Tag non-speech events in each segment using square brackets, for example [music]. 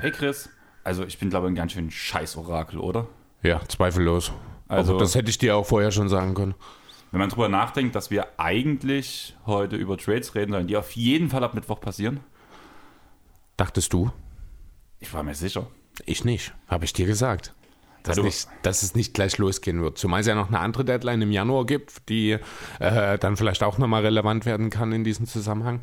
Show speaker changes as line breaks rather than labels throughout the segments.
Hey Chris, also ich bin glaube ich ein ganz schön scheiß Orakel, oder?
Ja, zweifellos.
Also-
Also, das hätte ich dir auch vorher schon sagen können.
Wenn man drüber nachdenkt, dass wir eigentlich heute über Trades reden sollen, die auf jeden Fall ab Mittwoch passieren.
Dachtest du?
Ich war mir sicher.
Ich nicht. Habe ich dir gesagt. Dass,
du-
nicht, dass es nicht gleich losgehen wird. Zumal es ja noch eine andere Deadline im Januar gibt, die äh, dann vielleicht auch nochmal relevant werden kann in diesem Zusammenhang.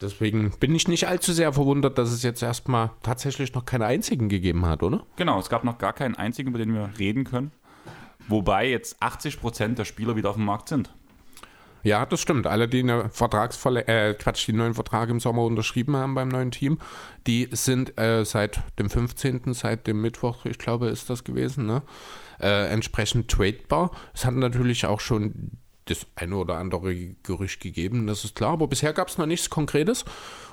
Deswegen bin ich nicht allzu sehr verwundert, dass es jetzt erstmal tatsächlich noch keine einzigen gegeben hat, oder?
Genau, es gab noch gar keinen einzigen, über den wir reden können. Wobei jetzt 80% der Spieler wieder auf dem Markt sind.
Ja, das stimmt. Alle, die eine Vertragsverle äh, Quatsch, die einen neuen Vertrag im Sommer unterschrieben haben beim neuen Team, die sind äh, seit dem 15., seit dem Mittwoch, ich glaube, ist das gewesen, ne? äh, entsprechend tradebar. Es hat natürlich auch schon das eine oder andere Gerücht gegeben, das ist klar, aber bisher gab es noch nichts Konkretes.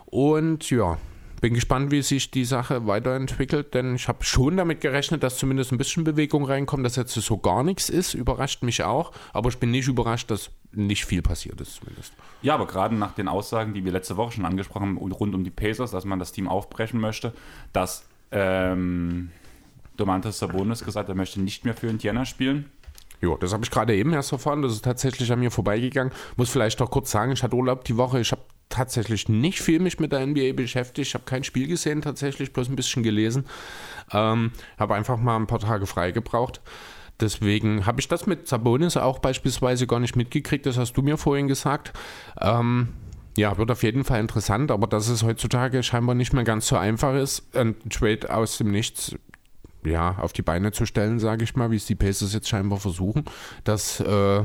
Und ja, bin gespannt, wie sich die Sache weiterentwickelt, denn ich habe schon damit gerechnet, dass zumindest ein bisschen Bewegung reinkommt, dass jetzt so gar nichts ist, überrascht mich auch, aber ich bin nicht überrascht, dass nicht viel passiert ist zumindest.
Ja, aber gerade nach den Aussagen, die wir letzte Woche schon angesprochen haben, rund um die Pacers, dass man das Team aufbrechen möchte, dass ähm, Domantas Sabonis gesagt hat, er möchte nicht mehr für Indiana spielen.
Ja, das habe ich gerade eben erst erfahren. Das ist tatsächlich an mir vorbeigegangen. Muss vielleicht noch kurz sagen, ich hatte Urlaub die Woche. Ich habe tatsächlich nicht viel mich mit der NBA beschäftigt. Ich habe kein Spiel gesehen, tatsächlich bloß ein bisschen gelesen. Ähm, habe einfach mal ein paar Tage frei gebraucht. Deswegen habe ich das mit Sabonis auch beispielsweise gar nicht mitgekriegt. Das hast du mir vorhin gesagt. Ähm, ja, wird auf jeden Fall interessant, aber dass es heutzutage scheinbar nicht mehr ganz so einfach ist, ein Trade aus dem Nichts ja, auf die Beine zu stellen, sage ich mal, wie es die Pacers jetzt scheinbar versuchen. Das, äh,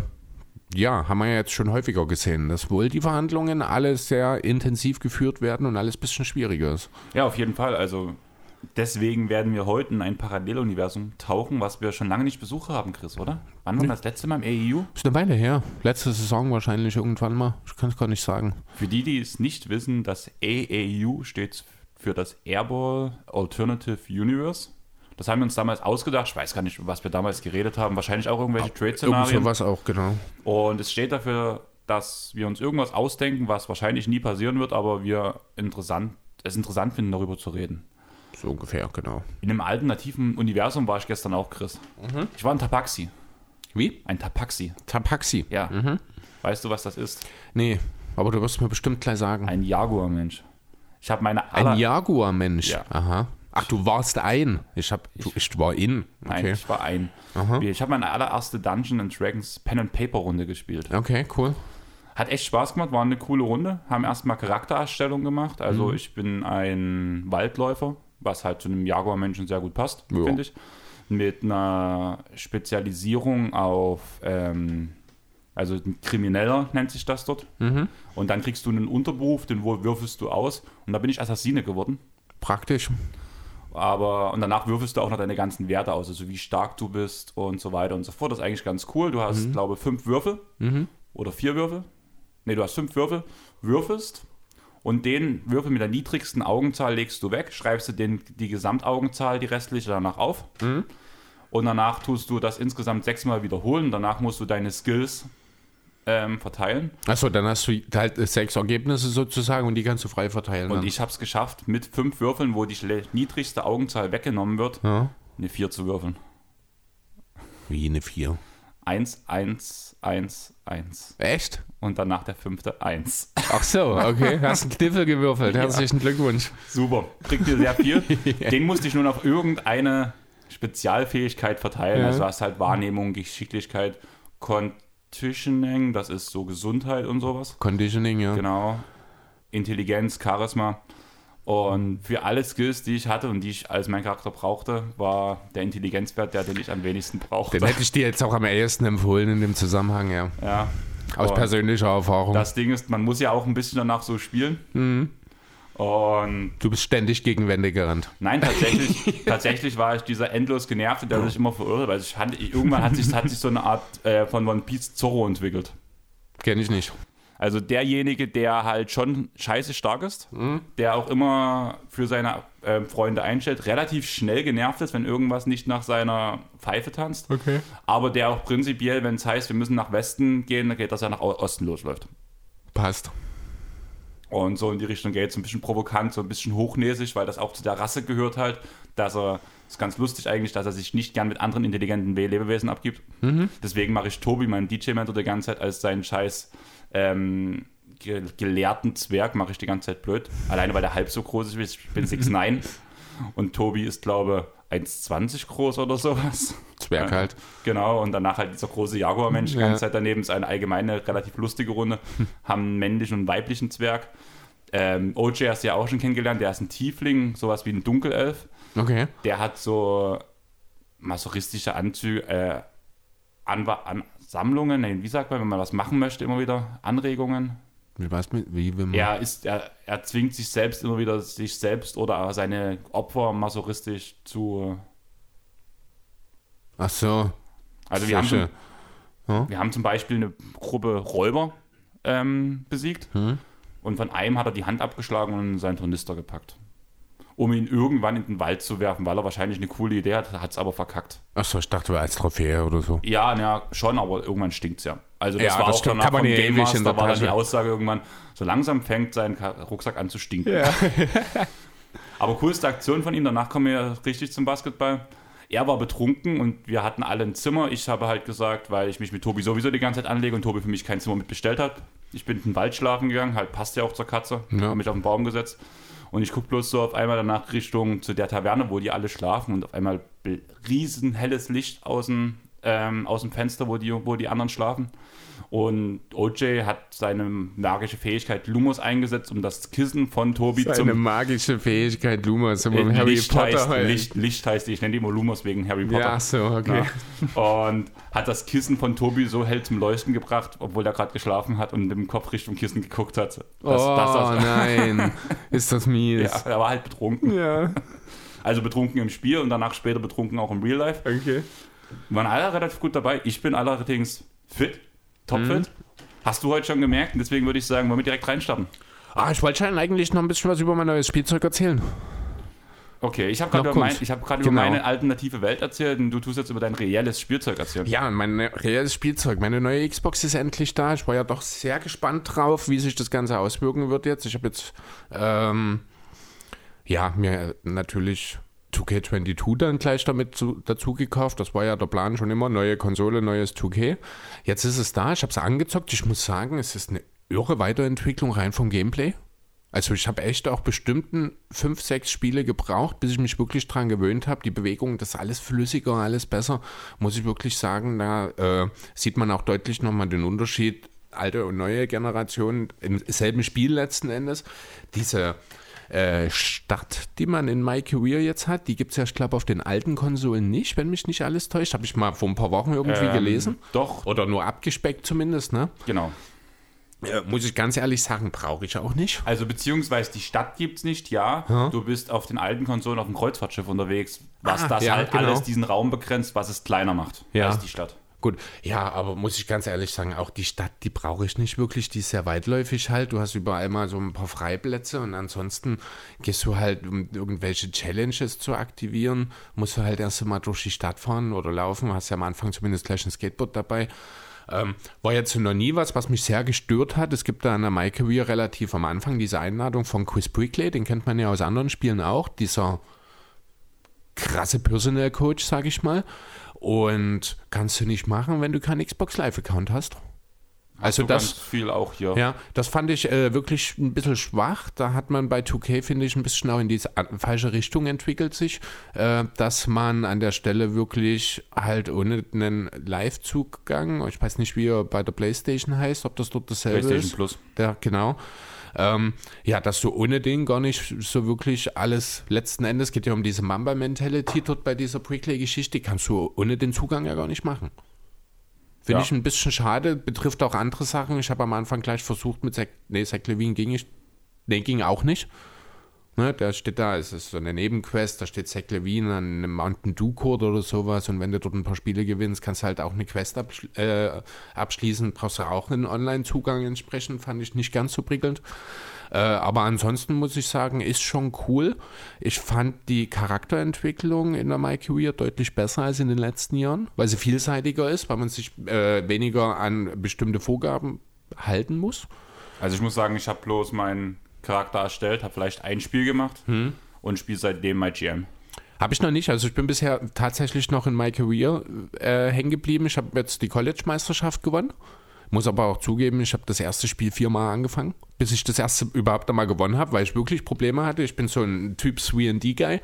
ja, haben wir ja jetzt schon häufiger gesehen, dass wohl die Verhandlungen alle sehr intensiv geführt werden und alles ein bisschen schwieriger ist.
Ja, auf jeden Fall. Also deswegen werden wir heute in ein Paralleluniversum tauchen, was wir schon lange nicht besucht haben, Chris, oder? Wann war
Nee.
das letzte Mal im AEU?
Ist eine Weile her. Letzte Saison wahrscheinlich irgendwann mal. Ich kann es gar nicht sagen.
Für die, die es nicht wissen, das AAU steht für das Airball Alternative Universe. Das haben wir uns damals ausgedacht. Ich weiß gar nicht, was wir damals geredet haben. Wahrscheinlich auch irgendwelche
Irgend
Trade-Szenarien.
sowas auch, genau.
Und es steht dafür, dass wir uns irgendwas ausdenken, was wahrscheinlich nie passieren wird, aber wir interessant, es interessant finden, darüber zu reden.
So ungefähr, genau.
In einem alternativen Universum war ich gestern auch, Chris. Ich war ein Tapaxi.
Wie?
Ein Tapaxi.
Tapaxi.
Ja. Weißt du, was das ist?
Nee, aber du wirst mir bestimmt gleich sagen.
Ein Jaguar-Mensch. Ich habe meine
Ein
aller...
Jaguar-Mensch.
Ja.
Ach, Ach, du warst ein. Ich, hab, du, ich war in.
Nein,
Okay.
ich war ein. Ich habe meine allererste Dungeon and Dragons Pen and Paper Runde gespielt.
Okay, cool.
Hat echt Spaß gemacht, war eine coole Runde. Haben erstmal Charaktererstellung gemacht. Also
Mhm.
ich bin ein Waldläufer, was halt zu einem Jaguar-Menschen sehr gut passt, finde ich. Mit einer Spezialisierung auf, ähm, also ein Krimineller nennt sich das dort.
Mhm.
Und dann kriegst du einen Unterberuf, den würfelst du aus. Und da bin ich Assassine geworden.
Praktisch.
Aber und danach würfelst du auch noch deine ganzen Werte aus, also wie stark du bist und so weiter und so fort. Das ist eigentlich ganz cool. Du
Mhm.
hast, glaube ich, fünf Würfel oder vier Würfel. Ne, du hast fünf Würfel, würfelst und den Würfel mit der niedrigsten Augenzahl legst du weg, schreibst du den, die Gesamtaugenzahl, die restliche danach auf.
Mhm.
Und danach tust du das insgesamt sechsmal wiederholen. Danach musst du deine Skills ähm, verteilen.
Achso, dann hast du halt sechs Ergebnisse sozusagen und die kannst du frei verteilen.
Und
dann.
ich habe es geschafft, mit fünf Würfeln, wo die niedrigste Augenzahl weggenommen wird,
ja.
eine vier zu würfeln.
Wie eine vier.
1, 1, 1, 1.
Echt?
Und danach der fünfte 1.
Ach so, okay. [laughs] Hast einen Kniffel gewürfelt. Herzlichen Glückwunsch.
Super. Kriegt ihr sehr viel. [laughs] Den musste ich nun auf irgendeine Spezialfähigkeit verteilen.
Ja.
Also du hast halt Wahrnehmung, Geschicklichkeit, Conditioning, das ist so Gesundheit und sowas.
Conditioning, ja.
Genau. Intelligenz, Charisma. Und für alle Skills, die ich hatte und die ich als mein Charakter brauchte, war der Intelligenzwert der, den ich am wenigsten brauchte.
Den hätte ich dir jetzt auch am ehesten empfohlen in dem Zusammenhang, ja.
ja.
Aus
Und-
persönlicher Erfahrung.
Das Ding ist, man muss ja auch ein bisschen danach so spielen.
Mhm.
Und
du bist ständig gegen Wände gerannt.
nein, tatsächlich, [laughs] tatsächlich war ich dieser endlos genervte, der sich immer verirrt. Weil ich fand, irgendwann hat sich, hat sich so eine Art äh, von One Piece Zorro entwickelt.
Kenn ich nicht.
Also derjenige, der halt schon scheiße stark ist,
Mhm.
der auch immer für seine äh, Freunde einstellt, relativ schnell genervt ist, wenn irgendwas nicht nach seiner Pfeife tanzt.
Okay.
Aber der auch prinzipiell, wenn es heißt, wir müssen nach Westen gehen, dann geht, dass er nach Osten losläuft.
Passt.
Und so in die Richtung geht so ein bisschen provokant, so ein bisschen hochnäsig, weil das auch zu der Rasse gehört halt, dass er, das ist ganz lustig eigentlich, dass er sich nicht gern mit anderen intelligenten Lebewesen abgibt. Deswegen mache ich Tobi, meinen DJ-Mentor, die ganze Zeit als seinen scheiß ähm, ge gelehrten Zwerg, mache ich die ganze Zeit blöd. Alleine, weil der halb so groß ist, Ich bin 6'9 [laughs] und Tobi ist, glaube ich, 1,20 groß oder sowas. [laughs]
Zwerg
Ja.
halt.
Genau, und danach halt dieser große Jaguar-Mensch
Ja.
ganze Zeit daneben. ist eine allgemeine, relativ lustige Runde. [laughs] Haben einen männlichen und weiblichen Zwerg. Ähm, OJ hast du ja auch schon kennengelernt, der ist ein Tiefling, sowas wie ein Dunkelelf.
Okay.
Der hat so masochistische Anzüge, äh, Anwa an Sammlungen, nee, wie sagt man, wenn man was machen möchte, immer wieder Anregungen.
Wie war's mit, wie, wenn man,
Er ist, er, er zwingt sich selbst immer wieder, sich selbst oder seine Opfer masochistisch zu.
Ach so.
Also wir haben, zum, wir haben zum Beispiel eine Gruppe Räuber ähm, besiegt und von einem hat er die Hand abgeschlagen und in seinen Tornister gepackt. Um ihn irgendwann in den Wald zu werfen, weil er wahrscheinlich eine coole Idee hat, hat es aber verkackt.
Ach so, ich dachte, als Trophäe oder so.
Ja, na, schon, aber irgendwann stinkt es ja. Also das
Ja,
war
das
auch
stimmt.
danach vom
ja
Game Master,
der
war dann die. Aussage irgendwann, so langsam fängt sein Rucksack an zu stinken. [laughs] aber coolste Aktion von ihm, danach kommen wir richtig zum Basketball. Er war betrunken und wir hatten alle ein Zimmer. Ich habe halt gesagt, weil ich mich mit Tobi sowieso die ganze Zeit anlege und Tobi für mich kein Zimmer mit bestellt hat. Ich bin in den Wald schlafen gegangen, halt passt ja auch zur Katze.
Ja.
Habe mich auf den Baum gesetzt. Und ich gucke bloß so auf einmal danach Richtung zu der Taverne, wo die alle schlafen und auf einmal riesen helles Licht aus dem, ähm, aus dem Fenster, wo die, wo die anderen schlafen. Und OJ hat seine magische Fähigkeit Lumos eingesetzt, um das Kissen von Tobi
Seine
zum
magische Fähigkeit, Lumos, immer
äh,
Harry
Licht,
Potter
heißt,
halt.
Licht, Licht heißt die, ich nenne die immer Lumos wegen Harry Potter.
Ja, ach so, okay.
Ja. Und hat das Kissen von Tobi so hell zum Leuchten gebracht, obwohl er gerade geschlafen hat und im Kopf Richtung Kissen geguckt hat. Das,
oh
das, das,
nein, ist das mies.
ja, er war halt betrunken.
Ja,
Also betrunken im Spiel und danach später betrunken auch im Real Life.
okay.
Waren alle relativ gut dabei. Ich bin allerdings fit,
Mhm.
topfit. Hast du heute schon gemerkt und deswegen würde ich sagen, wollen wir direkt reinstarten.
Ah, ich wollte schon eigentlich noch ein bisschen was über mein neues Spielzeug erzählen.
Okay, ich habe gerade über, mein, hab
Genau.
über meine alternative Welt erzählt und du tust jetzt über dein reelles Spielzeug erzählen.
Ja, mein reelles Spielzeug. Meine neue Xbox ist endlich da. Ich war ja doch sehr gespannt drauf, wie sich das Ganze auswirken wird jetzt. Ich habe jetzt, ähm, ja, mir natürlich 2K22 dann gleich damit zu, dazu gekauft. Das war ja der Plan schon immer. Neue Konsole, neues 2K. Jetzt ist es da. Ich habe es angezockt. Ich muss sagen, es ist eine irre Weiterentwicklung rein vom Gameplay. Also ich habe echt auch bestimmten fünf, sechs Spiele gebraucht, bis ich mich wirklich dran gewöhnt habe. Die Bewegung, das ist alles flüssiger, alles besser. Muss ich wirklich sagen, da äh, sieht man auch deutlich nochmal den Unterschied alte und neue Generation im selben Spiel letzten Endes. Diese äh, Stadt, die man in My Career jetzt hat, die gibt es ja, ich glaube, auf den alten Konsolen nicht, wenn mich nicht alles täuscht. Habe ich mal vor ein paar Wochen irgendwie
Ähm,
gelesen.
Doch,
Oder nur abgespeckt zumindest, ne?
genau.
Äh, muss ich ganz ehrlich sagen, brauche ich auch nicht.
Also beziehungsweise die Stadt gibt es nicht, ja. Du bist auf den alten Konsolen auf dem Kreuzfahrtschiff unterwegs, was
Ah,
das
ja,
halt
genau.
alles diesen Raum begrenzt, was es kleiner macht
Ja.
als die Stadt.
Gut, ja, aber muss ich ganz ehrlich sagen, auch die Stadt, die brauche ich nicht wirklich, die ist sehr weitläufig halt. Du hast überall mal so ein paar Freiplätze und ansonsten gehst du halt, um irgendwelche Challenges zu aktivieren, musst du halt erst mal durch die Stadt fahren oder laufen. Hast ja am Anfang zumindest gleich ein Skateboard dabei. Ähm, war jetzt noch nie was, was mich sehr gestört hat. Es gibt da an der My Career relativ am Anfang diese Einladung von Chris Brickley, den kennt man ja aus anderen Spielen auch, dieser krasse Personal Coach, sag ich mal. Und kannst du nicht machen, wenn du keinen Xbox Live Account hast. Also
so
das,
viel auch hier.
ja, das fand ich äh, wirklich ein bisschen schwach. Da hat man bei 2K, finde ich, ein bisschen auch in die falsche Richtung entwickelt sich, äh, dass man an der Stelle wirklich halt ohne einen Live-Zugang, ich weiß nicht, wie er bei der Playstation heißt, ob das dort dasselbe
PlayStation
ist.
Plus.
Ja, genau. Ähm, ja, dass du ohne den gar nicht so wirklich alles, letzten Endes geht ja um diese Mamba-Mentality dort bei dieser Brickley-Geschichte, kannst du ohne den Zugang ja gar nicht machen. Finde
Ja.
ich ein bisschen schade, betrifft auch andere Sachen. Ich habe am Anfang gleich versucht mit Zach, nee, Zach Levine ging ich, nee, ging auch nicht. Ne, der steht da, es ist so eine Nebenquest, da steht Zack Levine an einem Mountain Dew Code oder sowas und wenn du dort ein paar Spiele gewinnst, kannst du halt auch eine Quest abschli äh, abschließen, brauchst du auch einen Online-Zugang entsprechend, fand ich nicht ganz so prickelnd. Äh, aber ansonsten muss ich sagen, ist schon cool. Ich fand die Charakterentwicklung in der My Career deutlich besser als in den letzten Jahren, weil sie vielseitiger ist, weil man sich äh, weniger an bestimmte Vorgaben halten muss.
Also ich muss sagen, ich habe bloß meinen Charakter erstellt, habe vielleicht ein Spiel gemacht hm. und spiele seitdem MyGM.
Habe ich noch nicht. Also ich bin bisher tatsächlich noch in My Career äh, hängen geblieben. Ich habe jetzt die College-Meisterschaft gewonnen. Muss aber auch zugeben, ich habe das erste Spiel viermal angefangen, bis ich das erste überhaupt einmal gewonnen habe, weil ich wirklich Probleme hatte. Ich bin so ein Typ 3D-Guy.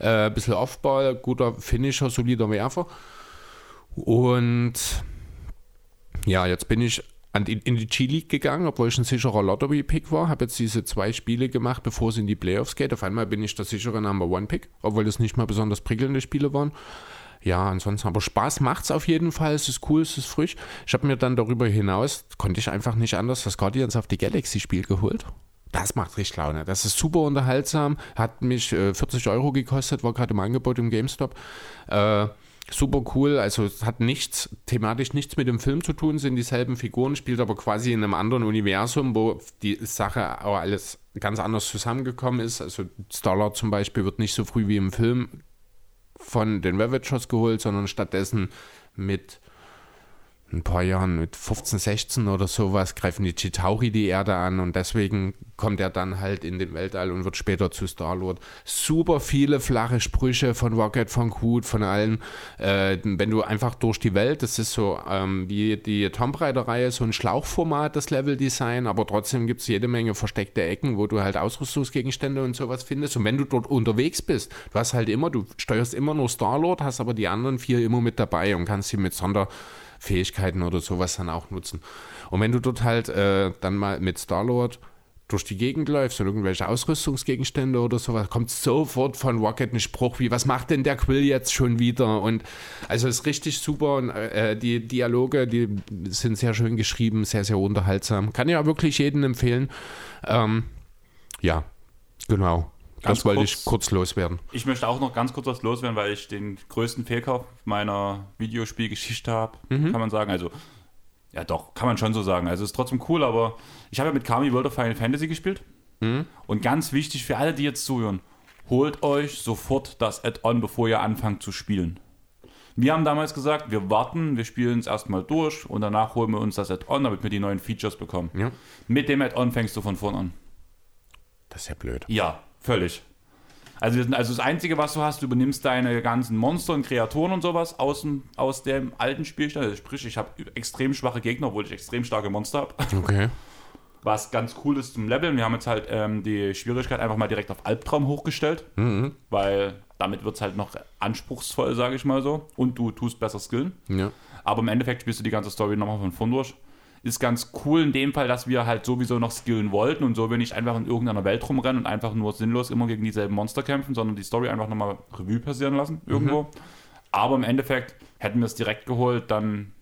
Äh, bisschen Offball, guter Finisher, solider Werfer. Und ja, jetzt bin ich in die G-League gegangen, obwohl ich ein sicherer Lottery-Pick war. Habe jetzt diese zwei Spiele gemacht, bevor es in die Playoffs geht. Auf einmal bin ich der sichere Number One-Pick, obwohl das nicht mal besonders prickelnde Spiele waren. Ja, ansonsten, aber Spaß macht es auf jeden Fall. Es ist cool, es ist frisch. Ich habe mir dann darüber hinaus, konnte ich einfach nicht anders, das Guardians of the Galaxy-Spiel geholt. Das macht richtig Laune. Das ist super unterhaltsam. Hat mich äh, 40 Euro gekostet, war gerade im Angebot im GameStop. Äh, super cool. Also es hat nichts, thematisch nichts mit dem Film zu tun, sind dieselben Figuren, spielt aber quasi in einem anderen Universum, wo die Sache auch alles ganz anders zusammengekommen ist. Also Starlord zum Beispiel wird nicht so früh wie im Film von den Ravagers geholt, sondern stattdessen mit ein paar Jahren, mit 15, 16 oder sowas, greifen die Chitauri die Erde an und deswegen kommt er dann halt in den Weltall und wird später zu Star-Lord. Super viele flache Sprüche von Rocket, von Hood, von allen. Äh, wenn du einfach durch die Welt, das ist so ähm, wie die Tomb Raider-Reihe, so ein Schlauchformat, das Level-Design, aber trotzdem gibt es jede Menge versteckte Ecken, wo du halt Ausrüstungsgegenstände und sowas findest. Und wenn du dort unterwegs bist, du hast halt immer, du steuerst immer nur Star-Lord, hast aber die anderen vier immer mit dabei und kannst sie mit Sonder Fähigkeiten oder sowas dann auch nutzen. Und wenn du dort halt äh, dann mal mit Star-Lord durch die Gegend läufst und irgendwelche Ausrüstungsgegenstände oder sowas, kommt sofort von Rocket ein Spruch wie, was macht denn der Quill jetzt schon wieder? Und also ist richtig super und äh, die Dialoge, die sind sehr schön geschrieben, sehr, sehr unterhaltsam. Kann ja wirklich jedem empfehlen. Ähm, ja, genau. Ganz das wollte kurz, ich kurz loswerden.
Ich möchte auch noch ganz kurz was loswerden, weil ich den größten Fehlkauf meiner Videospielgeschichte habe, mhm. kann man sagen. Also, ja doch, kann man schon so sagen. Also ist trotzdem cool, aber ich habe ja mit Kami World of Final Fantasy gespielt. Mhm. Und ganz wichtig für alle, die jetzt zuhören, holt euch sofort das Add-on, bevor ihr anfangt zu spielen. Wir haben damals gesagt, wir warten, wir spielen es erstmal durch und danach holen wir uns das Add-on, damit wir die neuen Features bekommen. Ja. Mit dem Add-on fängst du von vorn an.
Das ist ja blöd.
Ja, Völlig. Also, also das Einzige, was du hast, du übernimmst deine ganzen Monster und Kreaturen und sowas aus dem, aus dem alten Spielstand. Also sprich, ich habe extrem schwache Gegner, obwohl ich extrem starke Monster habe. [laughs]
Okay.
Was ganz cool ist zum Leveln. Wir haben jetzt halt ähm, die Schwierigkeit einfach mal direkt auf Albtraum hochgestellt, mhm. weil damit wird es halt noch anspruchsvoll, sage ich mal so. Und du tust besser skillen. Ja. Aber im Endeffekt spielst du die ganze Story nochmal von vorn durch ist ganz cool in dem Fall, dass wir halt sowieso noch skillen wollten und so wir nicht einfach in irgendeiner Welt rumrennen und einfach nur sinnlos immer gegen dieselben Monster kämpfen, sondern die Story einfach nochmal Revue passieren lassen irgendwo. Mhm. Aber im Endeffekt hätten wir es direkt geholt, dann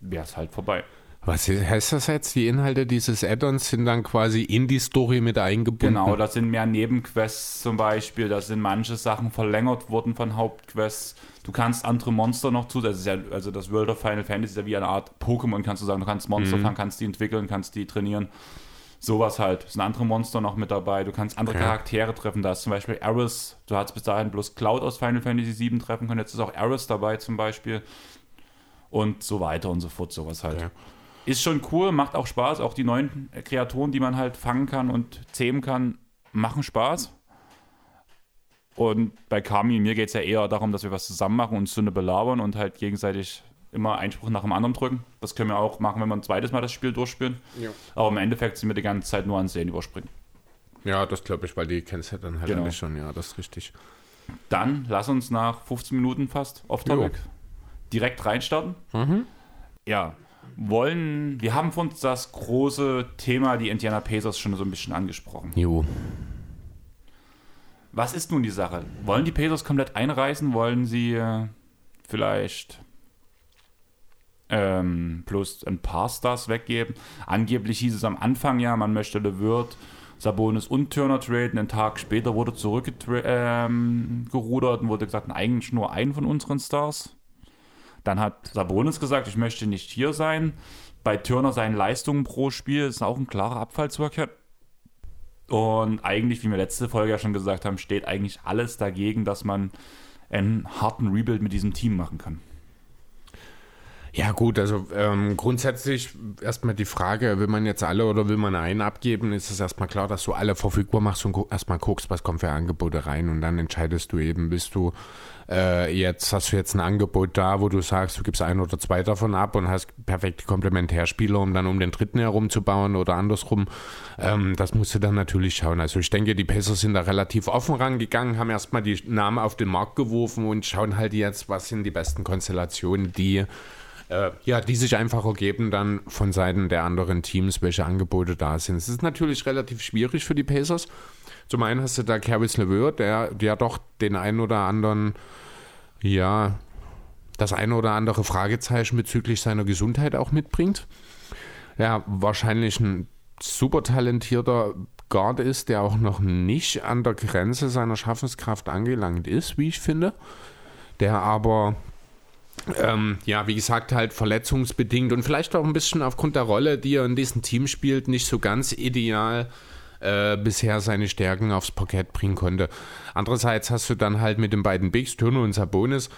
wäre es halt vorbei.
Was heißt das jetzt? Die Inhalte dieses Add-ons sind dann quasi in die Story mit eingebunden?
Genau, das sind mehr Nebenquests zum Beispiel, da sind manche Sachen verlängert worden von Hauptquests. Du kannst andere Monster noch zu, das ist ja, also das World of Final Fantasy ist ja wie eine Art Pokémon, kannst du sagen, du kannst Monster mhm. fangen, kannst die entwickeln, kannst die trainieren. Sowas halt. Es sind andere Monster noch mit dabei. Du kannst andere okay. Charaktere treffen. Da ist zum Beispiel Aris. Du hattest bis dahin bloß Cloud aus Final Fantasy VII treffen können. Jetzt ist auch Aris dabei zum Beispiel. Und so weiter und so fort. Sowas halt. Okay. Ist schon cool, macht auch Spaß. Auch die neuen Kreaturen, die man halt fangen kann und zähmen kann, machen Spaß. Und bei Kami, mir geht es ja eher darum, dass wir was zusammen machen und Sünde belabern und halt gegenseitig immer Einspruch nach dem anderen drücken. Das können wir auch machen, wenn wir ein zweites Mal das Spiel durchspielen. Ja. Aber im Endeffekt sind wir die ganze Zeit nur an Sehen überspringen.
Ja, das glaube ich, weil die kennst du dann halt genau. schon. Ja, das ist richtig.
Dann lass uns nach 15 Minuten fast off-topic direkt reinstarten. Mhm. Ja, wollen, wir haben von uns das große Thema, die Indiana Pacers, schon so ein bisschen angesprochen.
Jo.
Was ist nun die Sache? Wollen die Pacers komplett einreißen? Wollen sie äh, vielleicht ähm, plus ein paar Stars weggeben? Angeblich hieß es am Anfang ja, man möchte LeWirt Sabonis und Turner traden. Einen Tag später wurde zurückgerudert ähm, und wurde gesagt, eigentlich nur einen von unseren Stars. Dann hat Sabonis gesagt, ich möchte nicht hier sein. Bei Turner seinen Leistungen pro Spiel ist auch ein klarer Abfall zu erkennen. Und eigentlich, wie wir letzte Folge ja schon gesagt haben, steht eigentlich alles dagegen, dass man einen harten Rebuild mit diesem Team machen kann.
Ja, gut, also ähm, grundsätzlich erstmal die Frage, will man jetzt alle oder will man einen abgeben, ist es erstmal klar, dass du alle verfügbar machst und erstmal guckst, was kommt für Angebote rein und dann entscheidest du eben, bist du äh, jetzt, hast du jetzt ein Angebot da, wo du sagst, du gibst ein oder zwei davon ab und hast perfekte Komplementärspieler, um dann um den dritten herumzubauen oder andersrum. Ähm, das musst du dann natürlich schauen. Also ich denke, die Pacers sind da relativ offen rangegangen, haben erstmal die Namen auf den Markt geworfen und schauen halt jetzt, was sind die besten Konstellationen, die äh, ja, die sich einfach ergeben dann von Seiten der anderen Teams, welche Angebote da sind. Es ist natürlich relativ schwierig für die Pacers. Zum einen hast du da Caris LeVeur, der ja doch den einen oder anderen, ja, das eine oder andere Fragezeichen bezüglich seiner Gesundheit auch mitbringt. Ja, wahrscheinlich ein super talentierter Guard ist, der auch noch nicht an der Grenze seiner Schaffenskraft angelangt ist, wie ich finde. Der aber ähm, ja, wie gesagt, halt verletzungsbedingt und vielleicht auch ein bisschen aufgrund der Rolle, die er in diesem Team spielt, nicht so ganz ideal äh, bisher seine Stärken aufs Parkett bringen konnte. Andererseits hast du dann halt mit den beiden Bigs, Turner und Sabonis,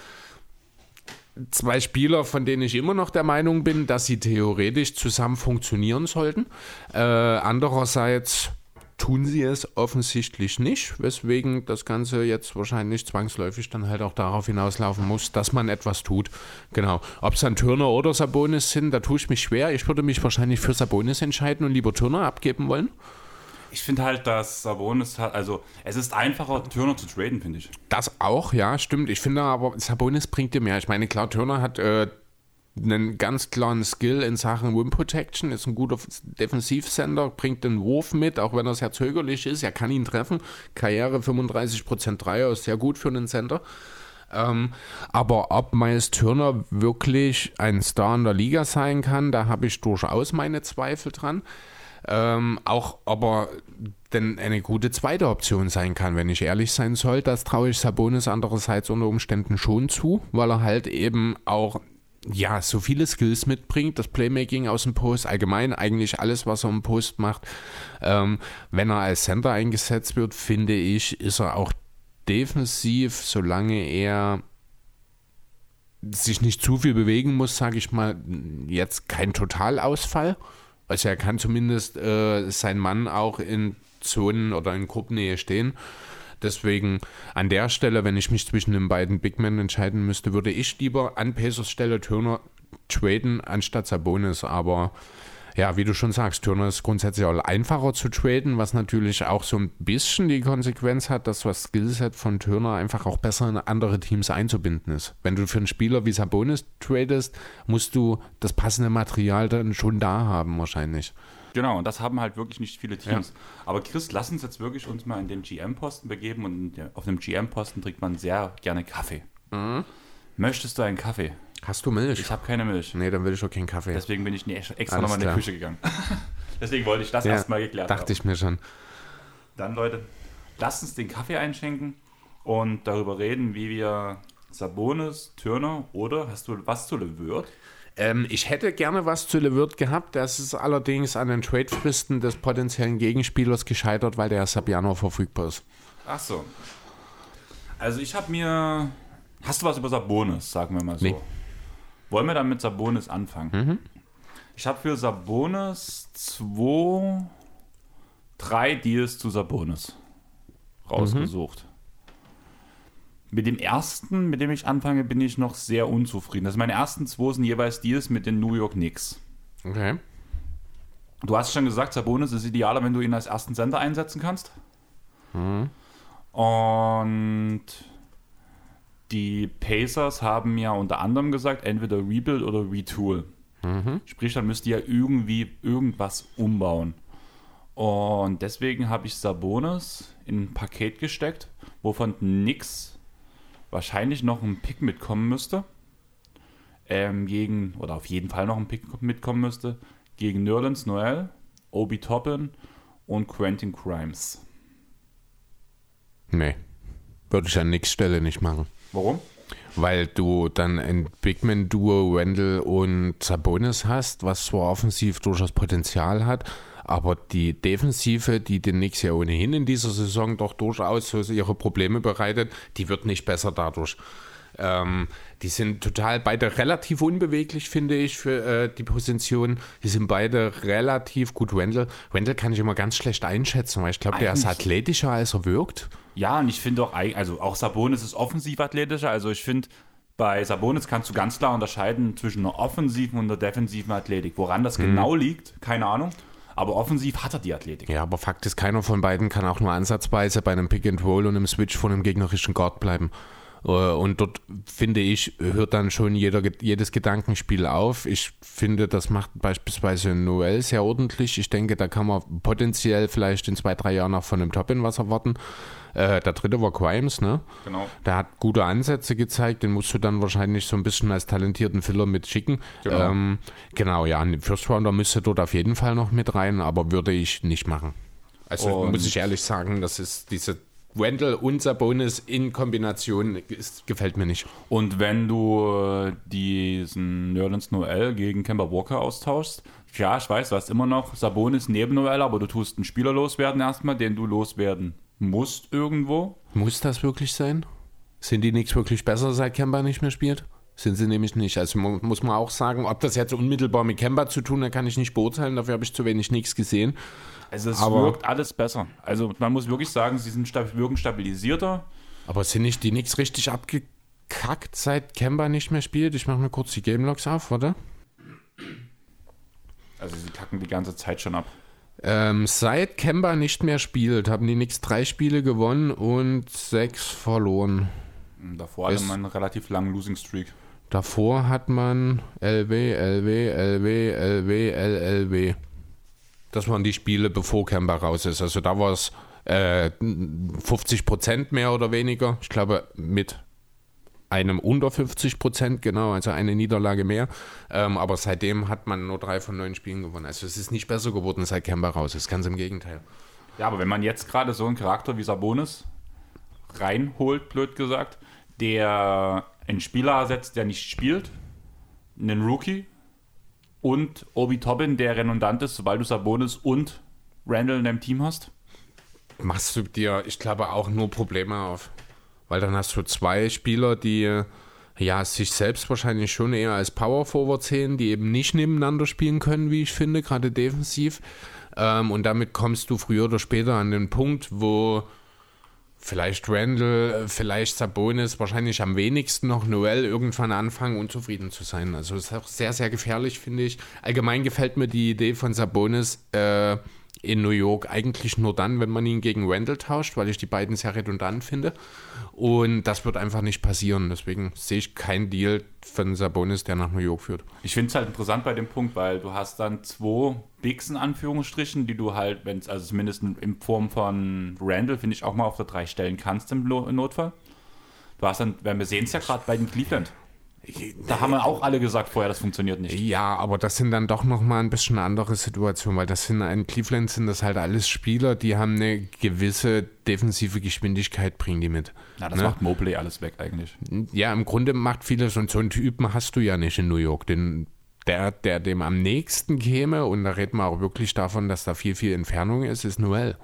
zwei Spieler, von denen ich immer noch der Meinung bin, dass sie theoretisch zusammen funktionieren sollten. Äh, andererseits tun sie es offensichtlich nicht, weswegen das Ganze jetzt wahrscheinlich zwangsläufig dann halt auch darauf hinauslaufen muss, dass man etwas tut. Genau. Ob es dann Turner oder Sabonis sind, da tue ich mich schwer. Ich würde mich wahrscheinlich für Sabonis entscheiden und lieber Turner abgeben wollen.
Ich finde halt, dass Sabonis hat, also es ist einfacher, Turner zu traden, finde ich.
Das auch, ja, stimmt. Ich finde aber, Sabonis bringt dir mehr. Ich meine, klar, Turner hat äh, einen ganz klaren Skill in Sachen Wim Protection, ist ein guter Defensivsender, bringt den Wurf mit, auch wenn er sehr zögerlich ist, er kann ihn treffen. Karriere 35% Dreier ist sehr gut für einen Center. Ähm, aber ob Miles Turner wirklich ein Star in der Liga sein kann, da habe ich durchaus meine Zweifel dran. Ähm, auch ob er denn eine gute zweite Option sein kann, wenn ich ehrlich sein soll, das traue ich Sabonis andererseits unter Umständen schon zu, weil er halt eben auch ja, so viele Skills mitbringt, das Playmaking aus dem Post, allgemein eigentlich alles, was er im Post macht. Ähm, wenn er als Center eingesetzt wird, finde ich, ist er auch defensiv, solange er sich nicht zu viel bewegen muss, sage ich mal, jetzt kein Totalausfall. Also er kann zumindest äh, sein Mann auch in Zonen oder in Gruppennähe stehen. Deswegen an der Stelle, wenn ich mich zwischen den beiden Big Men entscheiden müsste, würde ich lieber an Pacers Stelle Turner traden anstatt Sabonis. Aber ja, wie du schon sagst, Turner ist grundsätzlich auch einfacher zu traden, was natürlich auch so ein bisschen die Konsequenz hat, dass das Skillset von Turner einfach auch besser in andere Teams einzubinden ist. Wenn du für einen Spieler wie Sabonis tradest, musst du das passende Material dann schon da haben wahrscheinlich.
Genau, und das haben halt wirklich nicht viele Teams. Ja. Aber Chris, lass uns jetzt wirklich uns mal in den GM-Posten begeben und auf dem GM-Posten trinkt man sehr gerne Kaffee. Mhm. Möchtest du einen Kaffee?
Hast du Milch?
Ich habe keine Milch.
Nee, dann will ich auch keinen Kaffee.
Deswegen bin ich extra nochmal in die Küche gegangen. [laughs] Deswegen wollte ich das ja, erstmal geklärt
dachte haben. Dachte ich mir schon.
Dann, Leute, lasst uns den Kaffee einschenken und darüber reden, wie wir Sabonis, Turner oder hast du was zu LeWirt?
Ähm, ich hätte gerne was zu LeWirt gehabt. Das ist allerdings an den Tradefristen des potenziellen Gegenspielers gescheitert, weil der Sabiano verfügbar ist.
Ach so. Also ich habe mir... Hast du was über Sabonis, sagen wir mal so? Nee. Wollen wir dann mit Sabonis anfangen? Mhm. Ich habe für Sabonis zwei, drei Deals zu Sabonis rausgesucht. Mhm. Mit dem ersten, mit dem ich anfange, bin ich noch sehr unzufrieden. Also meine ersten zwei sind jeweils Deals mit den New York Knicks.
Okay.
Du hast schon gesagt, Sabonis ist idealer, wenn du ihn als ersten Center einsetzen kannst. Mhm. Und die Pacers haben ja unter anderem gesagt, entweder Rebuild oder Retool. Mhm. Sprich, dann müsst ihr ja irgendwie irgendwas umbauen. Und deswegen habe ich Sabonis in ein Paket gesteckt, wovon nix wahrscheinlich noch ein Pick mitkommen müsste. Ähm, gegen, oder auf jeden Fall noch ein Pick mitkommen müsste. Gegen Nerlens Noel, Obi Toppin und Quentin Crimes.
Nee. Würde ich an nix Stelle nicht machen.
Warum?
Weil du dann ein Bigman-Duo Wendell und Sabonis hast, was zwar offensiv durchaus Potenzial hat, aber die Defensive, die den Knicks ja ohnehin in dieser Saison doch durchaus ihre Probleme bereitet, die wird nicht besser dadurch. Ähm, die sind total beide relativ unbeweglich, finde ich, für äh, die Position. Die sind beide relativ gut. Wendell, Wendell kann ich immer ganz schlecht einschätzen, weil ich glaube, der ist athletischer, als er wirkt.
Ja, und ich finde auch, also auch Sabonis ist offensiv athletischer. Also ich finde, bei Sabonis kannst du ganz klar unterscheiden zwischen einer offensiven und einer defensiven Athletik. Woran das genau liegt, keine Ahnung. Aber offensiv hat er die Athletik.
Ja, aber Fakt ist, keiner von beiden kann auch nur ansatzweise bei einem Pick and Roll und einem Switch von einem gegnerischen Guard bleiben. Äh, Und dort finde ich, hört dann schon jeder, jedes Gedankenspiel auf. Ich finde, das macht beispielsweise Noel sehr ordentlich. Ich denke, da kann man potenziell vielleicht in zwei, drei Jahren noch von einem Top-In was erwarten. Äh, der dritte war Grimes, ne?
Genau.
Der hat gute Ansätze gezeigt, den musst du dann wahrscheinlich so ein bisschen als talentierten Filler mitschicken.
Genau.
Ähm, genau, ja, ein First Rounder müsste dort auf jeden Fall noch mit rein, aber würde ich nicht machen. Also
Und-
muss ich ehrlich sagen, das ist diese Wendell und Sabonis in Kombination ist, gefällt mir nicht.
Und wenn du äh, diesen Nerlens Noel gegen Kemba Walker austauschst, ja, ich weiß, du hast immer noch Sabonis neben Noel, aber du tust einen Spieler loswerden erstmal, den du loswerden musst irgendwo.
Muss das wirklich sein? Sind die Knicks wirklich besser, seit Kemba nicht mehr spielt? Sind sie nämlich nicht. Also mu- muss man auch sagen, ob das jetzt unmittelbar mit Kemba zu tun hat, kann ich nicht beurteilen. Dafür habe ich zu wenig Knicks gesehen.
Also es
Aber-
wirkt alles besser. Also man muss wirklich sagen, sie sind wirken stabilisierter.
Aber sind nicht die Knicks richtig abgekackt, seit Kemba nicht mehr spielt? Ich mache mir kurz die Game Logs auf, warte.
Also sie kacken die ganze Zeit schon ab.
Ähm, seit Kemba nicht mehr spielt, haben die Knicks drei Spiele gewonnen und sechs verloren.
Davor hatte
Ist-
man einen relativ langen Losing Streak.
Davor hat man LW, LW, LW, LW, LLW. Das waren die Spiele, bevor Kemba raus ist. Also da war es äh, 50 Prozent mehr oder weniger. Ich glaube mit einem unter 50 Prozent, genau, also eine Niederlage mehr. Ähm, aber seitdem hat man nur drei von neun Spielen gewonnen. Also es ist nicht besser geworden, seit Kemba raus ist. Ganz im Gegenteil.
Ja, aber wenn man jetzt gerade so einen Charakter wie Sabonis reinholt, blöd gesagt, der einen Spieler ersetzt, der nicht spielt, einen Rookie und Obi Toppin, der redundant ist, sobald du Sabonis und Randall in deinem Team hast.
machst du dir, ich glaube, auch nur Probleme auf. Weil dann hast du zwei Spieler, die ja sich selbst wahrscheinlich schon eher als Power Forward sehen, die eben nicht nebeneinander spielen können, wie ich finde, gerade defensiv. Ähm, und damit kommst du früher oder später an den Punkt, wo vielleicht Randall, vielleicht Sabonis, wahrscheinlich am wenigsten noch Noel irgendwann anfangen, unzufrieden zu sein. Also es ist auch sehr, sehr gefährlich, finde ich. Allgemein gefällt mir die Idee von Sabonis äh, in New York eigentlich nur dann, wenn man ihn gegen Randall tauscht, weil ich die beiden sehr redundant finde. Und das wird einfach nicht passieren. Deswegen sehe ich keinen Deal von Sabonis, der nach New York führt.
Ich finde es halt interessant bei dem Punkt, weil du hast dann zwei Bigs in Anführungsstrichen, die du halt, wenn es, also zumindest in Form von Randall, finde ich, auch mal auf der drei stellen kannst im Notfall. Du hast dann, wir sehen es ja gerade bei den Cleveland. Da haben wir auch alle gesagt vorher, das funktioniert nicht.
Ja, aber das sind dann doch nochmal ein bisschen andere Situationen, weil das sind in Cleveland sind das halt alles Spieler, die haben eine gewisse defensive Geschwindigkeit, bringen die mit.
Na, das
Ne?
macht Mobley alles weg eigentlich.
Ja, im Grunde macht vieles und so einen Typen hast du ja nicht in New York. Den, der, der dem am nächsten käme, und da reden wir auch wirklich davon, dass da viel, viel Entfernung ist, ist Noel.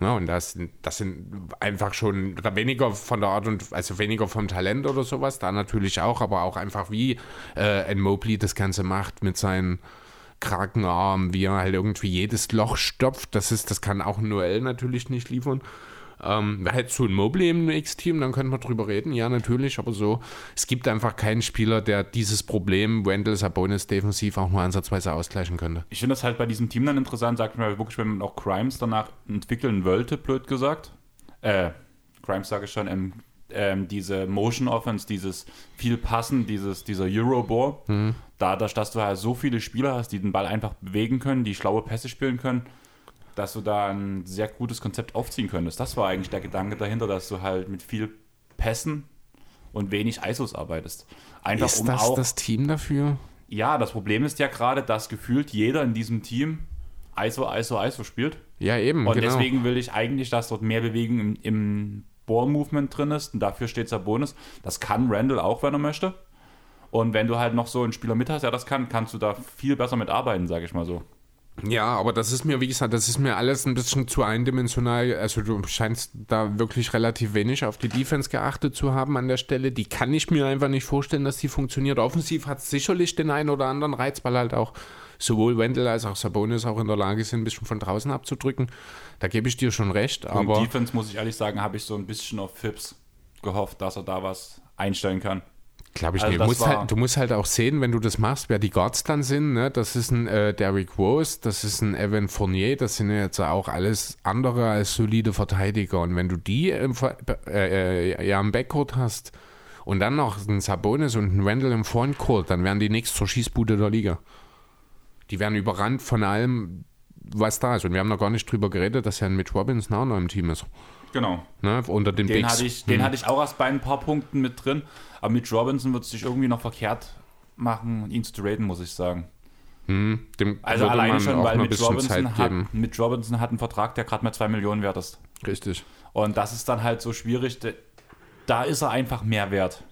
Ja, und das, sind- das sind einfach schon weniger von der Art und also weniger vom Talent oder sowas, da natürlich auch, aber auch einfach wie äh, ein Mobley das Ganze macht mit seinen Krakenarmen, wie er halt irgendwie jedes Loch stopft. Das ist, das kann auch ein Noel natürlich nicht liefern. Ähm, Wäre halt so ein Mobley im X-Team, dann könnten wir drüber reden. Ja, natürlich, aber so. Es gibt einfach keinen Spieler, der dieses Problem, Wendell Sabonis defensiv auch nur ansatzweise ausgleichen könnte.
Ich finde das halt bei diesem Team dann interessant, sagt man wirklich, wenn man auch Crimes danach entwickeln wollte, blöd gesagt. Äh, Crimes sage ich schon, ähm, ähm, diese Motion Offense, dieses viel Passen, dieses, dieser Euroball, dadurch, dass du halt so viele Spieler hast, die den Ball einfach bewegen können, die schlaue Pässe spielen können, dass du da ein sehr gutes Konzept aufziehen könntest. Das war eigentlich der Gedanke dahinter, dass du halt mit viel Pässen und wenig ISOs arbeitest. Einfach
Ist
um
das
auch
das Team dafür?
ja, das Problem ist ja gerade, dass gefühlt jeder in diesem Team ISO, ISO, ISO spielt.
Ja, eben.
Und genau. deswegen will ich eigentlich, dass dort mehr Bewegung im, im Ball-Movement drin ist. Und dafür steht Sabonis. Das kann Randall auch, wenn er möchte. Und wenn du halt noch so einen Spieler mit hast, der das kann, kannst du da viel besser mitarbeiten, sage ich mal so.
Ja, aber das ist mir, wie gesagt, das ist mir alles ein bisschen zu eindimensional. Also du scheinst da wirklich relativ wenig auf die Defense geachtet zu haben an der Stelle. Die kann ich mir einfach nicht vorstellen, dass die funktioniert. Offensiv hat es sicherlich den einen oder anderen Reiz, weil halt auch sowohl Wendell als auch Sabonis auch in der Lage sind, ein bisschen von draußen abzudrücken. Da gebe ich dir schon recht. Aber
Und Defense, muss ich ehrlich sagen, habe ich so ein bisschen auf Phipps gehofft, dass er da was einstellen kann.
Glaube ich also nicht. Du musst, halt, du musst, halt, auch sehen, wenn du das machst, wer die Guards dann sind. Ne? Das ist ein äh, Derrick Rose, das ist ein Evan Fournier, das sind ja jetzt auch alles andere als solide Verteidiger. Und wenn du die im, äh, äh, ja, im Backcourt hast und dann noch einen Sabonis und einen Randall im Frontcourt, dann werden die nichts zur Schießbude der Liga. Die werden überrannt von allem, was da ist. Und wir haben noch gar nicht drüber geredet, dass ein Mitch Robinson auch noch im Team ist.
Genau.
Ne? Unter den,
den Hatte ich, hm. Den hatte ich auch erst bei ein paar Punkten mit drin. Aber mit Robinson wird es sich irgendwie noch verkehrt machen, ihn zu traden, muss ich sagen.
Hm,
also alleine schon, weil Mitch Robinson, hat, Mitch Robinson hat einen Vertrag, der gerade mal 2 Millionen wert ist.
Richtig.
Und das ist dann halt so schwierig. Da ist er einfach mehr wert.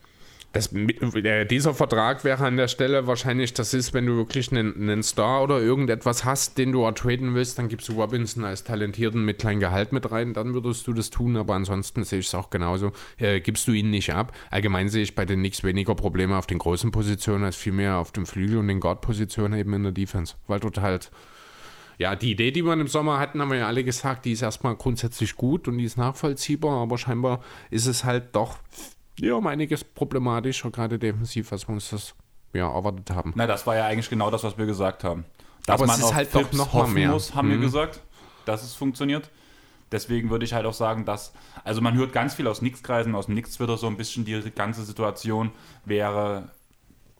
Das, äh, dieser Vertrag wäre an der Stelle wahrscheinlich, das ist, wenn du wirklich einen, einen Star oder irgendetwas hast, den du traden willst, dann gibst du Robinson als Talentierten mit kleinem Gehalt mit rein, dann würdest du das tun, aber ansonsten sehe ich es auch genauso. Äh, gibst du ihn nicht ab. Allgemein sehe ich bei den Knicks weniger Probleme auf den großen Positionen als vielmehr auf dem Flügel und den Guard-Positionen eben in der Defense, weil dort halt ja, die Idee, die wir im Sommer hatten, haben wir ja alle gesagt, die ist erstmal grundsätzlich gut und die ist nachvollziehbar, aber scheinbar ist es halt doch ja, um einiges problematischer, gerade defensiv, als wir uns das ja, erwartet haben.
Na, das war ja eigentlich genau das, was wir gesagt haben.
Dass Aber es ist halt doch noch mal mehr. muss,
haben mhm. wir gesagt, dass es funktioniert. Deswegen würde ich halt auch sagen, dass, also man hört ganz viel aus Nix-Kreisen, aus Nix-Twitter so ein bisschen, die ganze Situation wäre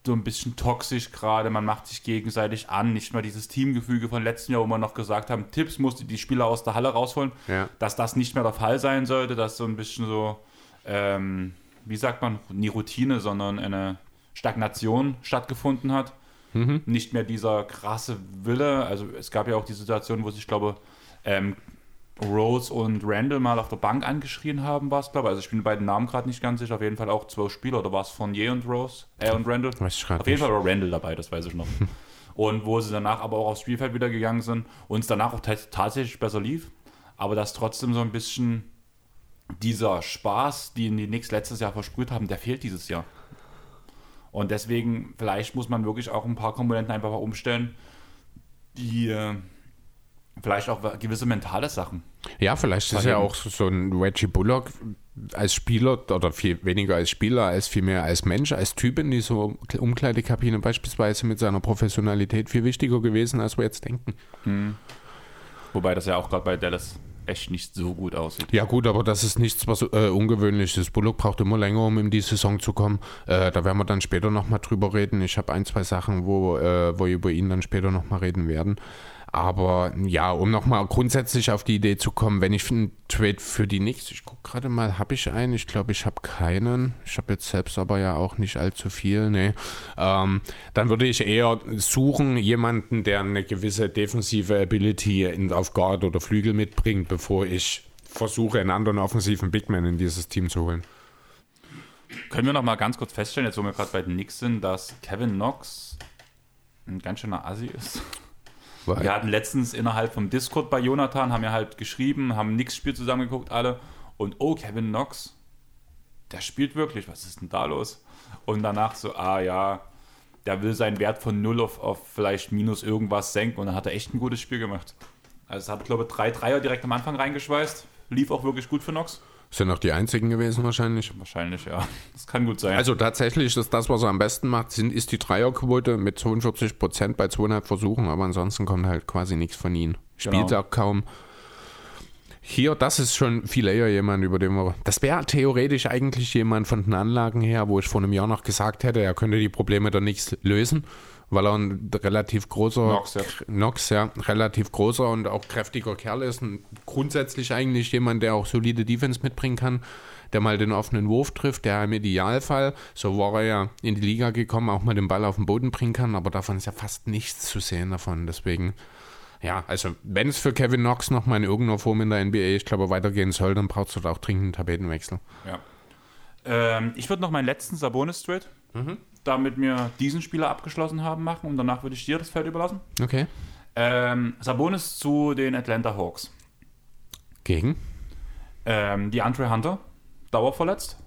so ein bisschen toxisch gerade, man macht sich gegenseitig an, nicht mal dieses Teamgefüge von letzten Jahr, wo wir noch gesagt haben, Tipps musste die Spieler aus der Halle rausholen,
ja.
dass das nicht mehr der Fall sein sollte, dass so ein bisschen so, ähm, wie sagt man, nie Routine, sondern eine Stagnation stattgefunden hat. Mhm. Nicht mehr dieser krasse Wille. Also es gab ja auch die Situation, wo sich, glaube ähm, Rose und Randall mal auf der Bank angeschrien haben, war es, glaube ich. Also ich bin bei den Namen gerade nicht ganz sicher. Auf jeden Fall auch zwölf Spieler. Oder war es Fournier und Rose? Äh, und Randall?
Weiß ich
auf jeden Fall war Randall dabei, das weiß ich noch. [laughs] und wo sie danach aber auch aufs Spielfeld wieder gegangen sind und es danach auch tatsächlich besser lief. Aber das trotzdem so ein bisschen dieser Spaß, den die Knicks letztes Jahr versprüht haben, der fehlt dieses Jahr. Und deswegen, vielleicht muss man wirklich auch ein paar Komponenten einfach mal umstellen, die äh, vielleicht auch gewisse mentale Sachen.
Ja, vielleicht ist ja auch so ein Reggie Bullock als Spieler oder viel weniger als Spieler, als viel mehr als Mensch, als Typ in dieser Umkleidekabine beispielsweise mit seiner Professionalität viel wichtiger gewesen, als wir jetzt denken.
Hm. Wobei das ja auch gerade bei Dallas echt nicht so gut aussieht.
Ja gut, aber das ist nichts, was äh, ungewöhnlich ist. Bullock braucht immer länger, um in die Saison zu kommen. Äh, da werden wir dann später nochmal drüber reden. Ich habe ein, zwei Sachen, wo, äh, wo wir über ihn dann später nochmal reden werden. Aber ja, um nochmal grundsätzlich auf die Idee zu kommen, wenn ich einen Trade für die Knicks, ich gucke gerade mal, habe ich einen? Ich glaube, ich habe keinen. Ich habe jetzt selbst aber ja auch nicht allzu viel. Nee. Ähm, dann würde ich eher suchen, jemanden, der eine gewisse defensive Ability in, auf Guard oder Flügel mitbringt, bevor ich versuche, einen anderen offensiven Bigman in dieses Team zu holen.
Können wir noch mal ganz kurz feststellen, jetzt wo wir gerade bei den Knicks sind, dass Kevin Knox ein ganz schöner Assi ist? Weil wir hatten letztens innerhalb vom Discord bei Jonathan, haben ja halt geschrieben, haben nix Spiel zusammengeguckt alle und oh, Kevin Knox, der spielt wirklich, was ist denn da los? Und danach so, ah ja, der will seinen Wert von 0 auf, auf vielleicht minus irgendwas senken und dann hat er echt ein gutes Spiel gemacht. Also es hat, glaube ich, drei Dreier direkt am Anfang reingeschweißt. Lief auch wirklich gut für Knox.
Sind auch die einzigen gewesen wahrscheinlich.
Wahrscheinlich, ja. Das kann gut sein.
Also tatsächlich ist das, was er am besten macht, sind, ist die Dreierquote mit 42 Prozent bei zweieinhalb Versuchen, aber ansonsten kommt halt quasi nichts von ihm. Spielt genau. auch kaum. Hier, das ist schon viel eher jemand, über den wir. Das wäre theoretisch eigentlich jemand von den Anlagen her, wo ich vor einem Jahr noch gesagt hätte, er könnte die Probleme da nichts lösen weil er ein relativ großer
Nox, ja.
Nox, ja, relativ großer und auch kräftiger Kerl ist. Und grundsätzlich eigentlich jemand, der auch solide Defense mitbringen kann, der mal den offenen Wurf trifft, der im Idealfall, so war er ja in die Liga gekommen, auch mal den Ball auf den Boden bringen kann, aber davon ist ja fast nichts zu sehen davon. Deswegen Ja, also wenn es für Kevin Knox noch mal in irgendeiner Form in der NBA, ich glaube, weitergehen soll, dann braucht es dort auch dringend einen Tapetenwechsel.
Ja. Ähm, ich würde noch meinen letzten Sabonis-Trade,
Mhm.
damit wir diesen Spieler abgeschlossen haben, machen und danach würde ich dir das Feld überlassen.
Okay.
Ähm, Sabonis zu den Atlanta Hawks.
Gegen?
Ähm, die Andre Hunter, dauerverletzt.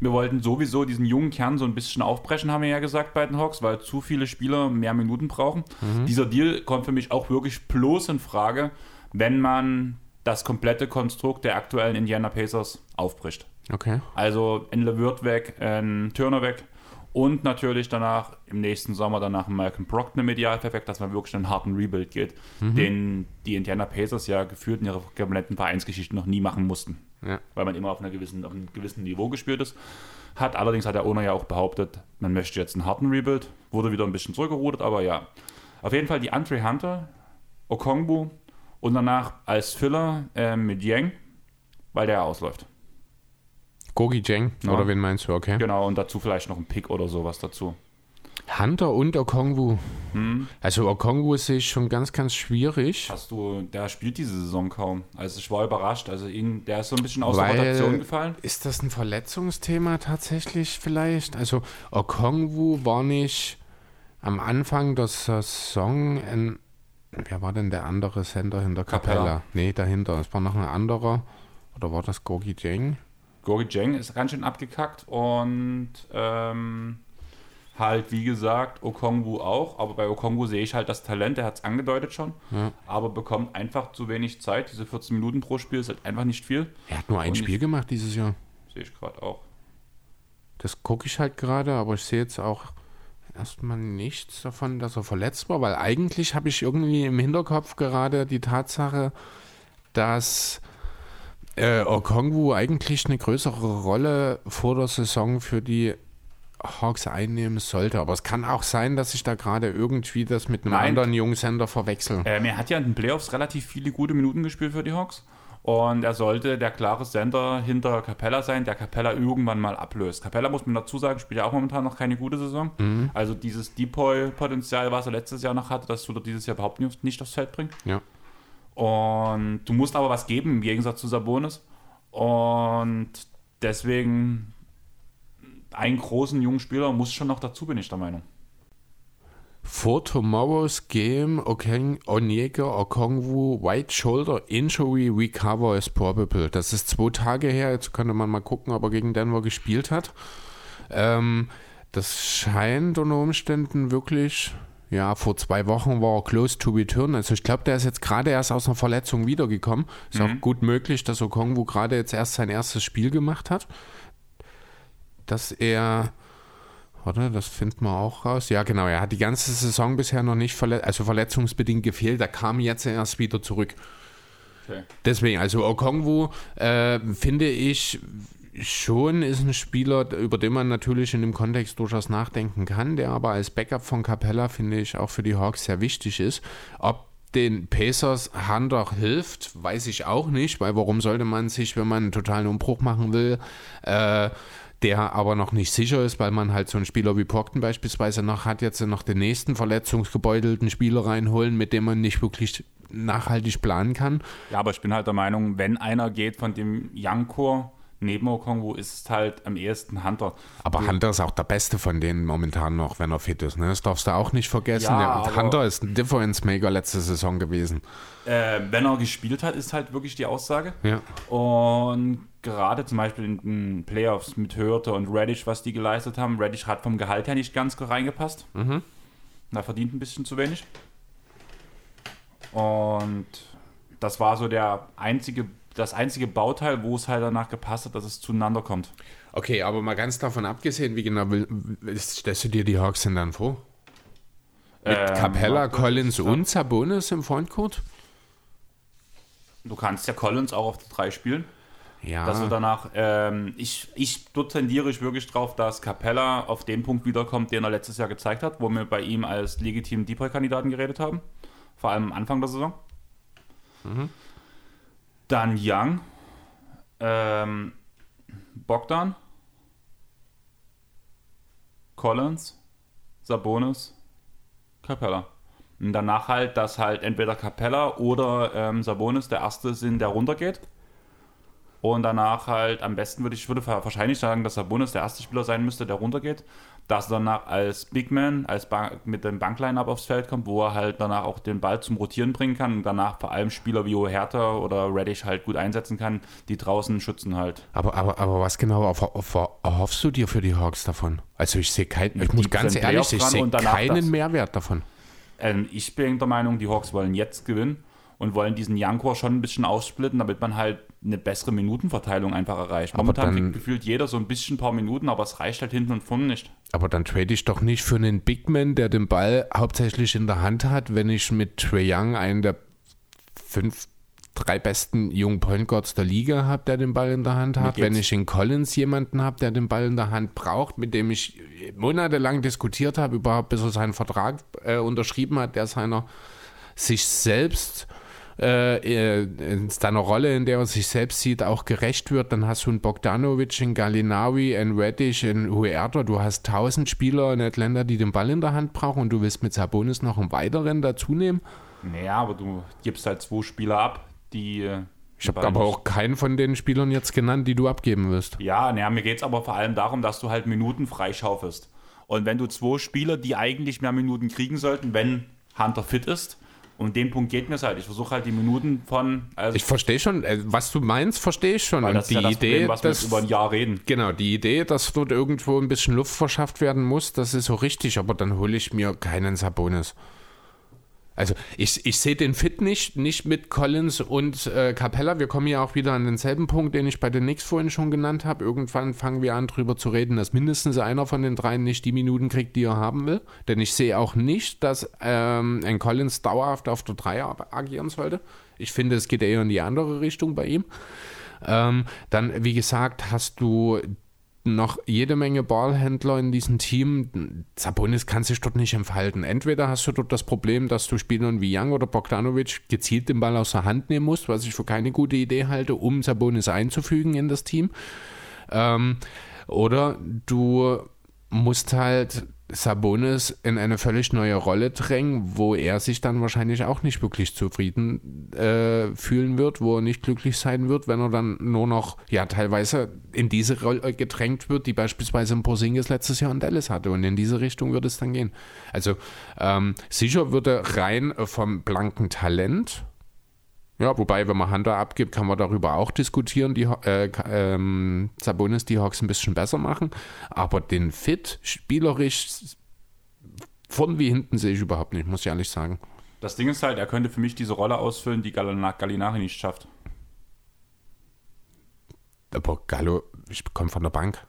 Wir wollten sowieso diesen jungen Kern so ein bisschen aufbrechen, haben wir ja gesagt bei den Hawks, weil zu viele Spieler mehr Minuten brauchen. Dieser Deal kommt für mich auch wirklich bloß in Frage, wenn man das komplette Konstrukt der aktuellen Indiana Pacers aufbricht.
Okay.
Also ein LeVert weg, ein Turner weg und natürlich danach im nächsten Sommer danach ein Malcolm Brockton im Idealperfekt, dass man wirklich einen harten Rebuild geht, den die Indiana Pacers ja gefühlt in ihrer kompletten Vereinsgeschichte noch nie machen mussten,
Ja.
weil man immer auf, einer gewissen, auf einem gewissen Niveau gespielt ist. Hat allerdings hat der Owner ja auch behauptet, man möchte jetzt einen harten Rebuild, wurde wieder ein bisschen zurückgerudert, aber ja. Auf jeden Fall die Andre Hunter, Okongbu und danach als Filler äh, mit Yang, weil der ausläuft.
Gogi Jeng,
Ja.
oder wen meinst du? Okay.
Genau, und dazu vielleicht noch ein Pick oder sowas dazu.
Hunter und Okongwu.
Hm.
Also Okongwu sehe ich schon ganz, ganz schwierig.
Hast du, der spielt diese Saison kaum. Also ich war überrascht. Also ihn, der ist so ein bisschen aus
Weil-
der Rotation gefallen.
Ist das ein Verletzungsthema tatsächlich vielleicht? Also Okongwu war nicht am Anfang der Saison ein, wer war denn der andere Sender hinter Capella?
Capella.
Nee, dahinter. Es war noch ein anderer. Oder war das Gogi Jeng?
Gogi Jeng ist ganz schön abgekackt und ähm, halt, wie gesagt, Okongwu auch. Aber bei Okongwu sehe ich halt das Talent, der hat es angedeutet schon.
Ja.
Aber bekommt einfach zu wenig Zeit. Diese 14 Minuten pro Spiel ist halt einfach nicht viel.
Er hat nur ein
Und
Spiel gemacht dieses Jahr.
Sehe ich gerade auch.
Das gucke ich halt gerade, aber ich sehe jetzt auch erstmal nichts davon, dass er verletzt war, weil eigentlich habe ich irgendwie im Hinterkopf gerade die Tatsache, dass äh, Okongwu eigentlich eine größere Rolle vor der Saison für die Hawks einnehmen sollte. Aber es kann auch sein, dass ich da gerade irgendwie das mit einem
Nein.
anderen Jungsender verwechsel.
Ähm, er hat ja in den Playoffs relativ viele gute Minuten gespielt für die Hawks. Und er sollte der klare Center hinter Capella sein, der Capella irgendwann mal ablöst. Capella muss man dazu sagen, spielt ja auch momentan noch keine gute Saison. Also dieses Depoy-Potenzial, was er letztes Jahr noch hatte, das tut er dieses Jahr überhaupt nicht, nicht aufs Feld bringen.
Ja.
Und du musst aber was geben im Gegensatz zu Sabonis. Und deswegen einen großen jungen Spieler muss schon noch dazu, bin ich der Meinung.
For tomorrow's game, Okeng, Onyeka, Okongwu, White Shoulder Injury Recover is probable. Das ist zwei Tage her. Jetzt könnte man mal gucken, ob er gegen Denver gespielt hat. Ähm, das scheint unter Umständen wirklich, ja, vor zwei Wochen war er close to return. Also ich glaube, der ist jetzt gerade erst aus einer Verletzung wiedergekommen. Ist auch gut möglich, dass Okongwu gerade jetzt erst sein erstes Spiel gemacht hat. Dass er Warte, das finden wir auch raus. Ja, genau. Er hat die ganze Saison bisher noch nicht verletzt, also verletzungsbedingt gefehlt. Er kam jetzt erst wieder zurück.
Okay.
Deswegen, also Okongwu äh, finde ich schon ist ein Spieler, über den man natürlich in dem Kontext durchaus nachdenken kann, der aber als Backup von Capella, finde ich, auch für die Hawks sehr wichtig ist. Ob den Pacers Hunter hilft, weiß ich auch nicht, weil warum sollte man sich, wenn man einen totalen Umbruch machen will, äh, der aber noch nicht sicher ist, weil man halt so einen Spieler wie Brockton beispielsweise noch hat, jetzt noch den nächsten verletzungsgebeutelten Spieler reinholen, mit dem man nicht wirklich nachhaltig planen kann.
Ja, aber ich bin halt der Meinung, wenn einer geht von dem Young-Core neben Okongwu, ist es halt am ehesten Hunter.
Aber Hunter ist auch der Beste von denen momentan noch, wenn er fit ist. Ne? Das darfst du auch nicht vergessen.
Ja, aber-
Hunter ist ein Difference-Maker letzte Saison gewesen.
Äh, wenn er gespielt hat, ist halt wirklich die Aussage.
Ja.
Und gerade zum Beispiel in den Playoffs mit Hörte und Reddish, was die geleistet haben, Reddish hat vom Gehalt her nicht ganz reingepasst.
Mhm.
Er verdient ein bisschen zu wenig. Und das war so der einzige, das einzige Bauteil, wo es halt danach gepasst hat, dass es zueinander kommt.
Okay, aber mal ganz davon abgesehen, wie genau stellst du dir die Hawks denn dann vor? Mit
Ähm,
Capella, Collins und Sabonis im Frontcourt?
Du kannst ja Collins auch auf der 3 spielen.
Ja.
Dass wir danach, ähm, ich, ich, dort tendiere ich wirklich drauf, dass Capella auf den Punkt wiederkommt, den er letztes Jahr gezeigt hat, wo wir bei ihm als legitimen Deeper-Kandidaten geredet haben. Vor allem am Anfang der Saison. Dann Young, ähm, Bogdan, Collins, Sabonis, Capella. Und danach halt, dass halt entweder Capella oder ähm, Sabonis der Erste sind, der runtergeht. Und danach halt, am besten würde ich würde wahrscheinlich sagen, dass Sabonis der erste Spieler sein müsste, der runtergeht. Dass er danach als Big Man, als mit dem Bankline-Up aufs Feld kommt, wo er halt danach auch den Ball zum Rotieren bringen kann und danach vor allem Spieler wie Hertha oder Reddish halt gut einsetzen kann, die draußen schützen halt.
Aber, aber, aber was genau erhoffst du dir für die Hawks davon? Also ich sehe keinen, ich muss ganz ehrlich, ich sehe keinen das. Mehrwert davon.
Ähm, ich bin der Meinung, die Hawks wollen jetzt gewinnen und wollen diesen Jankor schon ein bisschen aufsplitten, damit man halt eine bessere Minutenverteilung einfach erreicht. Momentan kriegt gefühlt jeder so ein bisschen ein paar Minuten, aber es reicht halt hinten und vorne nicht.
Aber dann trade ich doch nicht für einen Bigman, der den Ball hauptsächlich in der Hand hat, wenn ich mit Trey Young einen der fünf, drei besten jungen Point Guards der Liga habe, der den Ball in der Hand hat. Wenn ich in Collins jemanden habe, der den Ball in der Hand braucht, mit dem ich monatelang diskutiert habe, überhaupt bis er seinen Vertrag äh, unterschrieben hat, der seiner sich selbst äh, in seiner Rolle, in der er sich selbst sieht, auch gerecht wird. Dann hast du einen Bogdanovic, einen Galinawi, einen Reddish, einen Huerta. Du hast tausend Spieler in Atlanta, die den Ball in der Hand brauchen und du willst mit Sabonis noch einen weiteren dazu nehmen?
Naja, aber du gibst halt zwei Spieler ab, die äh,
ich habe aber auch keinen von den Spielern jetzt genannt, die du abgeben wirst.
Ja, naja, mir geht es aber vor allem darum, dass du halt Minuten freischaufelst. Und wenn du zwei Spieler, die eigentlich mehr Minuten kriegen sollten, wenn Hunter fit ist, und den Punkt geht mir es halt. Ich versuche halt die Minuten von.
Also ich verstehe schon, äh, was du meinst, verstehe ich schon.
Weil das
die
ist ja
das Idee,
Problem, was dass, wir über ein Jahr reden.
Genau, die Idee, dass dort irgendwo ein bisschen Luft verschafft werden muss, das ist so richtig, aber dann hole ich mir keinen Sabonis. Also ich, ich sehe den Fit nicht, nicht mit Collins und äh, Capella. Wir kommen ja auch wieder an denselben Punkt, den ich bei den Knicks vorhin schon genannt habe. Irgendwann fangen wir an, darüber zu reden, dass mindestens einer von den dreien nicht die Minuten kriegt, die er haben will. Denn ich sehe auch nicht, dass ähm, ein Collins dauerhaft auf der Dreier agieren sollte. Ich finde, es geht eher in die andere Richtung bei ihm. Ähm, dann, wie gesagt, hast du noch jede Menge Ballhändler in diesem Team. Sabonis kann sich dort nicht entfalten. Entweder hast du dort das Problem, dass du Spielern wie Young oder Bogdanovic gezielt den Ball aus der Hand nehmen musst, was ich für keine gute Idee halte, um Sabonis einzufügen in das Team. Ähm, oder du musst halt Sabonis in eine völlig neue Rolle drängen, wo er sich dann wahrscheinlich auch nicht wirklich zufrieden äh, fühlen wird, wo er nicht glücklich sein wird, wenn er dann nur noch, ja, teilweise in diese Rolle gedrängt wird, die beispielsweise ein Porzingis letztes Jahr in Dallas hatte. Und in diese Richtung würde es dann gehen. Also ähm, sicher würde rein vom blanken Talent ja, wobei, wenn man Hunter abgibt, kann man darüber auch diskutieren, die äh, ähm, Sabonis die Hawks ein bisschen besser machen. Aber den Fit spielerisch von wie hinten sehe ich überhaupt nicht, muss ich ehrlich sagen.
Das Ding ist halt, er könnte für mich diese Rolle ausfüllen, die Gallinari nicht schafft.
Aber Gallo, ich komme von der Bank.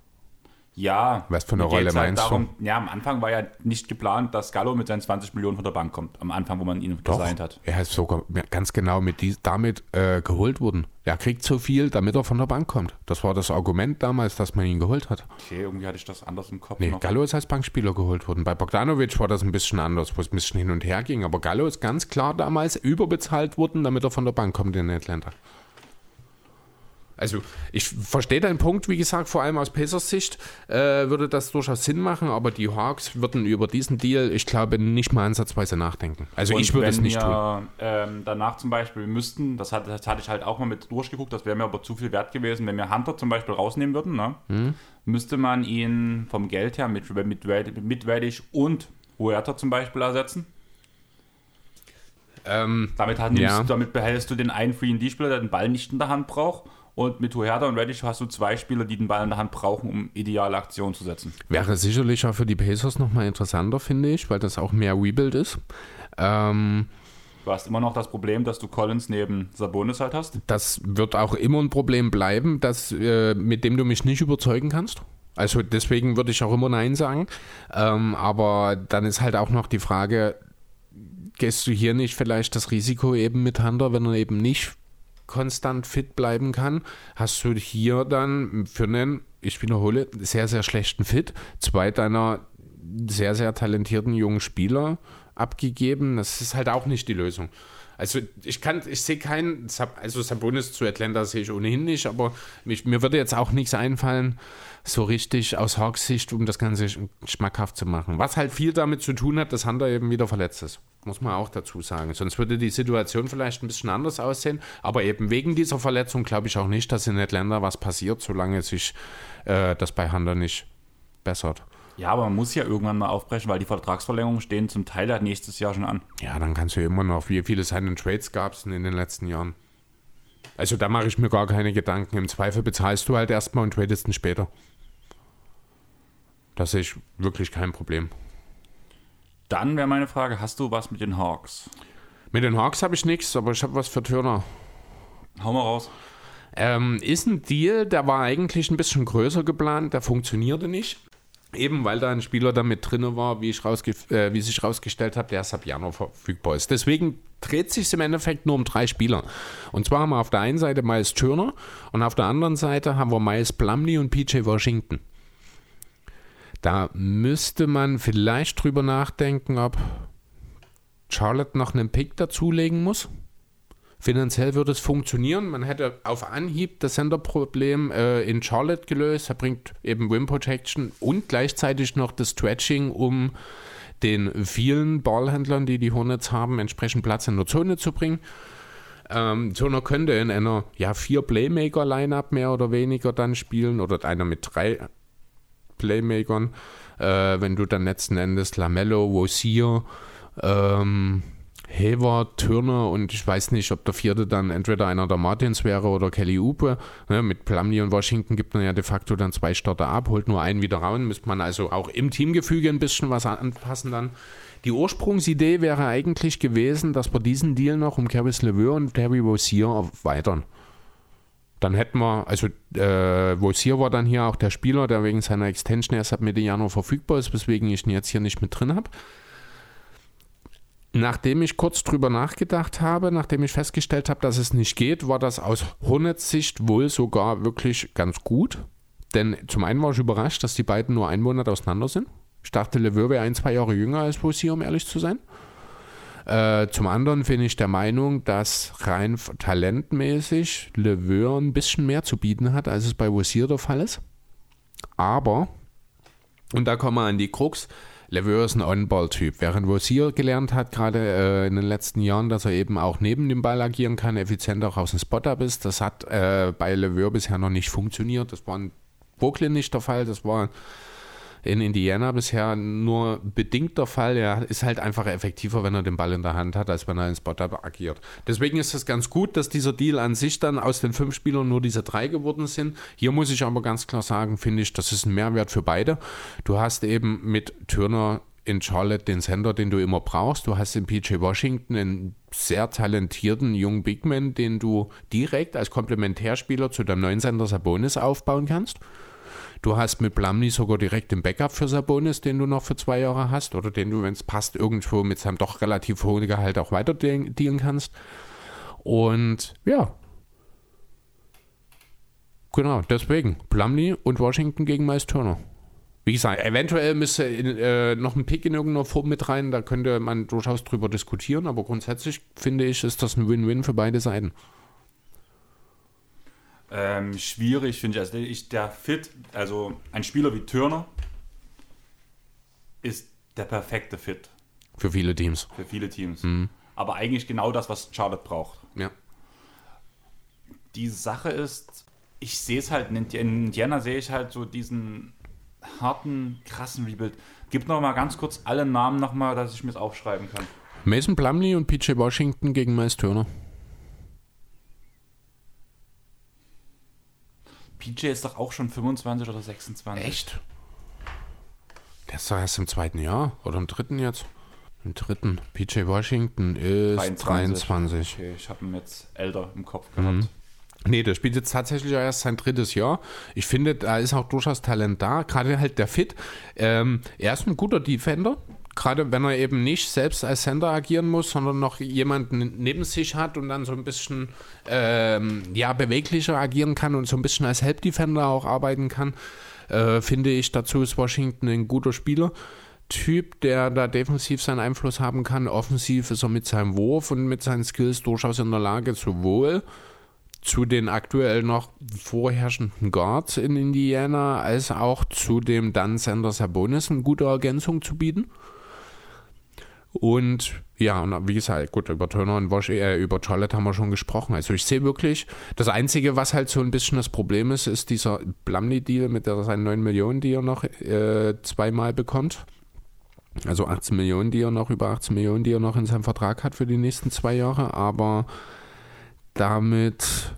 Ja.
Was für eine Rolle halt meinst darum,
du? Ja, am Anfang war ja nicht geplant, dass Gallo mit seinen 20 Millionen von der Bank kommt. Am Anfang, wo man ihn Doch, designt hat.
Er ist sogar ganz genau mit dies, damit äh, geholt worden. Er kriegt so viel, damit er von der Bank kommt. Das war das Argument damals, dass man ihn geholt hat.
Okay, irgendwie hatte ich das anders im Kopf.
Nee,
noch.
Gallo ist als Bankspieler geholt worden. Bei Bogdanovic war das ein bisschen anders, wo es ein bisschen hin und her ging. Aber Gallo ist ganz klar damals überbezahlt worden, damit er von der Bank kommt in Atlanta. Also ich verstehe deinen Punkt, wie gesagt, vor allem aus Pacers Sicht äh, würde das durchaus Sinn machen, aber die Hawks würden über diesen Deal, ich glaube, nicht mal ansatzweise nachdenken. Also Und ich würde es nicht wir, tun.
Ähm, danach zum Beispiel müssten, das, hat, das hatte ich halt auch mal mit durchgeguckt, das wäre mir aber zu viel wert gewesen, wenn wir Hunter zum Beispiel rausnehmen würden, ne? Hm. müsste man ihn vom Geld her mit, mit, mit Reddish und Huerta zum Beispiel ersetzen. Ähm, damit, hat, ja. damit behältst du den einen Free D-Spieler, der den Ball nicht in der Hand braucht und mit Huerta und Reddish hast du zwei Spieler, die den Ball in der Hand brauchen, um ideale Aktionen zu setzen.
Wäre sicherlich auch für die Pacers nochmal interessanter, finde ich, weil das auch mehr Rebuild ist. Ähm,
Du hast immer noch das Problem, dass du Collins neben Sabonis halt hast.
Das wird auch immer ein Problem bleiben, das, äh, mit dem du mich nicht überzeugen kannst. Also deswegen würde ich auch immer Nein sagen. Ähm, aber dann ist halt auch noch die Frage, gehst du hier nicht vielleicht das Risiko eben mit Hunter, wenn er eben nicht konstant fit bleiben kann, hast du hier dann für einen, ich wiederhole, sehr, sehr schlechten Fit zwei deiner sehr, sehr talentierten jungen Spieler abgegeben. Das ist halt auch nicht die Lösung. Also ich kann, ich sehe keinen, also Sabonis zu Atlanta sehe ich ohnehin nicht, aber mich, mir würde jetzt auch nichts einfallen, so richtig aus Hawks Sicht, um das Ganze schmackhaft zu machen. Was halt viel damit zu tun hat, dass Hunter eben wieder verletzt ist. Muss man auch dazu sagen. Sonst würde die Situation vielleicht ein bisschen anders aussehen. Aber eben wegen dieser Verletzung glaube ich auch nicht, dass in Atlanta was passiert, solange sich äh, das bei Hunter nicht bessert.
Ja, aber man muss ja irgendwann mal aufbrechen, weil die Vertragsverlängerungen stehen zum Teil halt nächstes Jahr schon an.
Ja, dann kannst du immer noch, wie viele seinen Trades gab es in den letzten Jahren? Also da mache ich mir gar keine Gedanken. Im Zweifel bezahlst du halt erstmal und tradest ihn später. Das sehe ich wirklich kein Problem.
Dann wäre meine Frage, hast du was mit den Hawks?
Mit den Hawks habe ich nichts, aber ich habe was für Turner.
Hau mal raus.
Ähm, ist ein Deal, der war eigentlich ein bisschen größer geplant, der funktionierte nicht. Eben weil da ein Spieler damit drin war, wie, ich rausge äh, wie sich rausgestellt habe, der ab Januar verfügbar ist. Deswegen dreht sich im Endeffekt nur um drei Spieler. Und zwar haben wir auf der einen Seite Miles Turner und auf der anderen Seite haben wir Miles Plumley und PJ Washington. Da müsste man vielleicht drüber nachdenken, ob Charlotte noch einen Pick dazulegen muss. Finanziell würde es funktionieren. Man hätte auf Anhieb das Senderproblem äh, in Charlotte gelöst. Er bringt eben Wim Protection und gleichzeitig noch das Stretching, um den vielen Ballhändlern, die die Hornets haben, entsprechend Platz in der Zone zu bringen. Ähm, Turner könnte in einer ja, vier Playmaker-Lineup mehr oder weniger dann spielen oder einer mit drei Playmakern. Äh, wenn du dann letzten Endes Lamello, Wosier, ähm, Hayward, Turner und ich weiß nicht, ob der vierte dann entweder einer der Martins wäre oder Kelly Upe. Ne, mit Plumlee und Washington gibt man ja de facto dann zwei Starter ab, holt nur einen wieder raus. Müsste man also auch im Teamgefüge ein bisschen was anpassen dann. Die Ursprungsidee wäre eigentlich gewesen, dass wir diesen Deal noch um Caris LeVeur und Terry Rozier erweitern. Dann hätten wir, also äh, Volsier war dann hier auch der Spieler, der wegen seiner Extension erst ab Mitte Januar verfügbar ist, weswegen ich ihn jetzt hier nicht mit drin habe. Nachdem ich kurz drüber nachgedacht habe, nachdem ich festgestellt habe, dass es nicht geht, war das aus Hornets Sicht wohl sogar wirklich ganz gut. Denn zum einen war ich überrascht, dass die beiden nur einen Monat auseinander sind. Ich dachte, LeVeur wäre ein, zwei Jahre jünger als Volsier, um ehrlich zu sein. Äh, zum anderen bin ich der Meinung, dass rein talentmäßig LeVeur ein bisschen mehr zu bieten hat, als es bei Wosier der Fall ist. Aber, und da kommen wir an die Krux, LeVeur ist ein On-Ball-Typ. Während Wosier gelernt hat, gerade äh, in den letzten Jahren, dass er eben auch neben dem Ball agieren kann, effizient auch aus dem Spot-Up ist, das hat äh, bei LeVeur bisher noch nicht funktioniert. Das war in Brooklyn nicht der Fall. Das war in Indiana bisher nur bedingt der Fall. Er ist halt einfach effektiver, wenn er den Ball in der Hand hat, als wenn er in Spot-Up agiert. Deswegen ist es ganz gut, dass dieser Deal an sich dann aus den fünf Spielern nur diese drei geworden sind. Hier muss ich aber ganz klar sagen, finde ich, das ist ein Mehrwert für beide. Du hast eben mit Turner in Charlotte den Sender, den du immer brauchst. Du hast in PJ Washington einen sehr talentierten jungen Bigman, den du direkt als Komplementärspieler zu deinem neuen Sender Sabonis aufbauen kannst. Du hast mit Blamni sogar direkt den Backup für Sabonis, den du noch für zwei Jahre hast oder den du, wenn es passt, irgendwo mit seinem doch relativ hohen Gehalt auch weiter dealen kannst. Und ja. Genau, deswegen Plumlee und Washington gegen Miles Turner. Wie gesagt, eventuell müsste äh, noch ein Pick in irgendeiner Form mit rein, da könnte man durchaus drüber diskutieren, aber grundsätzlich finde ich, ist das ein Win-Win für beide Seiten.
Ähm, schwierig finde ich. Also ich, der Fit, also ein Spieler wie Turner ist der perfekte Fit.
Für viele Teams.
Für viele Teams. Mhm. Aber eigentlich genau das, was Charlotte braucht.
Ja.
Die Sache ist, ich sehe es halt, in Indiana sehe ich halt so diesen harten, krassen Rebuild. Gib noch mal ganz kurz alle Namen noch mal, dass ich mir es aufschreiben kann.
Mason Plumley und PJ Washington gegen Miles Turner.
PJ ist doch auch schon 25 oder 26.
Echt? Der ist doch erst im zweiten Jahr oder im dritten jetzt. Im dritten. PJ Washington ist 23. 23.
Okay, ich habe ihn jetzt älter im Kopf gehabt. Mhm.
Nee, der spielt jetzt tatsächlich erst sein drittes Jahr. Ich finde, da ist auch durchaus Talent da. Gerade halt der Fit. Ähm, er ist ein guter Defender gerade wenn er eben nicht selbst als Center agieren muss, sondern noch jemanden neben sich hat und dann so ein bisschen ähm, ja, beweglicher agieren kann und so ein bisschen als Help Defender auch arbeiten kann, äh, finde ich, dazu ist Washington ein guter Spieler. Typ, der da defensiv seinen Einfluss haben kann. Offensiv ist er mit seinem Wurf und mit seinen Skills durchaus in der Lage, sowohl zu den aktuell noch vorherrschenden Guards in Indiana als auch zu dem dann Sender Sabonis eine gute Ergänzung zu bieten. Und ja, und wie gesagt, gut, über Turner und Wash, äh, über Charlotte haben wir schon gesprochen. Also ich sehe wirklich, das Einzige, was halt so ein bisschen das Problem ist, ist dieser Blumley-Deal mit der seinen 9 Millionen, die er noch äh, zweimal bekommt. Also 18 Millionen, die er noch, über 18 Millionen, die er noch in seinem Vertrag hat für die nächsten zwei Jahre. Aber damit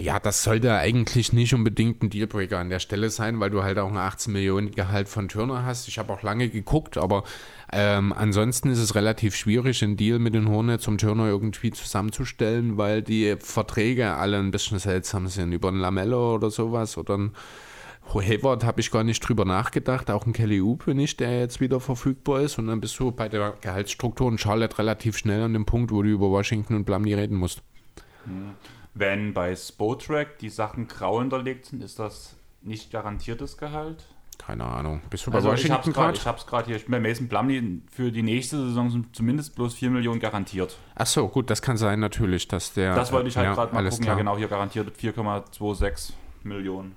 ja, das sollte eigentlich nicht unbedingt ein Dealbreaker an der Stelle sein, weil du halt auch ein 18 Millionen Gehalt von Turner hast. Ich habe auch lange geguckt, aber ähm, ansonsten ist es relativ schwierig, einen Deal mit den Hornets um Turner irgendwie zusammenzustellen, weil die Verträge alle ein bisschen seltsam sind. Über einen Lamello oder sowas oder ein Hayward habe ich gar nicht drüber nachgedacht. Auch ein Kelly Oubre nicht, der jetzt wieder verfügbar ist. Und dann bist du bei der Gehaltsstruktur in Charlotte relativ schnell an dem Punkt, wo du über Washington und Blumley reden musst.
Mhm. Wenn bei Spotrack die Sachen grau hinterlegt sind, ist das nicht garantiertes Gehalt?
Keine Ahnung.
Bist du bei also Washington gerade? Ich habe es gerade hier. Bei Mason Plumlee für die nächste Saison sind zumindest bloß 4 Millionen garantiert.
Ach so, gut, das kann sein natürlich, dass der...
Das wollte ich halt ja, gerade mal gucken. Klar. Ja, genau, hier garantiert 4,26 Millionen.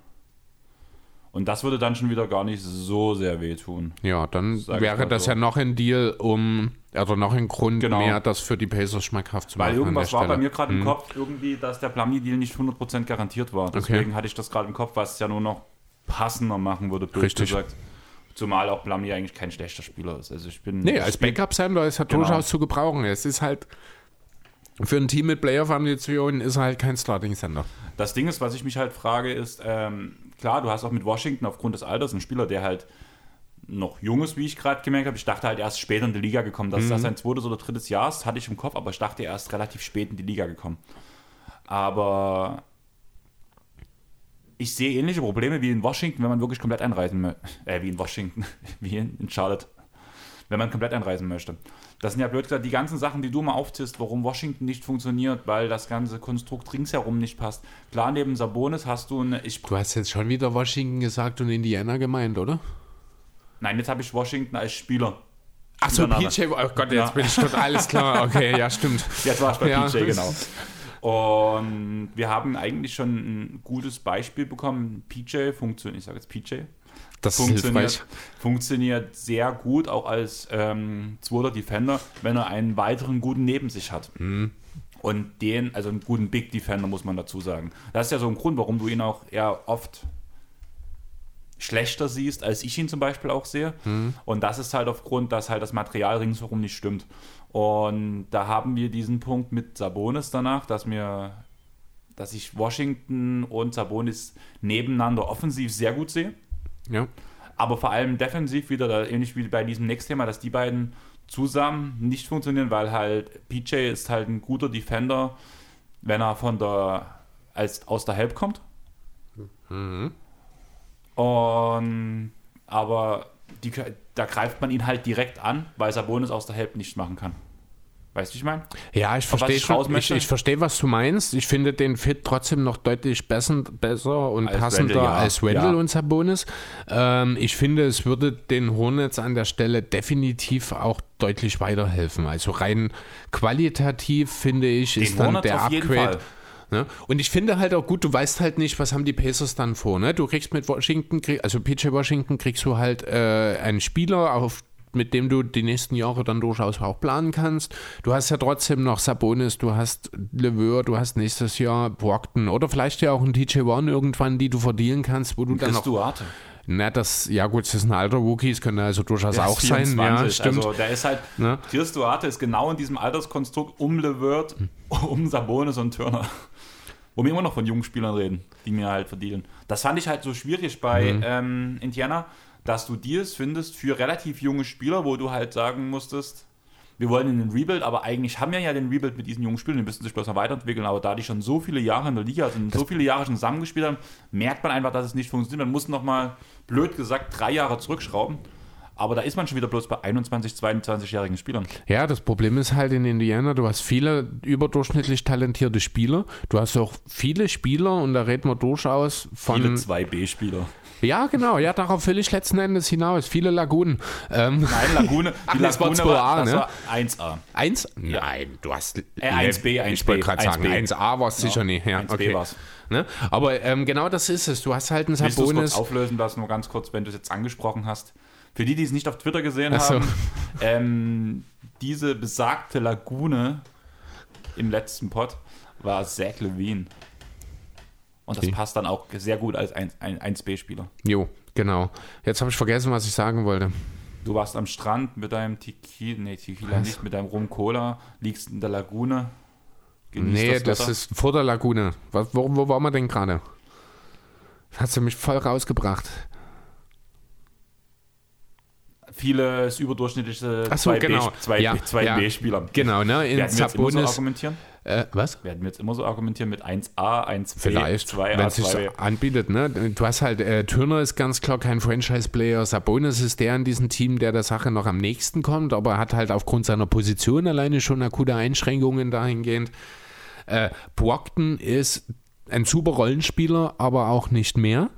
Und das würde dann schon wieder gar nicht so sehr wehtun.
Ja, dann wäre das so. ja noch ein Deal, um, also noch ein Grund genau. mehr, das für die Pacers schmackhaft zu
Weil machen. Weil irgendwas war bei mir gerade hm. im Kopf, irgendwie, dass der Plumlee-Deal nicht 100% garantiert war. Deswegen okay. hatte ich das gerade im Kopf, was es ja nur noch passender machen würde,
Richtig. gesagt.
Zumal auch Plumlee eigentlich kein schlechter Spieler ist. Also ich bin.
Nee, als Backup-Sender ist er genau. durchaus zu gebrauchen. Es ist halt. Für ein Team mit Playoff-Ambitionen ist er halt kein Starting-Sender.
Das Ding ist, was ich mich halt frage, ist, ähm, klar, du hast auch mit Washington aufgrund des Alters einen Spieler, der halt noch jung ist, wie ich gerade gemerkt habe. Ich dachte halt erst später in die Liga gekommen. Dass mhm. das sein zweites oder drittes Jahr ist, hatte ich im Kopf, aber ich dachte erst relativ spät in die Liga gekommen. Aber ich sehe ähnliche Probleme wie in Washington, wenn man wirklich komplett einreisen möchte. Äh, wie in Washington, [laughs] wie in, in Charlotte. Wenn man komplett einreisen möchte. Das sind ja blöd gesagt die ganzen Sachen, die du mal aufziehst, warum Washington nicht funktioniert, weil das ganze Konstrukt ringsherum nicht passt. Klar, neben Sabonis hast du eine. Ich
du hast jetzt schon wieder Washington gesagt und Indiana gemeint, oder?
Nein, jetzt habe ich Washington als Spieler.
Achso, PJ, oh Gott, jetzt ja. bin ich total alles klar. Okay, ja, stimmt. [laughs]
Jetzt war ich bei ja. PJ, genau. Und wir haben eigentlich schon ein gutes Beispiel bekommen. PJ funktioniert, ich sage jetzt PJ,
das
funktioniert, funktioniert sehr gut, auch als ähm, zweiter Defender, wenn er einen weiteren guten neben sich hat. Mhm. Und den, also einen guten Big Defender, muss man dazu sagen. Das ist ja so ein Grund, warum du ihn auch eher oft schlechter siehst, als ich ihn zum Beispiel auch sehe. Mhm. Und das ist halt aufgrund, dass halt das Material ringsherum nicht stimmt. Und da haben wir diesen Punkt mit Sabonis danach, dass mir dass ich Washington und Sabonis nebeneinander offensiv sehr gut sehe.
Ja.
Aber vor allem defensiv wieder, ähnlich wie bei diesem Next-Thema, dass die beiden zusammen nicht funktionieren, weil halt PJ ist halt ein guter Defender, wenn er von der als aus der Help kommt. Mhm. Und aber die, da greift man ihn halt direkt an, weil Sabonis aus der Help nicht machen kann. Weißt du, ich meine?
Ja, ich verstehe schon. Ich, ich verstehe, was du meinst. Ich finde den Fit trotzdem noch deutlich besser, besser und als passender Wendell, ja. als Wendell ja. und Sabonis. Ähm, ich finde, es würde den Hornets an der Stelle definitiv auch deutlich weiterhelfen. Also rein qualitativ finde ich, den ist dann Hornets der Upgrade. Ne? Und ich finde halt auch gut, du weißt halt nicht, was haben die Pacers dann vor. Ne? Du kriegst mit Washington, also PJ Washington, kriegst du halt äh, einen Spieler, auf mit dem du die nächsten Jahre dann durchaus auch planen kannst. Du hast ja trotzdem noch Sabonis, du hast Leveur, du hast nächstes Jahr Brockton oder vielleicht ja auch ein TJ One irgendwann, die du verdienen kannst, wo du dann noch...
Duarte.
Na, das, ja gut, das ist ein alter Rookie, das könnte also durchaus auch 24, sein. Ja, stimmt. Also
der ist halt, ne? Tiers Duarte ist genau in diesem Alterskonstrukt um Levert, um Sabonis und Turner. Wo wir immer noch von jungen Spielern reden, die mir halt verdienen. Das fand ich halt so schwierig bei mhm. ähm, Indiana dass du Deals findest für relativ junge Spieler, wo du halt sagen musstest, wir wollen in den Rebuild, aber eigentlich haben wir ja den Rebuild mit diesen jungen Spielern, die müssen sich bloß noch weiterentwickeln, aber da die schon so viele Jahre in der Liga sind, so viele Jahre schon zusammengespielt haben, merkt man einfach, dass es nicht funktioniert. Man muss nochmal, blöd gesagt, drei Jahre zurückschrauben. Aber da ist man schon wieder bloß bei 21, 22-jährigen Spielern.
Ja, das Problem ist halt in Indiana, du hast viele überdurchschnittlich talentierte Spieler. Du hast auch viele Spieler und da reden wir durchaus von.
Viele 2B-Spieler.
Ja, genau, ja, darauf will ich letzten Endes hinaus. Viele Lagunen.
Ähm, Nein, Lagune, [laughs]
die Ach, Lagune war, 2A, war,
ne? war 1A.
1? Nein, du hast. Äh,
1B, 1B.
Ich wollte gerade sagen, 1A war es genau. sicher nicht. Ja,
1B
okay.
war es.
Ne? Aber ähm, genau das ist es. Du hast halt einen Sabonis. Willst du
kurz auflösen lassen, nur ganz kurz, wenn du es jetzt angesprochen hast. Für die, die es nicht auf Twitter gesehen so. haben, ähm, diese besagte Lagune im letzten Pod war Zach Levine. Und das okay. passt dann auch sehr gut als 1B-Spieler.
Jo, genau. Jetzt habe ich vergessen, was ich sagen wollte.
Du warst am Strand mit deinem Tequila, nee, Tequila was? nicht, mit deinem Rum Cola, liegst in der Lagune.
Nee, das, das ist vor der Lagune. wo, wo waren wir denn gerade? Hast du mich voll rausgebracht
vieles überdurchschnittliche
so, 2B, genau.
2, ja, 2B Spieler.
Genau, ne?
In Werden wir jetzt immer so argumentieren?
Äh, was?
Werden wir jetzt immer so argumentieren mit 1A, 1B,
Vielleicht, 2A, wenn es sich anbietet. Ne? Du hast halt, äh, Turner ist ganz klar kein Franchise-Player, Sabonis ist der in diesem Team, der der Sache noch am nächsten kommt, aber hat halt aufgrund seiner Position alleine schon akute Einschränkungen dahingehend. Äh, Brockton ist ein super Rollenspieler, aber auch nicht mehr.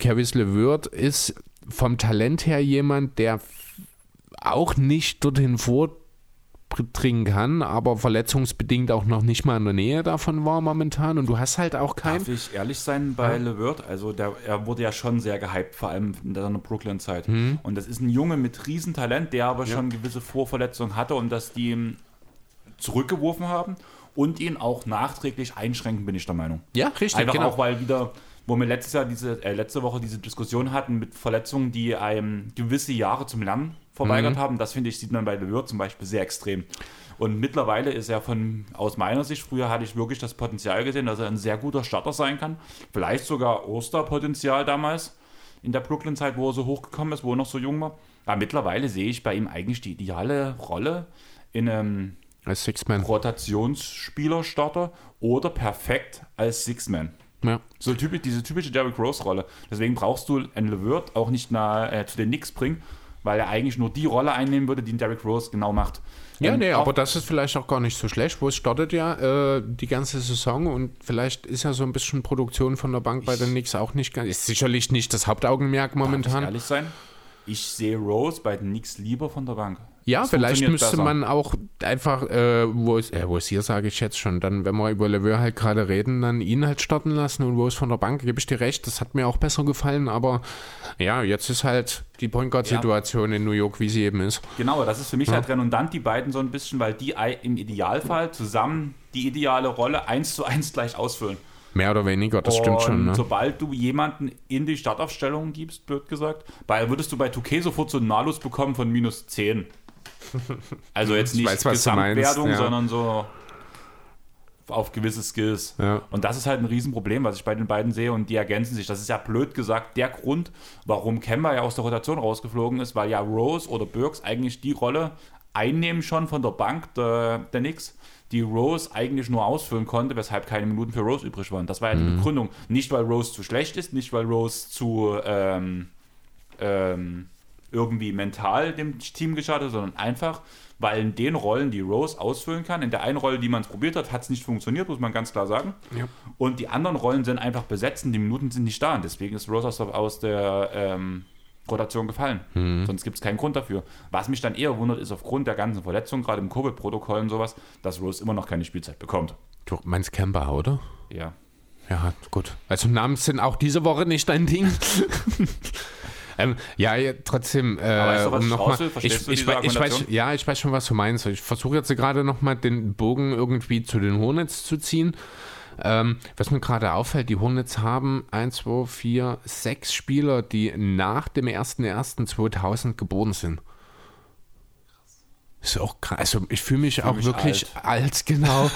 Caris LeVert ist vom Talent her jemand, der auch nicht dorthin vordringen kann, aber verletzungsbedingt auch noch nicht mal in der Nähe davon war momentan. Und du hast halt auch keinen.
Darf ich ehrlich sein bei ja. LeVert? Also der, er wurde ja schon sehr gehypt, vor allem in seiner Brooklyn-Zeit. Mhm. Und das ist ein Junge mit Riesentalent, der aber ja. schon gewisse Vorverletzungen hatte und dass die ihm zurückgeworfen haben und ihn auch nachträglich einschränken, bin ich der Meinung.
Ja, richtig.
Einfach genau. auch, weil wieder wo wir letztes Jahr diese, äh, letzte Woche diese Diskussion hatten mit Verletzungen, die einem gewisse Jahre zum Lernen verweigert mhm. haben. Das finde ich, sieht man bei Leveur zum Beispiel sehr extrem. Und mittlerweile ist er von, aus meiner Sicht, früher hatte ich wirklich das Potenzial gesehen, dass er ein sehr guter Starter sein kann. Vielleicht sogar Osterpotenzial damals in der Brooklyn-Zeit, wo er so hochgekommen ist, wo er noch so jung war. Aber mittlerweile sehe ich bei ihm eigentlich die ideale Rolle in einem. Rotationsspieler-Starter oder perfekt als Six-Man.
Ja.
So typisch, diese typische Derrick Rose-Rolle. Deswegen brauchst du einen LeVert auch nicht nah, äh, zu den Knicks bringen, weil er eigentlich nur die Rolle einnehmen würde, die Derrick Rose genau macht.
Ja, ähm, nee, aber das ist vielleicht auch gar nicht so schlecht. Wo es startet ja äh, die ganze Saison und vielleicht ist ja so ein bisschen Produktion von der Bank bei den Knicks auch nicht ganz. Ist sicherlich nicht das Hauptaugenmerk momentan. Darf
ich ehrlich sein? Ich sehe Rose bei den Knicks lieber von der Bank.
Ja, das vielleicht müsste besser. man auch einfach, äh, wo es, äh, wo es hier sage ich jetzt schon, dann, wenn wir über Leveur halt gerade reden, dann ihn halt starten lassen und wo es von der Bank, gebe ich dir recht, das hat mir auch besser gefallen, aber ja, jetzt ist halt die Point Guard-Situation ja. in New York, wie sie eben ist.
Genau, das ist für mich ja. halt redundant, die beiden so ein bisschen, weil die im Idealfall zusammen die ideale Rolle eins zu eins gleich ausfüllen.
Mehr oder weniger, das und stimmt schon. Ne?
Sobald du jemanden in die Startaufstellung gibst, blöd gesagt, weil würdest du bei 2K sofort so einen Malus bekommen von minus 10. [laughs] Also jetzt nicht weiß, Gesamtwertung, ja. sondern so auf gewisse Skills.
Ja.
Und das ist halt ein Riesenproblem, was ich bei den beiden sehe und die ergänzen sich. Das ist ja blöd gesagt der Grund, warum Kemba ja aus der Rotation rausgeflogen ist, weil ja Rose oder Burks eigentlich die Rolle einnehmen schon von der Bank der, der Knicks, die Rose eigentlich nur ausfüllen konnte, weshalb keine Minuten für Rose übrig waren. Das war ja die mhm. Begründung. Nicht, weil Rose zu schlecht ist, nicht, weil Rose zu ähm, ähm, irgendwie mental dem Team geschadet, sondern einfach, weil in den Rollen, die Rose ausfüllen kann, in der einen Rolle, die man es probiert hat, hat es nicht funktioniert, muss man ganz klar sagen.
Ja.
Und die anderen Rollen sind einfach besetzt und die Minuten sind nicht da. Und deswegen ist Rose aus der, aus der ähm, Rotation gefallen. Mhm. Sonst gibt es keinen Grund dafür. Was mich dann eher wundert, ist aufgrund der ganzen Verletzungen, gerade im Covid-Protokoll und sowas, dass Rose immer noch keine Spielzeit bekommt.
Du meinst Camper, oder?
Ja.
Ja, gut. Also Namen sind auch diese Woche nicht dein Ding. [laughs] Ähm, ja, ja, trotzdem, äh, um nochmal. Ich, ich, ich, weiß, ja, ich weiß schon, was du meinst. Ich versuche jetzt gerade nochmal den Bogen irgendwie zu den Hornets zu ziehen. Ähm, was mir gerade auffällt, die Hornets haben 1, 2, 4, 6 Spieler, die nach dem 01.01.2000 geboren sind. Ist auch krass. Also ich fühle mich fühl auch mich wirklich alt, alt genau.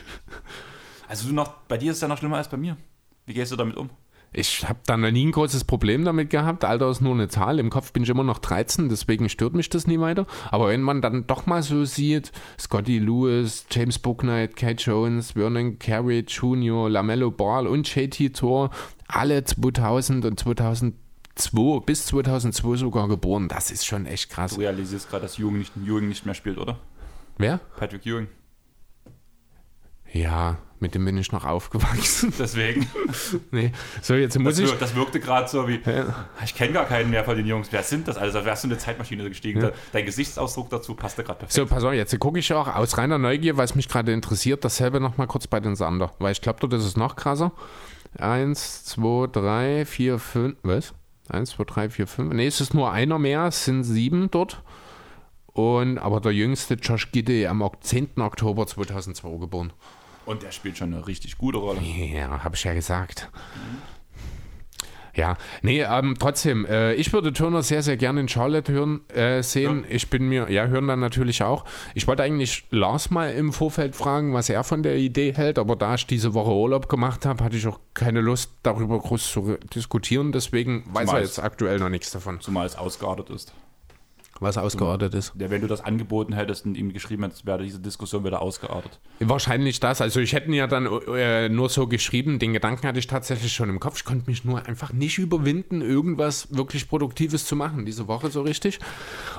[laughs]
also du noch, bei dir ist es ja noch schlimmer als bei mir. Wie gehst du damit um?
Ich habe da noch nie ein großes Problem damit gehabt. Alter ist nur eine Zahl. Im Kopf bin ich immer noch 13, deswegen stört mich das nie weiter. Aber wenn man dann doch mal so sieht, Scotty Lewis, James Booknight, Kate Jones, Vernon Carey Jr., Lamello Ball und JT Thor, alle 2000 und 2000 2002, bis 2002 sogar geboren. Das ist schon echt krass.
Du realisierst gerade, dass Jürgen nicht, Jürgen nicht mehr spielt, oder?
Wer?
Patrick Jürgen.
Ja, mit dem bin ich noch aufgewachsen. [laughs]
Deswegen. [laughs]
nee. So, jetzt muss
Das,
ich.
wir, das wirkte gerade so wie,
Ja.
ich kenne gar keinen mehr von den Jungs. Wer sind das? Also wärst du in eine Zeitmaschine gestiegen.
Ja.
Dein Gesichtsausdruck dazu passte gerade perfekt.
So, pass auf, jetzt gucke ich auch aus reiner Neugier, was mich gerade interessiert, dasselbe nochmal kurz bei den Sander. Weil ich glaube, das ist noch krasser. Eins, zwei, drei, vier, fünf. Was? Eins, zwei, drei, vier, fünf. Nee, es ist nur einer mehr, es sind sieben dort. Und, aber der jüngste, Josh Gidde, am Ok- 10. Oktober 2002 geboren.
Und der spielt schon eine richtig gute Rolle.
Ja, habe ich ja gesagt. Ja, nee, ähm, trotzdem, äh, ich würde Turner sehr, sehr gerne in Charlotte hören, äh, sehen. Ich bin mir, ja, hören dann natürlich auch. Ich wollte eigentlich Lars mal im Vorfeld fragen, was er von der Idee hält, aber da ich diese Woche Urlaub gemacht habe, hatte ich auch keine Lust, darüber groß zu re- diskutieren. Deswegen weiß er
Zumal
jetzt aktuell noch nichts davon,
Zumal es ausgeartet ist.
Was ausgeordnet ist.
Ja, wenn du das angeboten hättest und ihm geschrieben hättest, wäre diese Diskussion wieder ausgeartet.
Wahrscheinlich das. Also ich hätte ihn ja dann äh, nur so geschrieben, den Gedanken hatte ich tatsächlich schon im Kopf. Ich konnte mich nur einfach nicht überwinden, irgendwas wirklich Produktives zu machen diese Woche so richtig.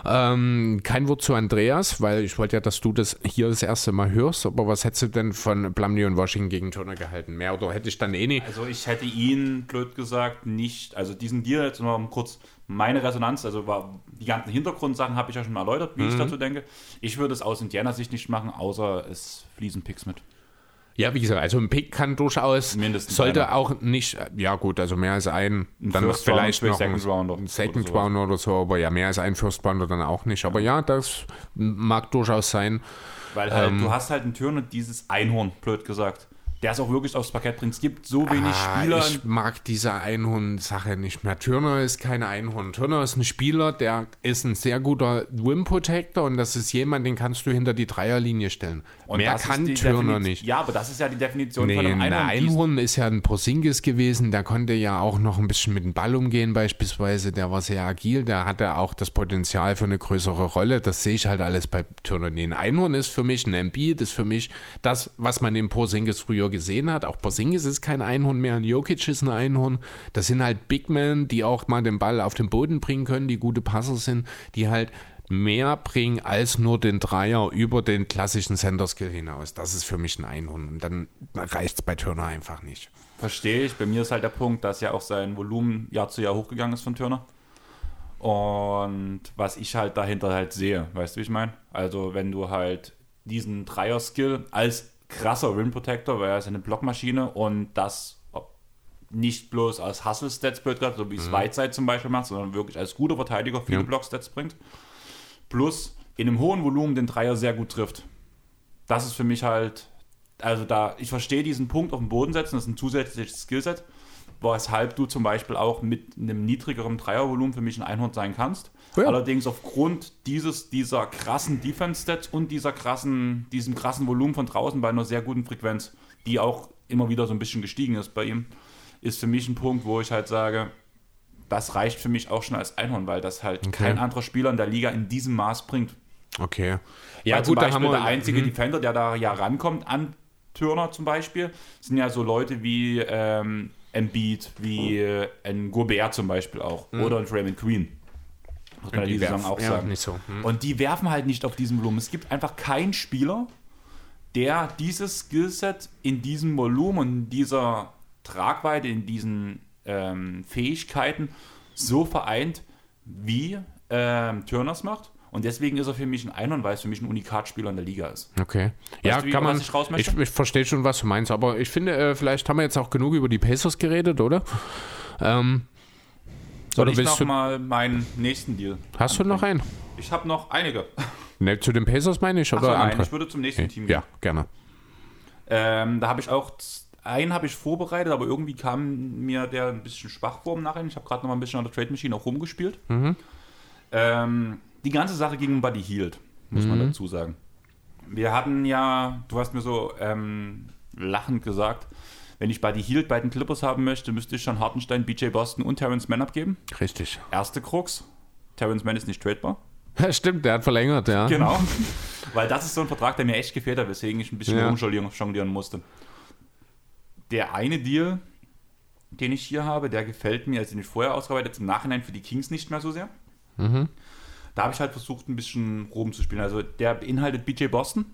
Ähm, kein Wort zu Andreas, weil ich wollte ja, dass du das hier das erste Mal hörst. Aber was hättest du denn von Plumlee und Washington gegen Turner gehalten? Mehr oder hätte ich dann eh nicht?
Also ich hätte ihn, blöd gesagt, nicht, also diesen Deal jetzt noch mal kurz meine Resonanz, also war, die ganzen Hintergrundsachen habe ich ja schon mal erläutert, wie ich dazu denke. Ich würde es aus Indianer-Sicht nicht machen, außer es fließen Picks mit.
Ja, wie gesagt, also ein Pick kann durchaus,
Mindestens
sollte
einer.
auch nicht, ja gut, also mehr als ein,
Ein
dann
First
vielleicht
Round,
noch ein
Second Rounder
ein Second
oder.
Rounder oder so, aber ja, mehr als ein First Rounder dann auch nicht. Aber ja, das mag durchaus sein.
Weil halt,
Ähm.
du hast halt einen Turner, dieses Einhorn, blöd gesagt, der es auch wirklich aufs Parkett bringt. Es gibt so wenig
Ah,
Spieler.
ich mag diese Einhorn-Sache nicht mehr. Turner ist kein Einhorn. Turner ist ein Spieler, der ist ein sehr guter Rim Protector und das ist jemand, den kannst du hinter die Dreierlinie stellen.
Und
Mehr
das
kann Turner
Definition-
nicht.
Ja, aber das ist ja die Definition
Nee,
von einem
ein
Einhorn.
Einhorn ist ja ein Porzingis gewesen, der konnte ja auch noch ein bisschen mit dem Ball umgehen beispielsweise, der war sehr agil, der hatte auch das Potenzial für eine größere Rolle, das sehe ich halt alles bei Turner. Nee, ein Einhorn ist für mich ein Embiid, ist für mich das, was man in Porzingis früher gesehen hat, auch Porzingis ist kein Einhorn mehr, Jokic ist ein Einhorn, das sind halt Big Men, die auch mal den Ball auf den Boden bringen können, die gute Passer sind, die halt mehr bringen als nur den Dreier über den klassischen Center-Skill hinaus. Das ist für mich ein Einhorn. Und dann reicht es bei Turner einfach nicht.
Verstehe ich. Bei mir ist halt der Punkt, dass ja auch sein Volumen Jahr zu Jahr hochgegangen ist von Turner. Und was ich halt dahinter halt sehe, weißt du, wie ich meine? Also, wenn du halt diesen Dreier-Skill als krasser Rim Protector, weil er ist eine Blockmaschine und das nicht bloß als Hustle-Stats blöd gesagt, so wie es Whiteside zum Beispiel macht, sondern wirklich als guter Verteidiger viele
Ja.
Block-Stats bringt. Plus in einem hohen Volumen den Dreier sehr gut trifft. Das ist für mich halt, also da, ich verstehe diesen Punkt auf den Boden setzen, das ist ein zusätzliches Skillset, weshalb du zum Beispiel auch mit einem niedrigeren Dreiervolumen für mich ein Einhorn sein kannst.
Ja.
Allerdings aufgrund dieses, dieser krassen Defense-Stats und dieser krassen, diesem krassen Volumen von draußen bei einer sehr guten Frequenz, die auch immer wieder so ein bisschen gestiegen ist bei ihm, ist für mich ein Punkt, wo ich halt sage, das reicht für mich auch schon als Einhorn, weil das halt
Okay.
kein anderer Spieler in der Liga in diesem Maß bringt.
Okay.
Ja, zum Beispiel der
wir-
einzige
Mhm.
Defender, der da ja rankommt an Turner zum Beispiel, sind ja so Leute wie ähm, Embiid, wie äh, ein Gobert zum Beispiel auch. Oder ein Raymond Queen. Muss man
die
Saison auch
ja,
sagen.
so. Hm.
Und die werfen halt nicht auf diesem Volumen. Es gibt einfach keinen Spieler, der dieses Skillset in diesem Volumen und in dieser Tragweite, in diesen ähm, Fähigkeiten so vereint, wie ähm, Turners macht. Und deswegen ist er für mich ein Einhorn, weil es für mich ein Unikatspieler in der Liga ist.
Okay. ja,
du,
kann man.
ich
Ich, ich, verstehe schon, was du meinst, aber ich finde, äh, vielleicht haben wir jetzt auch genug über die Pacers geredet, oder? Ähm,
Soll
oder
ich noch mal meinen nächsten Deal?
hast du noch einen?
Ich habe noch einige.
Ne, zu den Pacers meine ich,
Ach
oder
so, nein,
andere?
ich würde zum nächsten Team gehen.
ja, gerne.
Ähm, da habe ich auch einen habe ich vorbereitet, aber irgendwie kam mir der ein bisschen schwach vor im Nachhinein. Ich habe gerade noch mal ein bisschen an der Trade Machine auch rumgespielt. Ähm, die ganze Sache ging um Buddy Hield, muss man dazu sagen. Wir hatten ja, du hast mir so ähm, lachend gesagt, wenn ich Buddy Hield bei den Clippers haben möchte, müsste ich schon Hartenstein, BJ Boston und Terrence Mann abgeben.
Richtig.
Erste Krux, Terrence Mann ist nicht tradebar.
Ja, stimmt, der hat verlängert, ja.
Genau. [laughs] Weil das ist so ein Vertrag, der mir echt gefehlt hat, weswegen ich ein bisschen
Ja.
rumjonglieren jonglieren musste. Der eine Deal den ich hier habe, der gefällt mir, als den ich vorher ausgearbeitet im Nachhinein für die Kings nicht mehr so sehr.
Mhm.
Da habe ich halt versucht, ein bisschen rumzuspielen. Also der beinhaltet BJ Boston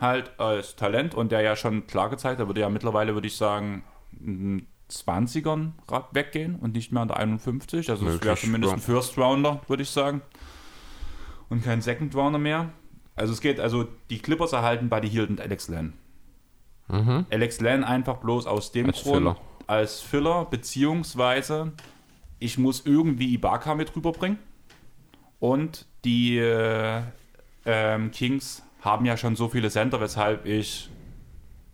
halt als Talent und der ja schon klar gezeigt hat, würde ja mittlerweile, würde ich sagen, in den 20ern grad weggehen und nicht mehr an der 51. Also es wäre zumindest ein First Rounder, würde ich sagen. Und kein Second Rounder mehr. Also es geht, also die Clippers erhalten Buddy Hield und Alex Len.
Mhm.
Alex Len einfach bloß aus dem
Als
Grund
Filler.
als Filler, beziehungsweise ich muss irgendwie Ibaka mit rüberbringen. Und die äh, ähm, Kings haben ja schon so viele Center, weshalb ich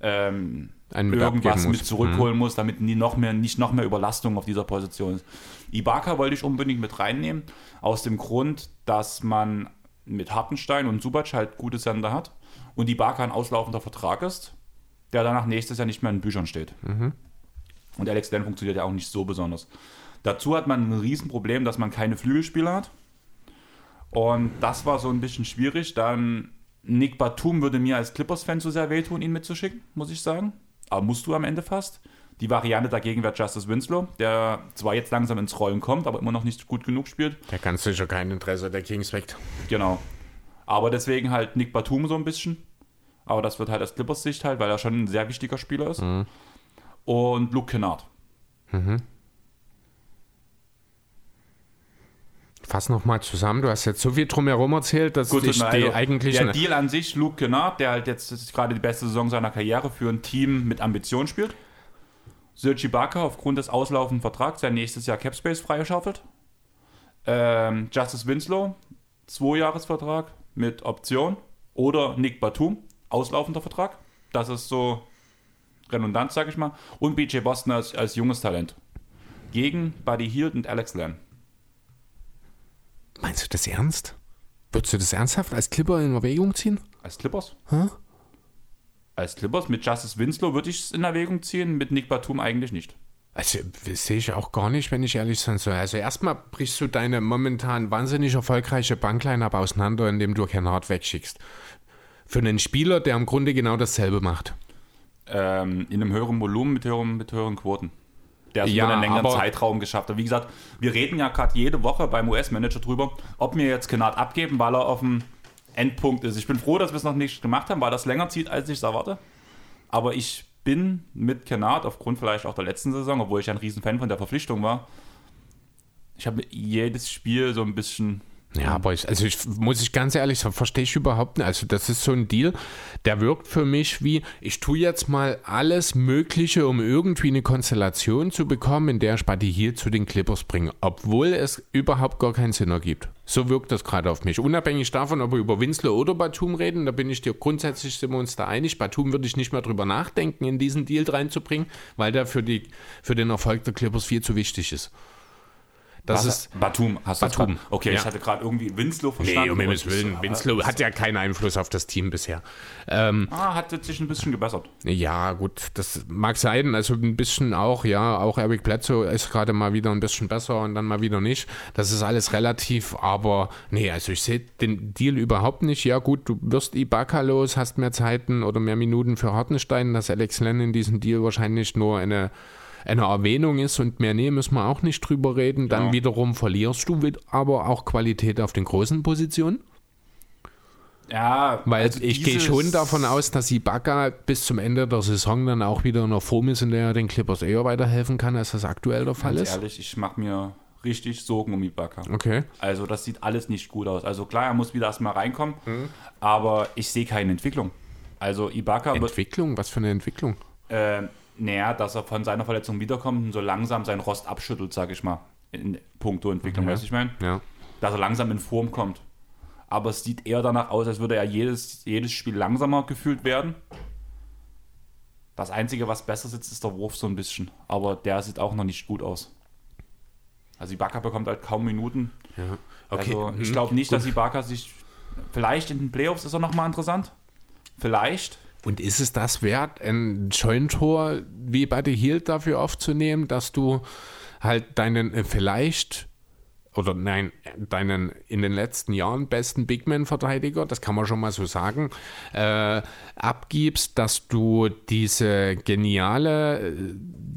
ähm, irgendwas mit zurückholen muss, damit nie noch mehr, nicht noch mehr Überlastung auf dieser Position ist. Ibaka wollte ich unbedingt mit reinnehmen, aus dem Grund, dass man mit Hartenstein und Subac halt gute Sender hat und Ibaka ein auslaufender Vertrag ist, der danach nächstes Jahr nicht mehr in Büchern steht. Und Alex Len funktioniert ja auch nicht so besonders. Dazu hat man ein Riesenproblem, dass man keine Flügelspieler hat. Und das war so ein bisschen schwierig. Dann Nick Batum würde mir als Clippers-Fan zu sehr wehtun, ihn mitzuschicken, muss ich sagen. Aber musst du am Ende fast. Die Variante dagegen wäre Justice Winslow, der zwar jetzt langsam ins Rollen kommt, aber immer noch nicht gut genug spielt.
Der kann sicher kein Interesse der Kings weckt.
Genau. Aber deswegen halt Nick Batum so ein bisschen. Aber das wird halt aus Clippers Sicht halt, weil er schon ein sehr wichtiger Spieler ist. Und Luke Kennard.
Fass nochmal zusammen, du hast jetzt so viel drumherum erzählt, dass
Gut,
ich die
leid.
eigentlichen...
der Deal an sich, Luke Kennard, der halt jetzt gerade die beste Saison seiner Karriere für ein Team mit Ambition spielt. Serge Ibaka aufgrund des auslaufenden Vertrags, der nächstes Jahr Capspace freigeschaufelt. Ähm, Justice Winslow, Zwei-Jahres-Vertrag mit Option. Oder Nick Batum, auslaufender Vertrag. Das ist so redundant, sag ich mal. Und BJ Boston als, als junges Talent. Gegen Buddy Hield und Alex Len.
Meinst du das ernst? Würdest du das ernsthaft als Clipper in Erwägung ziehen?
Als Clippers?
Hä?
Als Clippers mit Justice Winslow würde ich es in Erwägung ziehen, mit Nick Batum eigentlich nicht.
Also, das sehe ich auch gar nicht, wenn ich ehrlich sein soll. Also, erstmal brichst du deine momentan wahnsinnig erfolgreiche Bankline-Up auseinander, indem du Kennard wegschickst. Für einen Spieler, der im Grunde genau dasselbe macht.
Ähm, in einem höheren Volumen mit höheren, mit höheren Quoten. Der es
Ja,
über einen längeren Zeitraum geschafft hat. Wie gesagt, wir reden ja gerade jede Woche beim US-Manager drüber, ob wir jetzt Kennard abgeben, weil er auf dem Endpunkt ist. Ich bin froh, dass wir es noch nicht gemacht haben, weil das länger zieht, als ich es erwarte. Aber ich bin mit Kennard, aufgrund vielleicht auch der letzten Saison, obwohl ich ein Riesenfan von der Verpflichtung war, ich habe jedes Spiel so ein bisschen
Ja, aber ich, also ich muss ich ganz ehrlich sagen, verstehe ich überhaupt nicht. Also das ist so ein Deal, der wirkt für mich wie, ich tue jetzt mal alles Mögliche, um irgendwie eine Konstellation zu bekommen, in der ich Buddy hier zu den Clippers bringe, obwohl es überhaupt gar keinen Sinn ergibt. So wirkt das gerade auf mich. Unabhängig davon, ob wir über Winslow oder Batum reden, da bin ich dir grundsätzlich sind wir uns da einig. Batum würde ich nicht mehr drüber nachdenken, in diesen Deal reinzubringen, weil der für, die, für den Erfolg der Clippers viel zu wichtig ist. Das
Was?
ist
Batum. Hast du
Batum.
Okay,
Ja.
ich hatte gerade irgendwie Winslow verstanden.
Nee, um Himmels Willen. Winslow hat ja keinen Einfluss auf das Team bisher. Ähm,
Ah, hat sich ein bisschen gebessert.
ja, gut, das mag sein. Also ein bisschen auch, ja, auch Eric Bledsoe ist gerade mal wieder ein bisschen besser und dann mal wieder nicht. Das ist alles relativ, aber nee, also ich sehe den Deal überhaupt nicht. Ja, gut, du wirst Ibaka los, hast mehr Zeiten oder mehr Minuten für Hartenstein, dass Alex Len in diesem Deal wahrscheinlich nur eine eine Erwähnung ist und mehr nee, müssen wir auch nicht drüber reden. Dann
Ja.
wiederum verlierst du aber auch Qualität auf den großen Positionen.
Ja,
Weil
also
ich gehe schon davon aus, dass Ibaka bis zum Ende der Saison dann auch wieder in einer Form ist, in der er den Clippers eher weiterhelfen kann, als das aktuell der Fall
Ganz
ist.
ehrlich, ich mache mir richtig Sorgen um Ibaka.
Okay.
Also das sieht alles nicht gut aus. Also klar, er muss wieder erstmal reinkommen,
Mhm.
aber ich sehe keine Entwicklung. Also Ibaka
Entwicklung? Was für eine Entwicklung?
äh, naja, dass er von seiner Verletzung wiederkommt und so langsam seinen Rost abschüttelt, sage ich mal, in puncto Entwicklung,
Mhm.
weißt du, ich meine?
Ja.
Dass er langsam in Form kommt. Aber es sieht eher danach aus, als würde er jedes, jedes Spiel langsamer gefühlt werden. Das Einzige, was besser sitzt, ist der Wurf so ein bisschen. Aber der sieht auch noch nicht gut aus. Also Ibaka bekommt halt kaum Minuten.
ja. Okay.
Also ich
mhm.
glaube nicht,
Gut.
dass Ibaka sich. Vielleicht in den Playoffs ist er nochmal interessant. Vielleicht.
Und ist es das wert, ein Scheuntor wie bei The Hield dafür aufzunehmen, dass du halt deinen äh, vielleicht oder nein, deinen in den letzten Jahren besten Big Man-Verteidiger, das kann man schon mal so sagen, äh, abgibst, dass du diese geniale äh,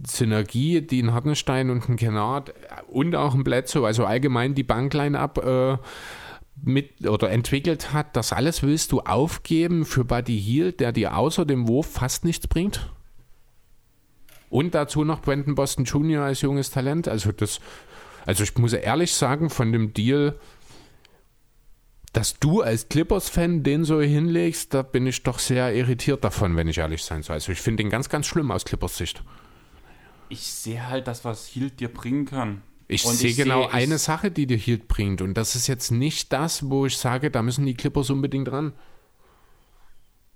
Synergie, die ein Hartenstein und ein Kennard und auch ein Bledsoe, also allgemein die Bankline ab, äh, mit oder entwickelt hat, das alles willst du aufgeben für Buddy Hield, der dir außer dem Wurf fast nichts bringt? Und dazu noch Brandon Boston Jr. als junges Talent. Also das, also ich muss ehrlich sagen, von dem Deal, dass du als Clippers-Fan den so hinlegst, da bin ich doch sehr irritiert davon, wenn ich ehrlich sein soll. Also ich finde den ganz, ganz schlimm aus Clippers Sicht.
Ich sehe halt das, was Hield dir bringen kann.
Ich sehe genau seh, eine Sache, die dir Hield bringt. Und das ist jetzt nicht das, wo ich sage, da müssen die Clippers unbedingt ran.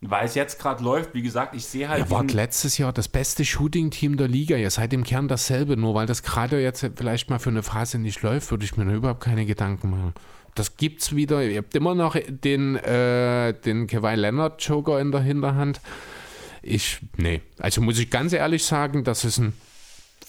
Weil es jetzt gerade läuft, wie gesagt, ich sehe halt.
Ihr wart letztes Jahr das beste Shooting-Team der Liga. Ihr seid im Kern dasselbe. Nur weil das gerade jetzt vielleicht mal für eine Phase nicht läuft, würde ich mir überhaupt keine Gedanken machen. Das gibt's wieder. Ihr habt immer noch den, äh, den Kawhi Leonard Joker in der Hinterhand. Ich, nee. Also muss ich ganz ehrlich sagen, das ist ein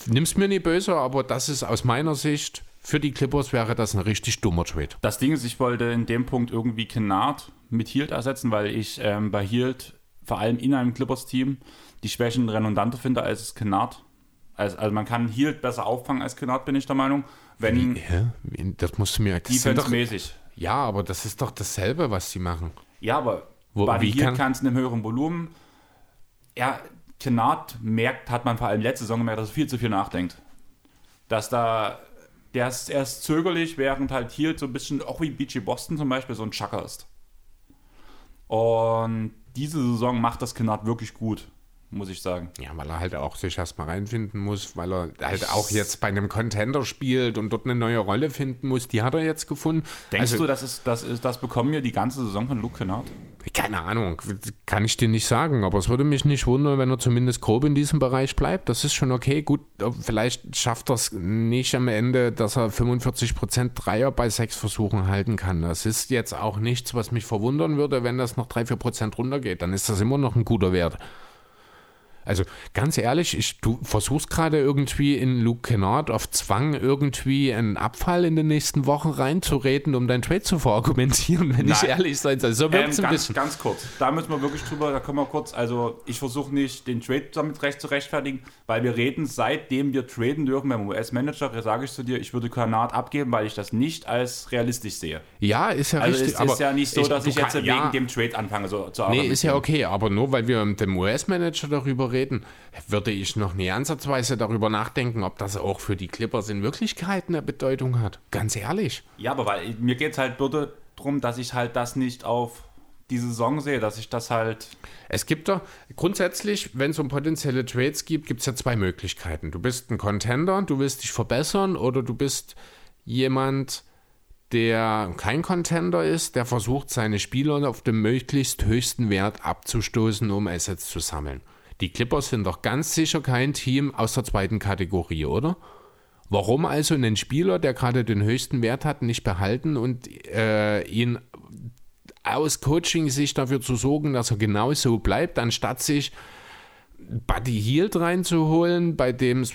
nimm's mir nicht böse, aber das ist aus meiner Sicht, für die Clippers wäre das ein richtig dummer Trade.
Das Ding ist, ich wollte in dem Punkt irgendwie Kennard mit Hield ersetzen, weil ich ähm, bei Hield vor allem in einem Clippers-Team die Schwächen redundanter finde als Kennard. Also, also man kann Hield besser auffangen als Kennard, bin ich der Meinung. Wenn
ja, das musst du mir
erklären. Defense-mäßig.
Ja, aber das ist doch dasselbe, was sie machen.
Ja, aber Wo, bei Hield kann es in einem höheren Volumen. Ja, Tenat merkt, hat man vor allem letzte Saison gemerkt, dass er viel zu viel nachdenkt. Dass da, der ist erst zögerlich, während halt hier so ein bisschen, auch wie BG Boston zum Beispiel, so ein Chucker ist. Und diese Saison macht das Kennard wirklich gut muss ich sagen.
Ja, weil er halt auch sich erstmal reinfinden muss, weil er halt auch jetzt bei einem Contender spielt und dort eine neue Rolle finden muss. Die hat er jetzt gefunden.
Denkst also, du, das, ist, das, ist, das bekommen wir die ganze Saison von Luke Kennard?
Keine Ahnung, kann ich dir nicht sagen, aber es würde mich nicht wundern, wenn er zumindest grob in diesem Bereich bleibt. Das ist schon okay. Gut, vielleicht schafft er es nicht am Ende, dass er 45% Dreier bei sechs Versuchen halten kann. Das ist jetzt auch nichts, was mich verwundern würde, wenn das noch 3-4% runtergeht. Dann ist das immer noch ein guter Wert. Also ganz ehrlich, ich, du versuchst gerade irgendwie in Luke Kennard auf Zwang irgendwie einen Abfall in den nächsten Wochen reinzureden, um dein Trade zu verargumentieren, [laughs] wenn Nein. ich ehrlich sein soll. So
ähm, ganz, bisschen. ganz kurz, da müssen wir wirklich drüber, da können wir kurz, also ich versuche nicht den Trade damit recht zu rechtfertigen, weil wir reden, seitdem wir traden dürfen beim US-Manager, sage ich zu dir, ich würde Kennard abgeben, weil ich das nicht als realistisch sehe.
Ja, ist ja
also
richtig.
Also es ist ja nicht so, ich, dass ich jetzt kann, wegen ja, dem Trade anfange so,
zu arbeiten. Nee, ist ja okay, aber nur weil wir mit dem US-Manager darüber reden, reden, würde ich noch nie ansatzweise darüber nachdenken, ob das auch für die Clippers in Wirklichkeit eine Bedeutung hat. Ganz ehrlich.
Ja, aber weil mir geht es halt bitte darum, dass ich halt das nicht auf die Saison sehe, dass ich das halt.
Es gibt doch grundsätzlich, wenn es um potenzielle Trades gibt, gibt es ja zwei Möglichkeiten. Du bist ein Contender, du willst dich verbessern oder du bist jemand, der kein Contender ist, der versucht, seine Spieler auf dem möglichst höchsten Wert abzustoßen, um Assets zu sammeln. Die Clippers sind doch ganz sicher kein Team aus der zweiten Kategorie, oder? Warum also einen Spieler, der gerade den höchsten Wert hat, nicht behalten und äh, ihn aus Coaching-Sicht dafür zu sorgen, dass er genau so bleibt, anstatt sich Buddy Hield reinzuholen, bei dem es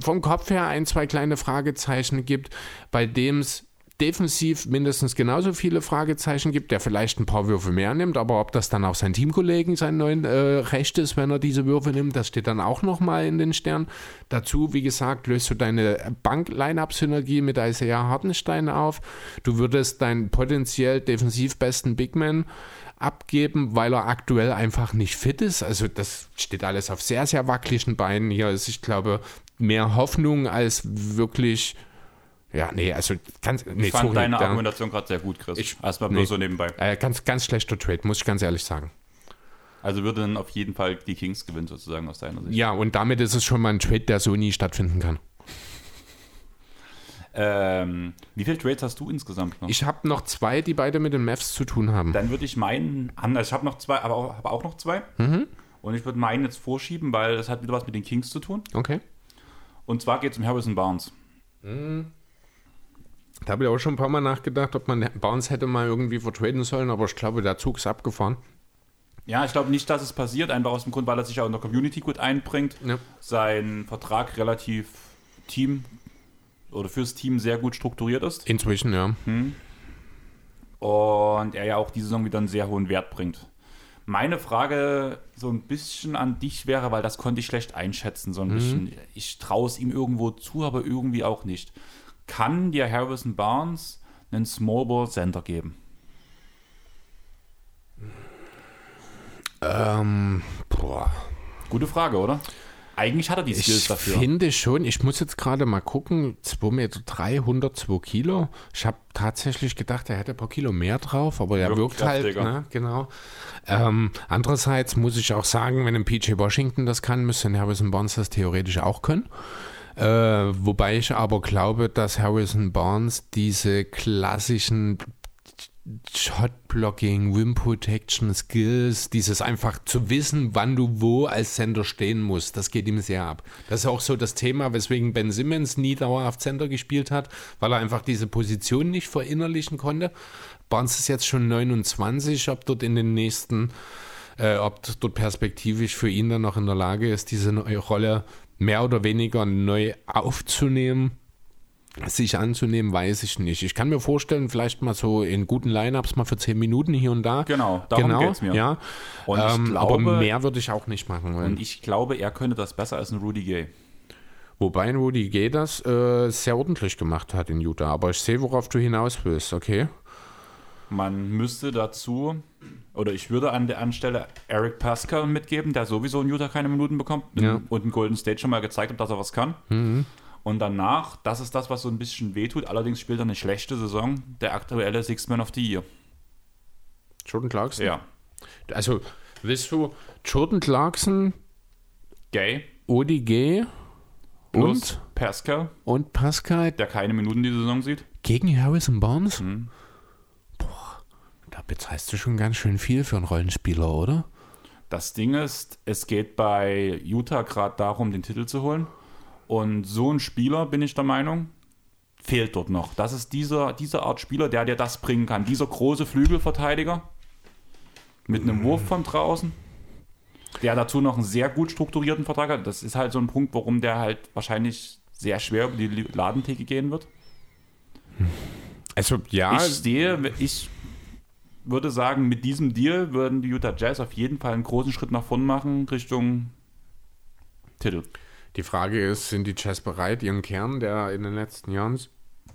vom Kopf her ein, zwei kleine Fragezeichen gibt, bei dem es defensiv mindestens genauso viele Fragezeichen gibt, der vielleicht ein paar Würfe mehr nimmt, aber ob das dann auch sein Teamkollegen sein neuen äh, Recht ist, wenn er diese Würfe nimmt, das steht dann auch nochmal in den Sternen. Dazu, wie gesagt, löst du deine Bank-Line-Up-Synergie mit Isaiah Hartenstein auf. Du würdest deinen potenziell defensiv besten Big Man abgeben, weil er aktuell einfach nicht fit ist. Also das steht alles auf sehr, sehr wackeligen Beinen. Hier ist, ich glaube, mehr Hoffnung als wirklich ja, nee, also ganz. Nee,
ich fand sorry, deine Argumentation gerade sehr gut, Chris. Ich, Erstmal nee, nur so nebenbei.
Äh, ganz, ganz schlechter Trade, muss ich ganz ehrlich sagen.
Also würde dann auf jeden Fall die Kings gewinnen, sozusagen aus deiner Sicht.
Ja, und damit ist es schon mal ein Trade, der so nie stattfinden kann. [laughs]
Ähm, wie viele Trades hast du insgesamt
noch? Ich habe noch zwei, die beide mit den Mavs zu tun haben.
Dann würde ich meinen anders. Ich habe noch zwei, aber auch, habe auch noch zwei. Mhm. Und ich würde meinen jetzt vorschieben, weil das hat wieder was mit den Kings zu tun.
Okay.
Und zwar geht es um Harrison Barnes.
Mhm. Da habe ich auch schon ein paar Mal nachgedacht, ob man Barnes hätte mal irgendwie vertraden sollen, aber ich glaube, der Zug ist abgefahren.
Ja, ich glaube nicht, dass es passiert, einfach aus dem Grund, weil er sich auch in der Community gut einbringt, ja. seinen Vertrag relativ team oder fürs Team sehr gut strukturiert ist.
Inzwischen, ja.
Und er ja auch diese Saison wieder einen sehr hohen Wert bringt. Meine Frage so ein bisschen an dich wäre, weil das konnte ich schlecht einschätzen, so ein bisschen. Ich traue es ihm irgendwo zu, aber irgendwie auch nicht. Kann dir Harrison Barnes einen Small Ball Center geben?
Ähm, boah.
Gute Frage, oder? Eigentlich hat er die Skills
Ich
dafür.
finde schon, ich muss jetzt gerade mal gucken, 2 Meter 302 Kilo. Ich habe tatsächlich gedacht, er hätte ein paar Kilo mehr drauf, aber er
Wirkt
wirkt halt, ne, genau. Ähm, andererseits muss ich auch sagen, wenn ein PJ Washington das kann, müsste ein Harrison Barnes das theoretisch auch können. Äh, wobei ich aber glaube, dass Harrison Barnes diese klassischen Shot-Blocking, Rim-Protection, Skills, dieses einfach zu wissen, wann du wo als Center stehen musst, das geht ihm sehr ab. Das ist auch so das Thema, weswegen Ben Simmons nie dauerhaft Center gespielt hat, weil er einfach diese Position nicht verinnerlichen konnte. Barnes ist jetzt schon 29, ob dort in den nächsten, äh, ob dort perspektivisch für ihn dann noch in der Lage ist, diese neue Rolle mehr oder weniger neu aufzunehmen sich anzunehmen, weiß ich nicht. Ich kann mir vorstellen, vielleicht mal so in guten Lineups mal für 10 Minuten hier und da.
Genau, darum
genau,
geht's mir.
Ja.
Und
ähm,
glaube-
aber mehr würde ich auch nicht machen wollen.
Und ich glaube, er könnte das besser als ein Rudy Gay.
Wobei ein Rudy Gay das äh, sehr ordentlich gemacht hat in Utah. Aber ich sehe, worauf du hinaus willst, okay?
Man müsste dazu, oder ich würde an der Anstelle Eric Pascal mitgeben, der sowieso in Utah keine Minuten bekommt
Ja. Mhm.
und in Golden State schon mal gezeigt hat, dass er was kann. Und danach, das ist das, was so ein bisschen wehtut, allerdings spielt er eine schlechte Saison, der aktuelle Six Man of the Year.
Jordan Clarkson?
Ja.
Also, willst du Jordan Clarkson,
Gay
ODG und,
Pascal,
und Pascal
der keine Minuten die Saison sieht.
gegen Harrison Barnes?
Mhm.
Bezahlst du schon ganz schön viel für einen Rollenspieler, oder?
Das Ding ist, es geht bei Utah gerade darum, den Titel zu holen. Und so ein Spieler, bin ich der Meinung, fehlt dort noch. Das ist dieser, diese Art Spieler, der dir das bringen kann. Dieser große Flügelverteidiger mit einem Wurf von draußen, der dazu noch einen sehr gut strukturierten Vertrag hat. Das ist halt so ein Punkt, warum der halt wahrscheinlich sehr schwer über die Ladentheke gehen wird.
Also, ja,
Ich sehe, ich würde sagen, mit diesem Deal würden die Utah Jazz auf jeden Fall einen großen Schritt nach vorn machen Richtung Titel.
Die Frage ist, sind die Jazz bereit, ihren Kern, der in den letzten Jahren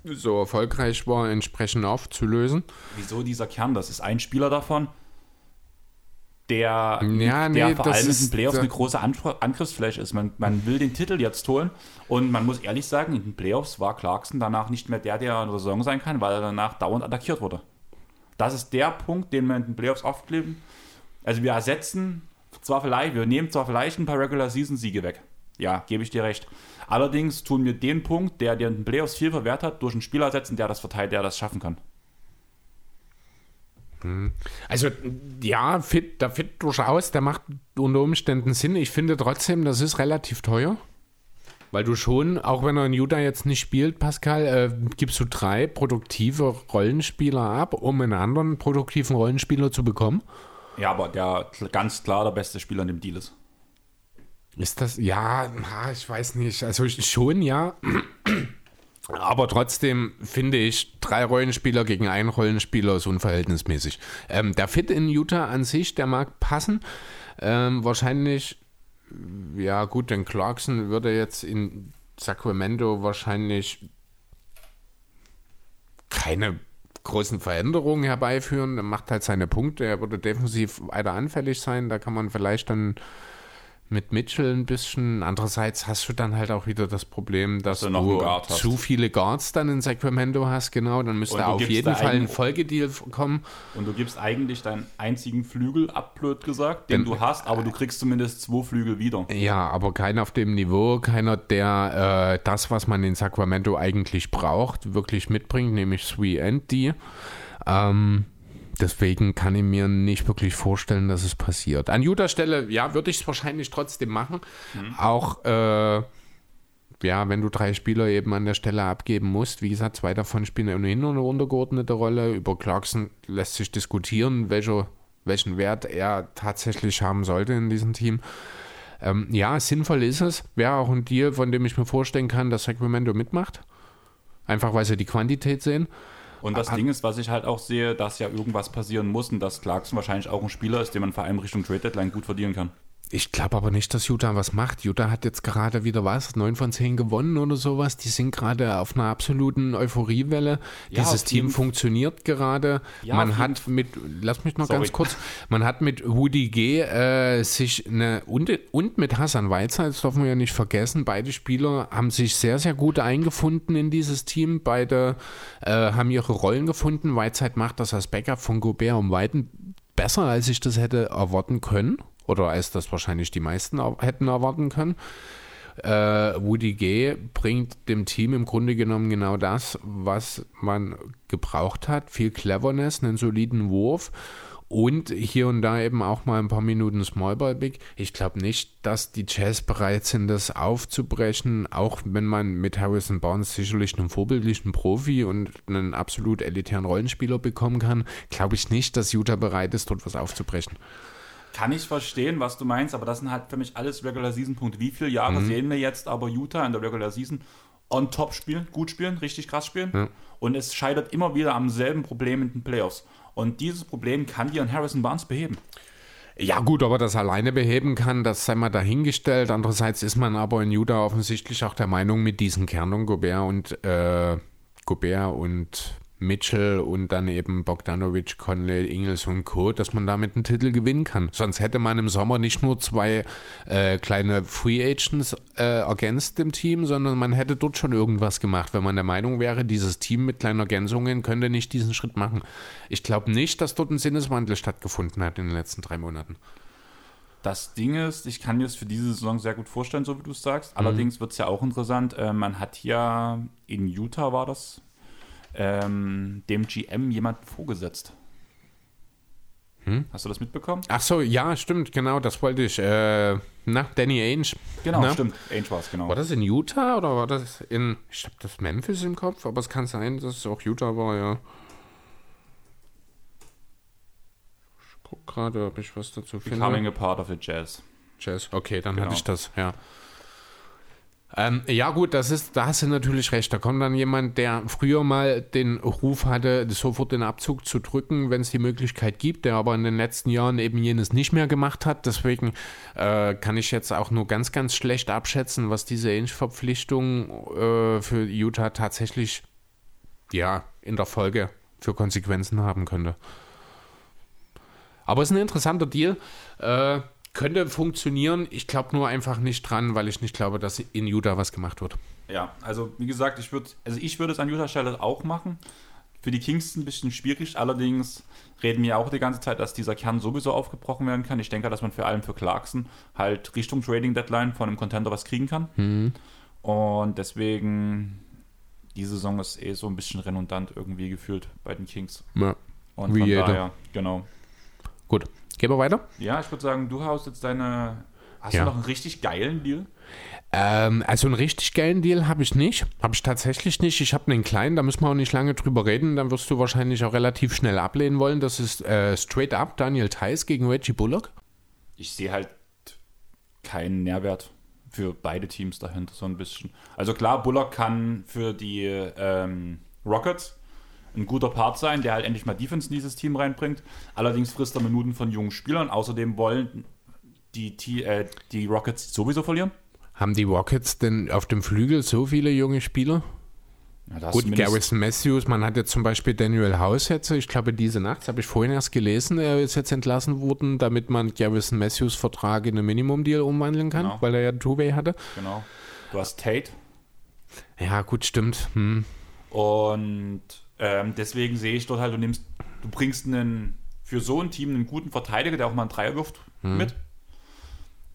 so erfolgreich war, entsprechend aufzulösen?
Wieso dieser Kern? Das ist ein Spieler davon, der,
Ja, nee,
der vor allem in den Playoffs eine große Angriffsfläche ist. Man, man will den Titel jetzt holen und man muss ehrlich sagen, in den Playoffs war Clarkson danach nicht mehr der, der in der Saison sein kann, weil er danach dauernd attackiert wurde. Das ist der Punkt, den wir in den Playoffs oft leben. Also wir ersetzen zwar vielleicht, wir nehmen zwar vielleicht ein paar Regular Season Siege weg. Ja, gebe ich dir recht. Allerdings tun wir den Punkt, der dir in den Playoffs viel verwehrt hat, durch einen Spieler ersetzen, der das verteilt, der das schaffen kann.
Also, ja, fit, der fit durchaus, der macht unter Umständen Sinn. Ich finde trotzdem, das ist relativ teuer. Weil du schon, auch wenn er in Utah jetzt nicht spielt, Pascal, äh, gibst du drei produktive Rollenspieler ab, um einen anderen produktiven Rollenspieler zu bekommen.
Ja, aber der ganz klar der beste Spieler in dem Deal ist.
Ist das, ja, ich weiß nicht. Also schon, ja. Aber trotzdem finde ich, drei Rollenspieler gegen einen Rollenspieler ist unverhältnismäßig. Ähm, der Fit in Utah an sich, der mag passen. Ähm, wahrscheinlich, ja gut, denn Clarkson würde jetzt in Sacramento wahrscheinlich keine großen Veränderungen herbeiführen. Er macht halt seine Punkte. Er würde defensiv weiter anfällig sein. Da kann man vielleicht dann mit Mitchell ein bisschen. Andererseits hast du dann halt auch wieder das Problem, dass
du noch
du
Guard hast.
zu viele Guards dann in Sacramento hast. Genau, dann müsste auf jeden Fall ein Folgedeal kommen.
Und du gibst eigentlich deinen einzigen Flügel ab, blöd gesagt, den
Denn-
du hast, aber du kriegst zumindest zwei Flügel wieder.
Ja, aber keiner auf dem Niveau, keiner, der äh, das, was man in Sacramento eigentlich braucht, wirklich mitbringt, nämlich 3 and D. Ähm, deswegen kann ich mir nicht wirklich vorstellen, dass es passiert. An Utah Stelle, ja, würde ich es wahrscheinlich trotzdem machen. Auch, äh, ja, wenn du drei Spieler eben an der Stelle abgeben musst. Wie gesagt, zwei davon spielen ohnehin nur eine untergeordnete Rolle. Über Clarkson lässt sich diskutieren, welcher, welchen Wert er tatsächlich haben sollte in diesem Team. Ähm, ja, sinnvoll ist es. Wäre auch ein Deal, von dem ich mir vorstellen kann, dass Sacramento mitmacht. einfach weil sie die Quantität sehen.
Und das Ding ist, was ich halt auch sehe, dass ja irgendwas passieren muss und dass Clarkson wahrscheinlich auch ein Spieler ist, den man vor allem Richtung Trade Deadline gut verdienen kann.
Ich glaube aber nicht, dass Utah was macht. Utah hat jetzt gerade wieder was, 9 von 10 gewonnen oder sowas. Die sind gerade auf einer absoluten Euphoriewelle.
Ja,
Dieses Team
jeden-
funktioniert gerade.
Ja,
man hat mit, lass mich noch
Sorry.
ganz kurz, man hat mit Woody G äh, sich eine, und, und mit Hassan Weizsäcker, das dürfen wir ja nicht vergessen, beide Spieler haben sich sehr, sehr gut eingefunden in dieses Team. Beide äh, haben ihre Rollen gefunden. Weizsäcker macht das als Backup von Gobert um Weiten besser, als ich das hätte erwarten können. Oder als das wahrscheinlich die meisten hätten erwarten können. Äh, Woody G bringt dem Team im Grunde genommen genau das, was man gebraucht hat. Viel Cleverness, einen soliden Wurf und hier und da eben auch mal ein paar Minuten Smallball Big. Ich glaube nicht, dass die Jazz bereit sind, das aufzubrechen, auch wenn man mit Harrison Barnes sicherlich einen vorbildlichen Profi und einen absolut elitären Rollenspieler bekommen kann. Glaube ich nicht, dass Utah bereit ist, dort was aufzubrechen.
Kann ich verstehen, was du meinst, aber das sind halt für mich alles Regular Season Punkte. Wie viele Jahre sehen wir jetzt aber Utah in der Regular Season on top spielen, gut spielen, richtig krass spielen?
Ja.
Und es scheitert immer wieder am selben Problem in den Playoffs. Und dieses Problem kann dir ein Harrison Barnes beheben.
Ja, gut, ob er das alleine beheben kann, das sei mal dahingestellt. Andererseits ist man aber in Utah offensichtlich auch der Meinung, mit diesen Kernen Gobert und äh, Gobert und Mitchell und dann eben Bogdanovic, Conley, Ingles und Co., dass man damit einen Titel gewinnen kann. Sonst hätte man im Sommer nicht nur zwei äh, kleine Free Agents äh, ergänzt im Team, sondern man hätte dort schon irgendwas gemacht, wenn man der Meinung wäre, dieses Team mit kleinen Ergänzungen könnte nicht diesen Schritt machen. Ich glaube nicht, dass dort ein Sinneswandel stattgefunden hat in den letzten drei Monaten.
Das Ding ist, ich kann mir das für diese Saison sehr gut vorstellen, so wie du es sagst. Allerdings wird es ja auch interessant. Äh, man hat ja in Utah war das ähm, dem GM jemanden vorgesetzt. Hast du das mitbekommen?
Ach so, ja, stimmt, genau, das wollte ich. Äh, na, Danny Ainge.
Genau,
Na?
stimmt. Ainge war es, genau.
War das in Utah oder war das in, ich habe das Memphis im Kopf, aber es kann sein, dass es auch Utah war, ja. Ich guck gerade, ob ich was dazu finde.
Becoming a part of the Jazz.
Jazz. Okay, dann
Genau.
hatte ich das, ja. Ähm, ja gut, das ist, da hast du natürlich recht. Da kommt dann jemand, der früher mal den Ruf hatte, sofort den Abzug zu drücken, wenn es die Möglichkeit gibt, der aber in den letzten Jahren eben jenes nicht mehr gemacht hat. Deswegen äh, kann ich jetzt auch nur ganz, ganz schlecht abschätzen, was diese Ainge-Verpflichtung äh, für Utah tatsächlich ja in der Folge für Konsequenzen haben könnte. Aber es ist ein interessanter Deal. Äh, könnte funktionieren. Ich glaube nur einfach nicht dran, weil ich nicht glaube, dass in Utah was gemacht wird.
Ja, also wie gesagt, ich würde also ich würde es an Utah Stelle auch machen. Für die Kings ein bisschen schwierig, allerdings reden wir auch die ganze Zeit, dass dieser Kern sowieso aufgebrochen werden kann. Ich denke, dass man vor allem für Clarkson halt Richtung Trading Deadline von einem Contender was kriegen kann.
Mhm.
Und deswegen, die Saison ist eh so ein bisschen redundant irgendwie gefühlt bei den Kings.
Ja.
Und
Wie
von
jeder.
daher, genau.
Gut, gehen wir weiter.
Ja, ich würde sagen, du hast jetzt deine. Hast
Ja.
du noch einen richtig geilen Deal?
Ähm, also einen richtig geilen Deal habe ich nicht. Habe ich tatsächlich nicht. Ich habe einen kleinen, da müssen wir auch nicht lange drüber reden. Dann wirst du wahrscheinlich auch relativ schnell ablehnen wollen. Das ist äh, Straight Up Daniel Theiss gegen Reggie Bullock.
ich sehe halt keinen Nährwert für beide Teams dahinter so ein bisschen. Also klar, Bullock kann für die ähm, Rockets ein guter Part sein, der halt endlich mal Defense in dieses Team reinbringt. Allerdings frisst er Minuten von jungen Spielern. Außerdem wollen die, T- äh, die Rockets sowieso verlieren.
Haben die Rockets denn auf dem Flügel so viele junge Spieler?
Ja,
Gut, Garrison Matthews, man hat jetzt zum Beispiel Daniel House jetzt, ich glaube diese Nacht, habe ich vorhin erst gelesen, er ist jetzt entlassen worden, damit man Garrison Matthews Vertrag in einen Minimum-Deal umwandeln kann,
Genau.
weil er ja Two-Way hatte.
Genau. Du hast Tate.
Ja, gut, stimmt. Hm.
Und ähm, deswegen sehe ich dort halt, du nimmst, du bringst einen für so ein Team einen guten Verteidiger, der auch mal einen Dreier wirft, mit.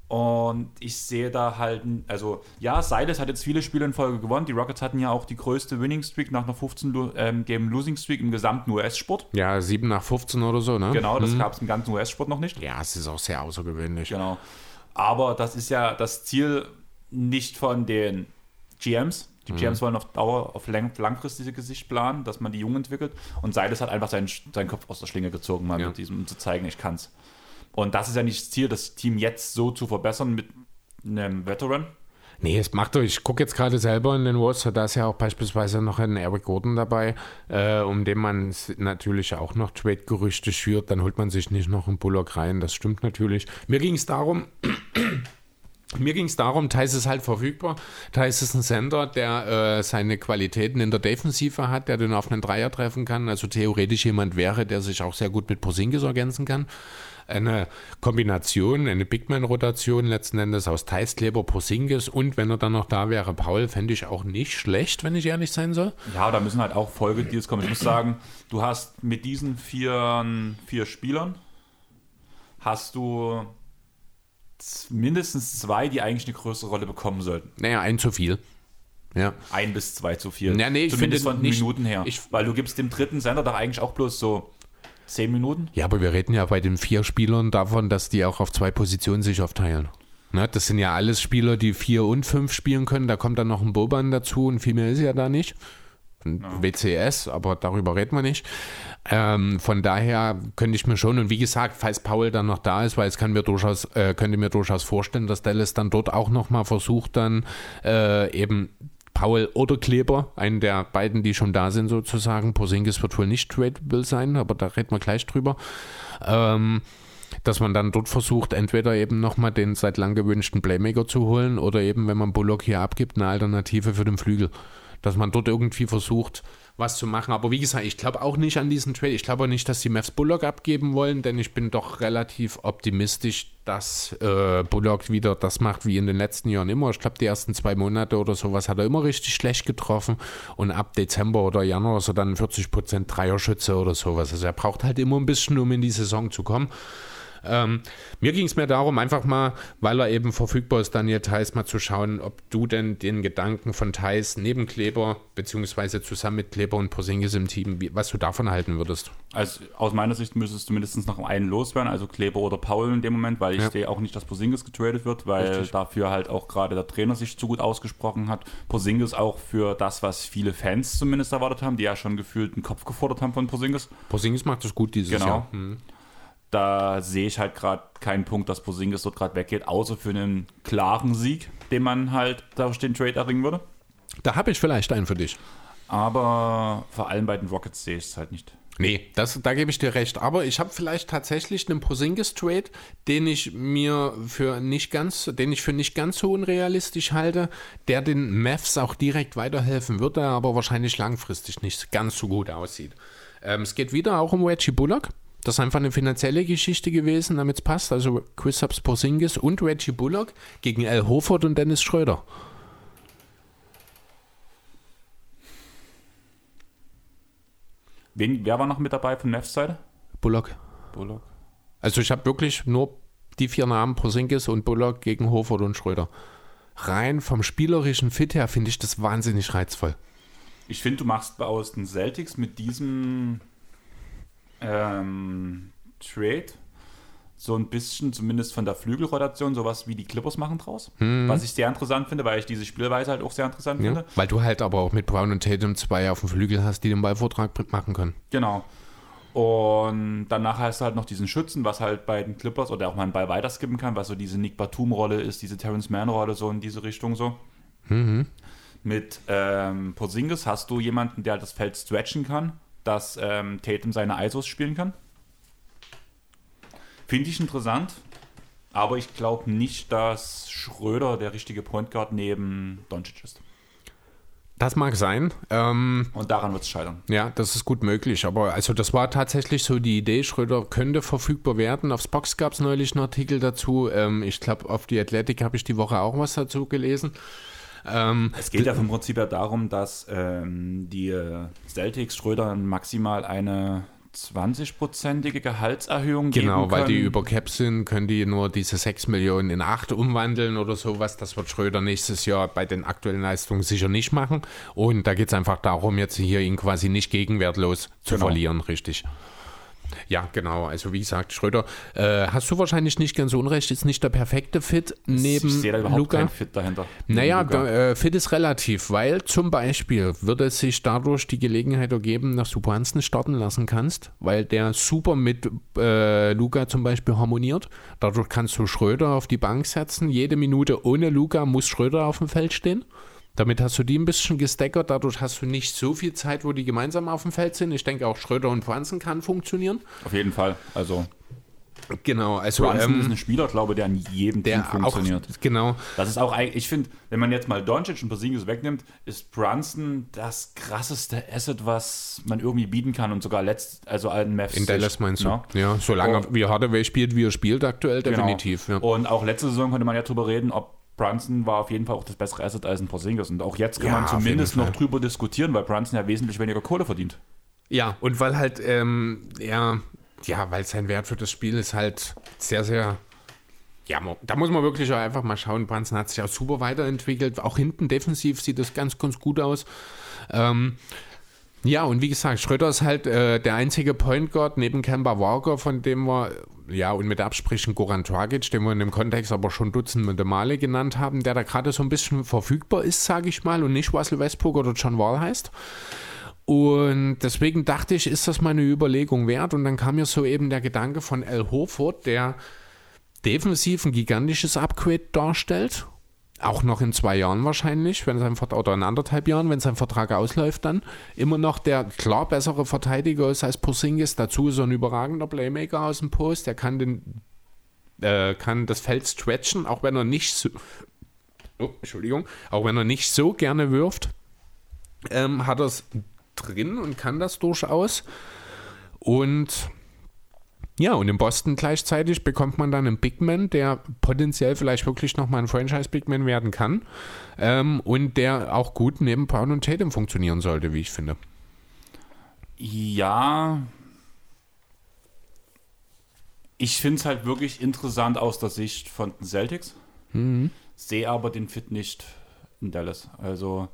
Und ich sehe da halt, also ja, Silas hat jetzt viele Spiele in Folge gewonnen. Die Rockets hatten ja auch die größte Winning Streak nach einer 15 Lo- ähm, Game Losing Streak im gesamten US-Sport.
Ja, 7 nach 15 oder so, ne?
Genau, das gab es im ganzen US-Sport noch nicht.
Ja, es ist auch sehr außergewöhnlich.
Genau. Aber das ist ja das Ziel nicht von den GMs. Die GMs wollen auf Dauer, auf lang, langfristige Gesicht planen, dass man die Jungen entwickelt. Und Seides hat einfach seinen, seinen Kopf aus der Schlinge gezogen, mal
Ja.
mit diesem, um zu zeigen, ich kann's. Und das ist ja nicht das Ziel, das Team jetzt so zu verbessern mit einem Veteran.
Nee, es macht doch, ich gucke jetzt gerade selber in den Roster, da ist ja auch beispielsweise noch ein Eric Gordon dabei, äh, um den man natürlich auch noch Trade-Gerüchte schürt, dann holt man sich nicht noch einen Bullock rein, das stimmt natürlich. Mir ging es darum, mir ging es darum, Thais ist halt verfügbar. Thais ist ein Sender, der äh, seine Qualitäten in der Defensive hat, der den auf einen Dreier treffen kann. Also theoretisch jemand wäre, der sich auch sehr gut mit Porzingis ergänzen kann. Eine Kombination, eine Bigman-Rotation letzten Endes aus Thais, Kleber, Porzingis und wenn er dann noch da wäre, Paul, fände ich auch nicht schlecht, wenn ich ehrlich sein soll.
Ja, da müssen halt auch Folgedeals kommen. Ich muss sagen, du hast mit diesen vier, vier Spielern hast du mindestens zwei, die eigentlich eine größere Rolle bekommen sollten.
Naja, ein zu viel. Ja.
Ein bis zwei zu viel.
Ja, nee, ich
Zumindest
finde
von
nicht-
Minuten her.
ich-
Weil du gibst dem dritten Sender doch eigentlich auch bloß so zehn Minuten.
Ja, aber wir reden ja bei den vier Spielern davon, dass die auch auf zwei Positionen sich aufteilen. Ne, das sind ja alles Spieler, die vier und fünf spielen können. Da kommt dann noch ein Boban dazu und viel mehr ist ja da nicht. WCS, aber darüber reden wir nicht. Ähm, von daher könnte ich mir schon, und wie gesagt, falls Paul dann noch da ist, weil es kann mir durchaus, äh, könnte mir durchaus vorstellen, dass Dallas dann dort auch nochmal versucht, dann äh, eben Paul oder Kleber, einen der beiden, die schon da sind sozusagen. Porzingis wird wohl nicht tradable sein, aber da reden wir gleich drüber. Ähm, dass man dann dort versucht, entweder eben nochmal den seit lang gewünschten Playmaker zu holen oder eben, wenn man Bullock hier abgibt, eine Alternative für den Flügel. Dass man dort irgendwie versucht, was zu machen. Aber wie gesagt, ich glaube auch nicht an diesen Trade. Ich glaube auch nicht, dass die Mavs Bullock abgeben wollen, denn ich bin doch relativ optimistisch, dass äh, Bullock wieder das macht wie in den letzten Jahren immer. Ich glaube, die ersten zwei Monate oder sowas hat er immer richtig schlecht getroffen und ab Dezember oder Januar ist er dann 40% Dreierschütze oder sowas. Also er braucht halt immer ein bisschen, um in die Saison zu kommen. Ähm, mir ging es mehr darum, einfach mal, weil er eben verfügbar ist, Daniel Theiss, mal zu schauen, ob du denn den Gedanken von Theiss neben Kleber, beziehungsweise zusammen mit Kleber und Porzingis im Team, wie, was du davon halten würdest.
Also aus meiner Sicht müsstest du mindestens noch einen loswerden, also Kleber oder Paul in dem Moment, weil ich
Ja.
sehe auch nicht, dass Porzingis getradet wird, weil
Richtig.
dafür halt auch gerade der Trainer sich zu gut ausgesprochen hat. Porzingis auch für das, was viele Fans zumindest erwartet haben, die ja schon gefühlt einen Kopf gefordert haben von Porzingis.
Porzingis macht das gut dieses
Genau.
Jahr. Hm.
Da sehe ich halt gerade keinen Punkt, dass Porzingis dort gerade weggeht, außer für einen klaren Sieg, den man halt durch den Trade erringen würde.
Da habe ich vielleicht einen für dich.
Aber vor allem bei den Rockets sehe ich es halt nicht.
Nee, das, da gebe ich dir recht. Aber ich habe vielleicht tatsächlich einen Porzingis-Trade, den ich mir für nicht ganz, den ich für nicht ganz so unrealistisch halte, der den Mavs auch direkt weiterhelfen würde, aber wahrscheinlich langfristig nicht ganz so gut aussieht. Ähm, es geht wieder auch um Reggie Bullock. Das ist einfach eine finanzielle Geschichte gewesen, damit es passt. Also Chris Subs Porzingis und Reggie Bullock gegen Al Horford und Dennis Schröder.
Wen, wer war noch mit dabei von Nefs Seite?
Bullock.
Bullock.
Also ich habe wirklich nur die vier Namen Porzingis und Bullock gegen Hofert und Schröder. Rein vom spielerischen Fit her finde ich das wahnsinnig reizvoll.
Ich finde, du machst aus den Celtics mit diesem ähm, Trade so ein bisschen, zumindest von der Flügelrotation, sowas wie die Clippers machen draus. Was ich sehr interessant finde, weil ich diese Spielweise halt auch sehr interessant
Ja?
finde.
Weil du halt aber auch mit Brown und Tatum zwei auf dem Flügel hast, die den Ballvortrag machen können.
Genau. Und danach hast du halt noch diesen Schützen, was halt bei den Clippers oder auch mal einen Ball weiterskippen kann, was so diese Nick Batum-Rolle ist, diese Terrence Mann-Rolle, so in diese Richtung so. Mit ähm, Porzingis hast du jemanden, der das Feld stretchen kann, dass ähm, Tatum seine ISOs spielen kann. Finde ich interessant, aber ich glaube nicht, dass Schröder der richtige Point Guard neben Doncic ist.
Das mag sein. Ähm,
Und daran wird es scheitern.
ja, das ist gut möglich. Aber also das war tatsächlich so die Idee. Schröder könnte verfügbar werden. Aufs Box gab es neulich einen Artikel dazu. Ähm, ich glaube, auf die Athletic habe ich die Woche auch was dazu gelesen. Ähm,
Es geht ja vom Prinzip ja darum, dass ähm, die äh, Celtics Schröder maximal eine 20-prozentige Gehaltserhöhung
Genau,
geben
weil
können.
die über Cap sind, können die nur diese 6 Millionen in 8 umwandeln oder sowas. Das wird Schröder nächstes Jahr bei den aktuellen Leistungen sicher nicht machen. Und da geht es einfach darum, jetzt hier ihn quasi nicht gegenwertlos zu
Genau.
verlieren, richtig. Ja, genau. Also wie gesagt, Schröder, äh, hast du wahrscheinlich nicht ganz unrecht, ist nicht der perfekte Fit neben
ich sehe da überhaupt
Luca.
keinen Fit dahinter.
Naja, da, äh, fit ist relativ, weil zum Beispiel würde es sich dadurch die Gelegenheit ergeben, dass du Brunson starten lassen kannst, weil der super mit äh, Luca zum Beispiel harmoniert. Dadurch kannst du Schröder auf die Bank setzen. Jede Minute ohne Luca muss Schröder auf dem Feld stehen. Damit hast du die ein bisschen gesteckert. Dadurch hast du nicht so viel Zeit, wo die gemeinsam auf dem Feld sind. Ich denke auch Schröder und Brunson kann funktionieren.
Auf jeden Fall. Also
Genau, also
Brunson
ähm,
ist ein Spieler, glaube ich, der an jedem
der
Team funktioniert.
auch genau.
Das ist auch ich finde, wenn man jetzt mal Doncic und Porzingis wegnimmt, ist Brunson das krasseste Asset, was man irgendwie bieten kann und sogar letzt, also allen Mavs.
In Dallas meinst du?
Ja.
Ja, solange
Und-
wie Hardaway spielt, wie er spielt aktuell,
Genau.
definitiv. Ja.
Und auch letzte Saison konnte man ja drüber reden, ob Brunson war auf jeden Fall auch das bessere Asset als ein Porzingis. Und auch jetzt kann
Ja,
man zumindest noch drüber diskutieren, weil Brunson ja wesentlich weniger Kohle verdient.
Ja, und weil halt, ähm, ja, ja, weil sein Wert für das Spiel ist halt sehr, sehr. Ja, da muss man wirklich auch einfach mal schauen. Brunson hat sich auch super weiterentwickelt. Auch hinten defensiv sieht das ganz, ganz gut aus. Ähm, ja, und wie gesagt, Schröder ist halt äh, der einzige Point Guard neben Kemba Walker, von dem wir, ja, und mit Absprechen Goran Dragic, den wir in dem Kontext aber schon dutzende Male genannt haben, der da gerade so ein bisschen verfügbar ist, sage ich mal, und nicht Russell Westbrook oder John Wall heißt. Und deswegen dachte ich, ist das mal eine Überlegung wert? Und dann kam mir so eben der Gedanke von Al Horford, der defensiv ein gigantisches Upgrade darstellt. Auch noch in zwei Jahren wahrscheinlich, wenn sein Vertrag, oder in anderthalb Jahren, wenn sein Vertrag ausläuft, dann immer noch der klar bessere Verteidiger ist als Porzingis. Dazu ist er ein überragender Playmaker aus dem Post. Der kann den, äh, kann das Feld stretchen, auch wenn er nicht so, oh, Entschuldigung, auch wenn er nicht so gerne wirft ähm, hat er es drin und kann das durchaus. Und ja, und in Boston gleichzeitig bekommt man dann einen Bigman, der potenziell vielleicht wirklich nochmal ein Franchise-Bigman werden kann ähm, und der auch gut neben Brown und Tatum funktionieren sollte, wie ich finde.
Ja. Ich finde es halt wirklich interessant aus der Sicht von den Celtics.
Mhm.
Sehe aber den Fit nicht in Dallas. Also,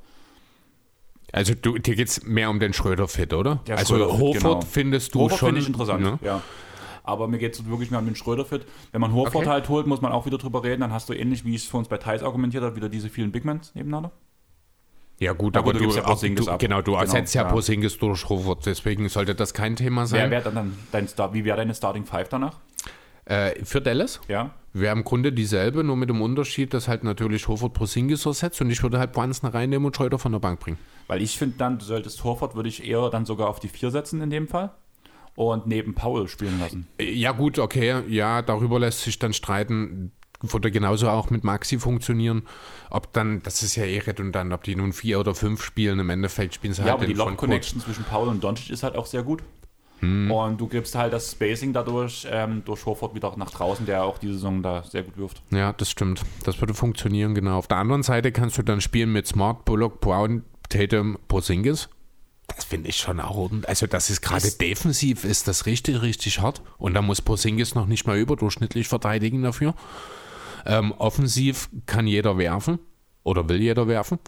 Also du, dir geht es mehr um den Schröder-Fit, oder?
Der
also
Schröder-Fit,
Horford
genau.
findest du
Horford
schon.
finde ich interessant,
ne?
ja. Aber mir geht es wirklich mehr um den Schröder-Fit. Wenn man Horford
Okay.
halt holt, muss man auch wieder drüber reden. Dann hast du ähnlich, wie ich es für uns bei Thais argumentiert habe, wieder diese vielen Bigmans nebeneinander.
Ja gut, aber
gut, du
du,
ja
du
ab.
genau, du
Genau,
ersetzt ja,
ja.
Porzingis durch Horford, deswegen sollte das kein Thema
Wer
sein.
wäre dann dein Star, wie wäre deine Starting Five danach?
Äh, für Dallas?
Ja.
Wäre im Grunde dieselbe, nur mit dem Unterschied, dass halt natürlich Horford Porzingis ersetzt und ich würde halt Brunson reinnehmen und Schröder von der Bank bringen.
Weil ich finde dann, du solltest Horford, würde ich eher dann sogar auf die Vier setzen in dem Fall. Und neben Paul spielen lassen.
Ja gut, okay, ja, darüber lässt sich dann streiten. Würde genauso auch mit Maxi funktionieren. Ob dann, das ist ja eh redundant, ob die nun vier oder fünf spielen, im Endeffekt spielen sie
Ja,
halt
aber die
den Frontcourt.
Lock-Connection zwischen Paul und Doncic ist halt auch sehr gut.
Hm.
Und du gibst halt das Spacing dadurch ähm, durch Horford wieder nach draußen, der auch die Saison da sehr gut wirft.
Ja, das stimmt. Das würde funktionieren, genau. Auf der anderen Seite kannst du dann spielen mit Smart, Bullock, Brown, Tatum, Porzingis. Das finde ich schon auch. Also das ist gerade defensiv, ist das richtig, richtig hart. Und da muss Porzingis noch nicht mal überdurchschnittlich verteidigen dafür. Ähm, offensiv kann jeder werfen oder will jeder werfen.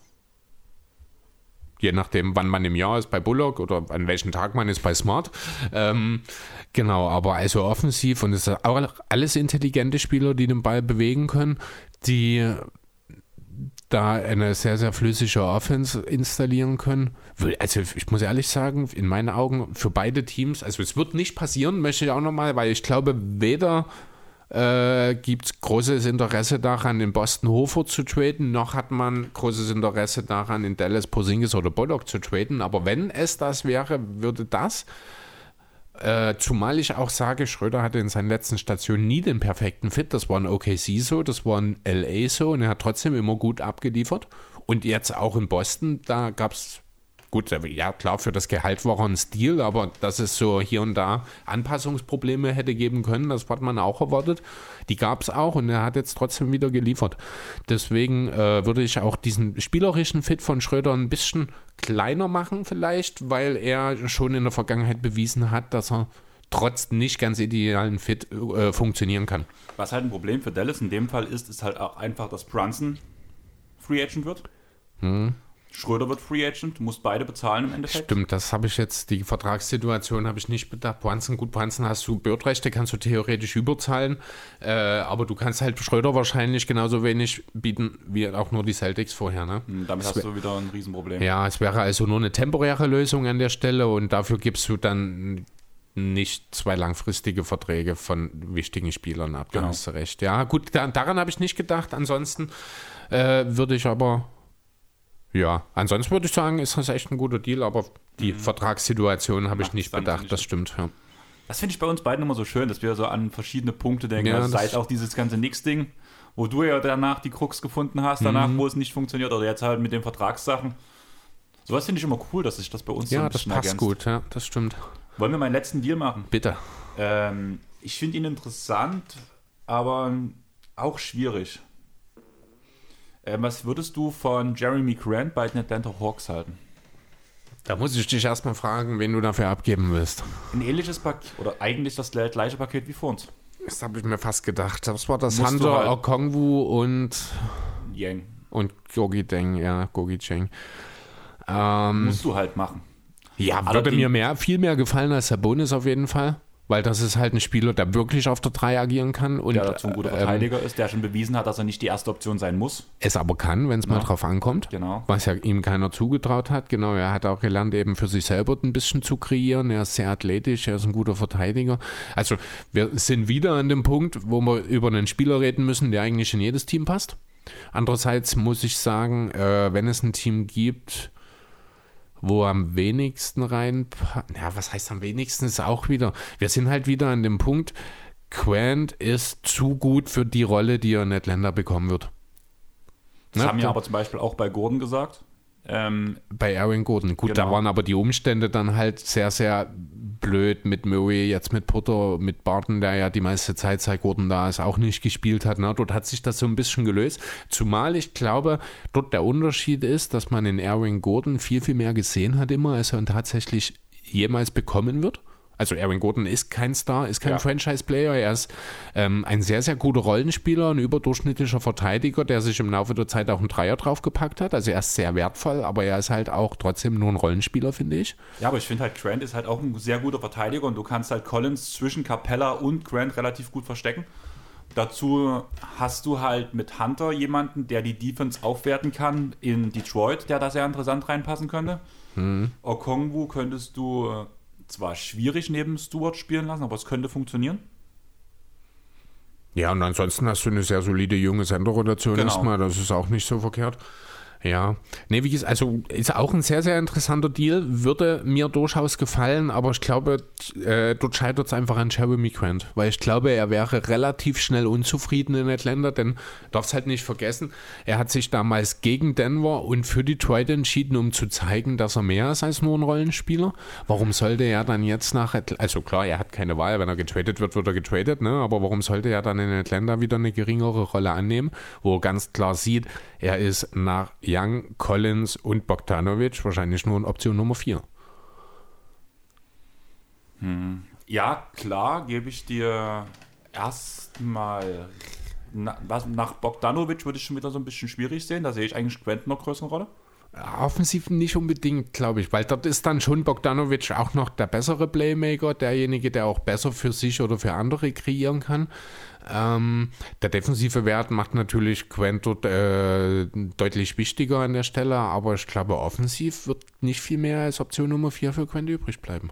Je nachdem, wann man im Jahr ist bei Bullock oder an welchem Tag man ist bei Smart. Ähm, genau, aber also offensiv und es sind auch alles intelligente Spieler, die den Ball bewegen können, die da eine sehr, sehr flüssige Offense installieren können. Also ich muss ehrlich sagen, in meinen Augen für beide Teams, also es wird nicht passieren, möchte ich auch nochmal, weil ich glaube, weder äh, gibt es großes Interesse daran, in Boston Hofer zu traden, noch hat man großes Interesse daran, in Dallas Porzingis oder Bullock zu traden. Aber wenn es das wäre, würde das äh, zumal ich auch sage, Schröder hatte in seinen letzten Stationen nie den perfekten Fit. Das war ein OKC so, das war ein LA so und er hat trotzdem immer gut abgeliefert. Und jetzt auch in Boston, da gab es, gut, ja klar, für das Gehalt war er ein Stil, aber dass es so hier und da Anpassungsprobleme hätte geben können, das hat man auch erwartet. Die gab es auch und er hat jetzt trotzdem wieder geliefert. Deswegen äh, würde ich auch diesen spielerischen Fit von Schröder ein bisschen kleiner machen vielleicht, weil er schon in der Vergangenheit bewiesen hat, dass er trotz nicht ganz idealen Fit äh, funktionieren kann.
Was halt ein Problem für Dallas in dem Fall ist, ist halt auch einfach, dass Brunson Free Agent wird.
Hm.
Schröder wird Free Agent, du musst beide bezahlen im Endeffekt.
Stimmt, das habe ich jetzt, die Vertragssituation habe ich nicht bedacht. Brunson, gut, Brunson hast du Birdrechte, kannst du theoretisch überzahlen, äh, aber du kannst halt Schröder wahrscheinlich genauso wenig bieten wie auch nur die Celtics vorher. Ne?
Hm, Damit
Das
hast du wieder ein Riesenproblem.
Ja, es wäre also nur eine temporäre Lösung an der Stelle und dafür gibst du dann nicht zwei langfristige Verträge von wichtigen Spielern ab. Da
Genau.
hast du recht. Ja, gut, da, daran habe ich nicht gedacht. Ansonsten äh, würde ich aber, ja, ansonsten würde ich sagen, ist das echt ein guter Deal, aber die Vertragssituation habe ich nicht bedacht.
nicht.
Das stimmt, ja.
Das finde ich bei uns beiden immer so schön, dass wir so an verschiedene Punkte denken.
Ja,
also
das-
seit auch dieses ganze Nix-Ding, wo du ja danach die Krux gefunden hast, danach,
Mhm.
wo es nicht funktioniert, oder jetzt halt mit den Vertragssachen. Sowas finde ich immer cool, dass sich das bei uns so
Ja,
ein
das
bisschen
passt
ergänzt.
gut, ja, das stimmt.
Wollen wir meinen letzten Deal machen?
Bitte.
Ähm, ich finde ihn interessant, aber auch schwierig. Ähm, was würdest du von Jeremy Grant bei den Atlanta Hawks halten?
Da muss ich dich erstmal fragen, wen du dafür abgeben willst.
Ein ähnliches Paket, oder eigentlich das gleiche Paket wie vor uns.
Das habe ich mir fast gedacht. Das war das
Musst
Hunter
halt-
Okongwu und,
Yang.
und Gogi Deng, ja, Gogi Cheng. Ähm,
Musst du halt machen.
Ja, würde mir mehr, viel mehr gefallen als der Bonus auf jeden Fall. Weil das ist halt ein Spieler, der wirklich auf der 3 agieren kann und
Der dazu ein guter
ähm,
Verteidiger ist, der schon bewiesen hat, dass er nicht die erste Option sein muss.
es aber kann, wenn es mal drauf ankommt.
Genau.
Was ja ihm keiner zugetraut hat. Genau, er hat auch gelernt, eben für sich selber ein bisschen zu kreieren. Er ist sehr athletisch, er ist ein guter Verteidiger. Also wir sind wieder an dem Punkt, wo wir über einen Spieler reden müssen, der eigentlich in jedes Team passt. Andererseits muss ich sagen, äh, wenn es ein Team gibt, wo am wenigsten rein, ja, was heißt am wenigsten, ist auch wieder, wir sind halt wieder an dem Punkt, Quant ist zu gut für die Rolle, die er in Atlanta bekommen wird.
Das
Ne?
haben ja aber zum Beispiel auch bei Gordon gesagt. Ähm,
Bei Aaron Gordon. Gut, da
Genau.
waren aber die Umstände dann halt sehr, sehr blöd mit Murray, jetzt mit Potter, mit Barton, der ja die meiste Zeit, seit Gordon da ist, auch nicht gespielt hat. Ne? Dort hat sich das so ein bisschen gelöst. Zumal ich glaube, dort der Unterschied ist, dass man in Aaron Gordon viel, viel mehr gesehen hat immer, als er tatsächlich jemals bekommen wird. Also Aaron Gordon ist kein Star, ist kein
Ja.
Franchise-Player, er ist ähm, ein sehr, sehr guter Rollenspieler, ein überdurchschnittlicher Verteidiger, der sich im Laufe der Zeit auch einen Dreier draufgepackt hat. Also er ist sehr wertvoll, aber er ist halt auch trotzdem nur ein Rollenspieler, finde ich.
ja, aber ich finde halt, Grant ist halt auch ein sehr guter Verteidiger und du kannst halt Collins zwischen Capella und Grant relativ gut verstecken. Dazu hast du halt mit Hunter jemanden, der die Defense aufwerten kann in Detroit, der da sehr interessant reinpassen könnte. Okongwu könntest du äh, zwar schwierig neben Stewart spielen lassen, aber es könnte funktionieren.
Ja, und ansonsten hast du eine sehr solide junge Senderrotation
Genau.
erstmal, das ist auch nicht so verkehrt. Ja, nee, wie gesagt, also ist auch ein sehr, sehr interessanter Deal, würde mir durchaus gefallen, aber ich glaube, äh, dort scheitert es einfach an Jeremy Grant, weil ich glaube, er wäre relativ schnell unzufrieden in Atlanta, denn darfst halt nicht vergessen, er hat sich damals gegen Denver und für Detroit entschieden, um zu zeigen, dass er mehr ist als nur ein Rollenspieler. Warum sollte er dann jetzt nach Atlanta, also klar, er hat keine Wahl, wenn er getradet wird, wird er getradet, ne? aber warum sollte er dann in Atlanta wieder eine geringere Rolle annehmen, wo er ganz klar sieht, er ist nach Young, Collins und Bogdanovic wahrscheinlich nur in Option Nummer 4.
Ja, klar, gebe ich dir erstmal. Na, was, nach Bogdanovic würde ich schon wieder so ein bisschen schwierig sehen. Da sehe ich eigentlich Grant noch größere Rolle.
Offensiv nicht unbedingt, glaube ich, weil dort ist dann schon Bogdanovic auch noch der bessere Playmaker, derjenige, der auch besser für sich oder für andere kreieren kann. Ähm, der defensive Wert macht natürlich Quent dort äh, deutlich wichtiger an der Stelle, aber ich glaube, offensiv wird nicht viel mehr als Option Nummer 4 für Quent übrig bleiben.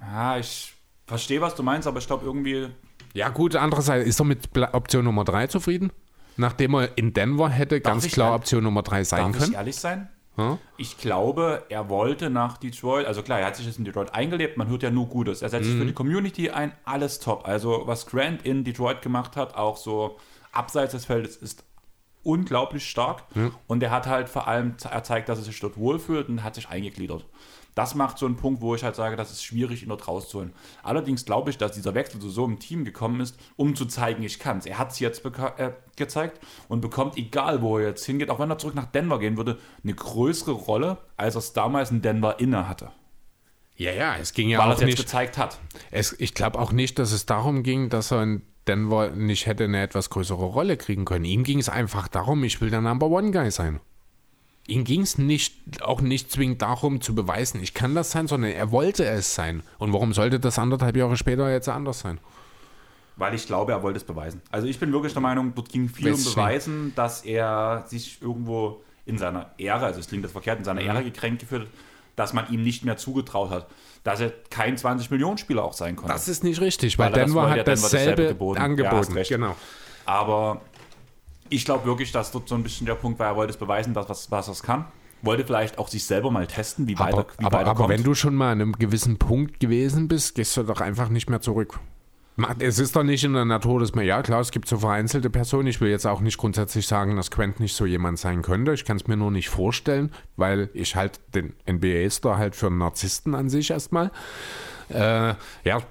Ja, ich verstehe, was du meinst, aber ich glaube irgendwie.
Ja, gut, andererseits ist er mit Option Nummer 3 zufrieden? Nachdem er in Denver hätte ganz
ich
klar Option Nummer 3 sein
Darf ich
können.
ehrlich sein?
Ja?
Ich glaube, er wollte nach Detroit, also klar, er hat sich jetzt in Detroit eingelebt, man hört ja nur Gutes. Er setzt sich für die Community ein, alles top. Also was Grant in Detroit gemacht hat, auch so abseits des Feldes, ist unglaublich stark. Und er hat halt vor allem erzeigt, dass er sich dort wohlfühlt und hat sich eingegliedert. Das macht so einen Punkt, wo ich halt sage, das ist schwierig, ihn dort rauszuholen. Allerdings glaube ich, dass dieser Wechsel zu so einem Team gekommen ist, um zu zeigen, ich kann es. Er hat es jetzt äh, gezeigt und bekommt, egal wo er jetzt hingeht, auch wenn er zurück nach Denver gehen würde, eine größere Rolle, als er es damals in Denver inne hatte.
Ja, ja, es ging ja
Weil er
auch
es jetzt
nicht.
gezeigt hat.
Es, ich glaube auch nicht, dass es darum ging, dass er in Denver nicht hätte eine etwas größere Rolle kriegen können. Ihm ging es einfach darum, ich will der Number One Guy sein. Ihm ging es nicht, auch nicht zwingend darum zu beweisen, ich kann das sein, sondern er wollte es sein. Und warum sollte das anderthalb Jahre später jetzt anders sein?
Weil ich glaube, er wollte es beweisen. Also ich bin wirklich der Meinung, dort ging viel um Beweisen, dass er sich irgendwo in seiner Ehre, also es klingt das verkehrt, in seiner mhm. Ehre gekränkt gefühlt hat, dass man ihm nicht mehr zugetraut hat, dass er kein 20-Millionen-Spieler auch sein konnte.
Das ist nicht richtig, weil, weil Denver hat dasselbe, dasselbe angeboten. Ja,
genau. Aber ich glaube wirklich, dass dort so ein bisschen der Punkt war, er wollte es beweisen, dass was, was es kann. Wollte vielleicht auch sich selber mal testen, wie
aber,
weiter,
wie aber, aber wenn du schon mal an einem gewissen Punkt gewesen bist, gehst du doch einfach nicht mehr zurück. Es ist doch nicht in der Natur dass man, ja klar, es gibt so vereinzelte Personen. Ich will jetzt auch nicht grundsätzlich sagen, dass Quent nicht so jemand sein könnte. Ich kann es mir nur nicht vorstellen, weil ich halt den NBA-Star halt für einen Narzissten an sich erstmal. Äh, ja,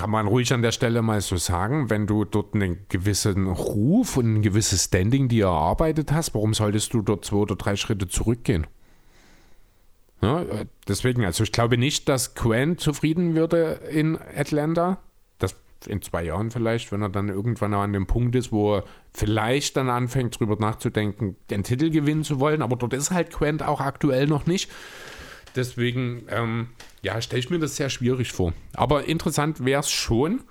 kann man ruhig an der Stelle mal so sagen, wenn du dort einen gewissen Ruf und ein gewisses Standing dir erarbeitet hast, warum solltest du dort zwei oder drei Schritte zurückgehen? Ja, deswegen, also ich glaube nicht, dass Quen zufrieden würde in Atlanta. Das in zwei Jahren vielleicht, wenn er dann irgendwann an dem Punkt ist, wo er vielleicht dann anfängt, drüber nachzudenken, den Titel gewinnen zu wollen. Aber dort ist halt Quent auch aktuell noch nicht. Deswegen, ähm, ja, stelle ich mir das sehr schwierig vor. Aber interessant wäre es schon,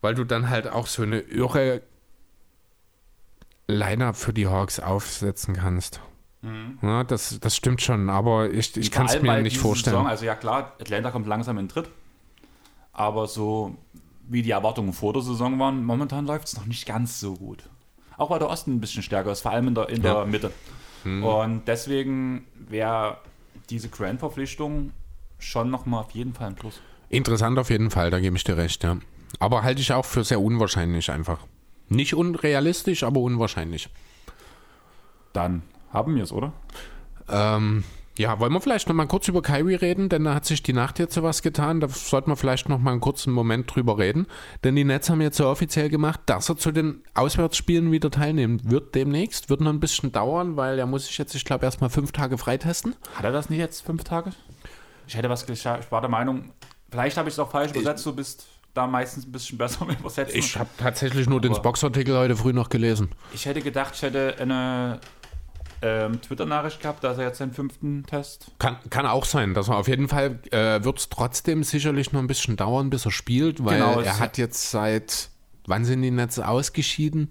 weil du dann halt auch so eine irre Line-Up für die Hawks aufsetzen kannst. Mhm. Ja, das, das stimmt schon, aber ich, ich kann es mir nicht vorstellen.
Saison, also ja klar, Atlanta kommt langsam in den Tritt, aber so wie die Erwartungen vor der Saison waren, momentan läuft es noch nicht ganz so gut. Auch weil der Osten ein bisschen stärker ist, vor allem in der, in ja. der Mitte. Mhm. Und deswegen wäre diese Grant-Verpflichtung schon nochmal auf jeden Fall ein Plus.
Interessant auf jeden Fall, da gebe ich dir recht, ja. Aber halte ich auch für sehr unwahrscheinlich einfach. Nicht unrealistisch, aber unwahrscheinlich.
Dann haben wir es, oder?
Ähm, ja, wollen wir vielleicht noch mal kurz über Kyrie reden, denn da hat sich die Nacht jetzt so was getan. Da sollten wir vielleicht noch mal einen kurzen Moment drüber reden. Denn die Nets haben jetzt so offiziell gemacht, dass er zu den Auswärtsspielen wieder teilnehmen wird demnächst. Wird noch ein bisschen dauern, weil er muss sich jetzt, ich glaube, erstmal fünf Tage freitesten.
Hat er das nicht jetzt, fünf Tage? Ich hätte was, ich war der Meinung, vielleicht habe ich es auch falsch übersetzt, du bist da meistens ein bisschen besser [laughs] mit Übersetzen.
Ich habe tatsächlich nur den Boxartikel heute früh noch gelesen.
Ich hätte gedacht, ich hätte eine ähm, Twitter-Nachricht gehabt, dass er jetzt seinen fünften Test.
Kann, kann auch sein, dass er auf jeden Fall äh, wird es trotzdem sicherlich noch ein bisschen dauern, bis er spielt, weil genau, er hat jetzt seit wann sind die Netze ausgeschieden?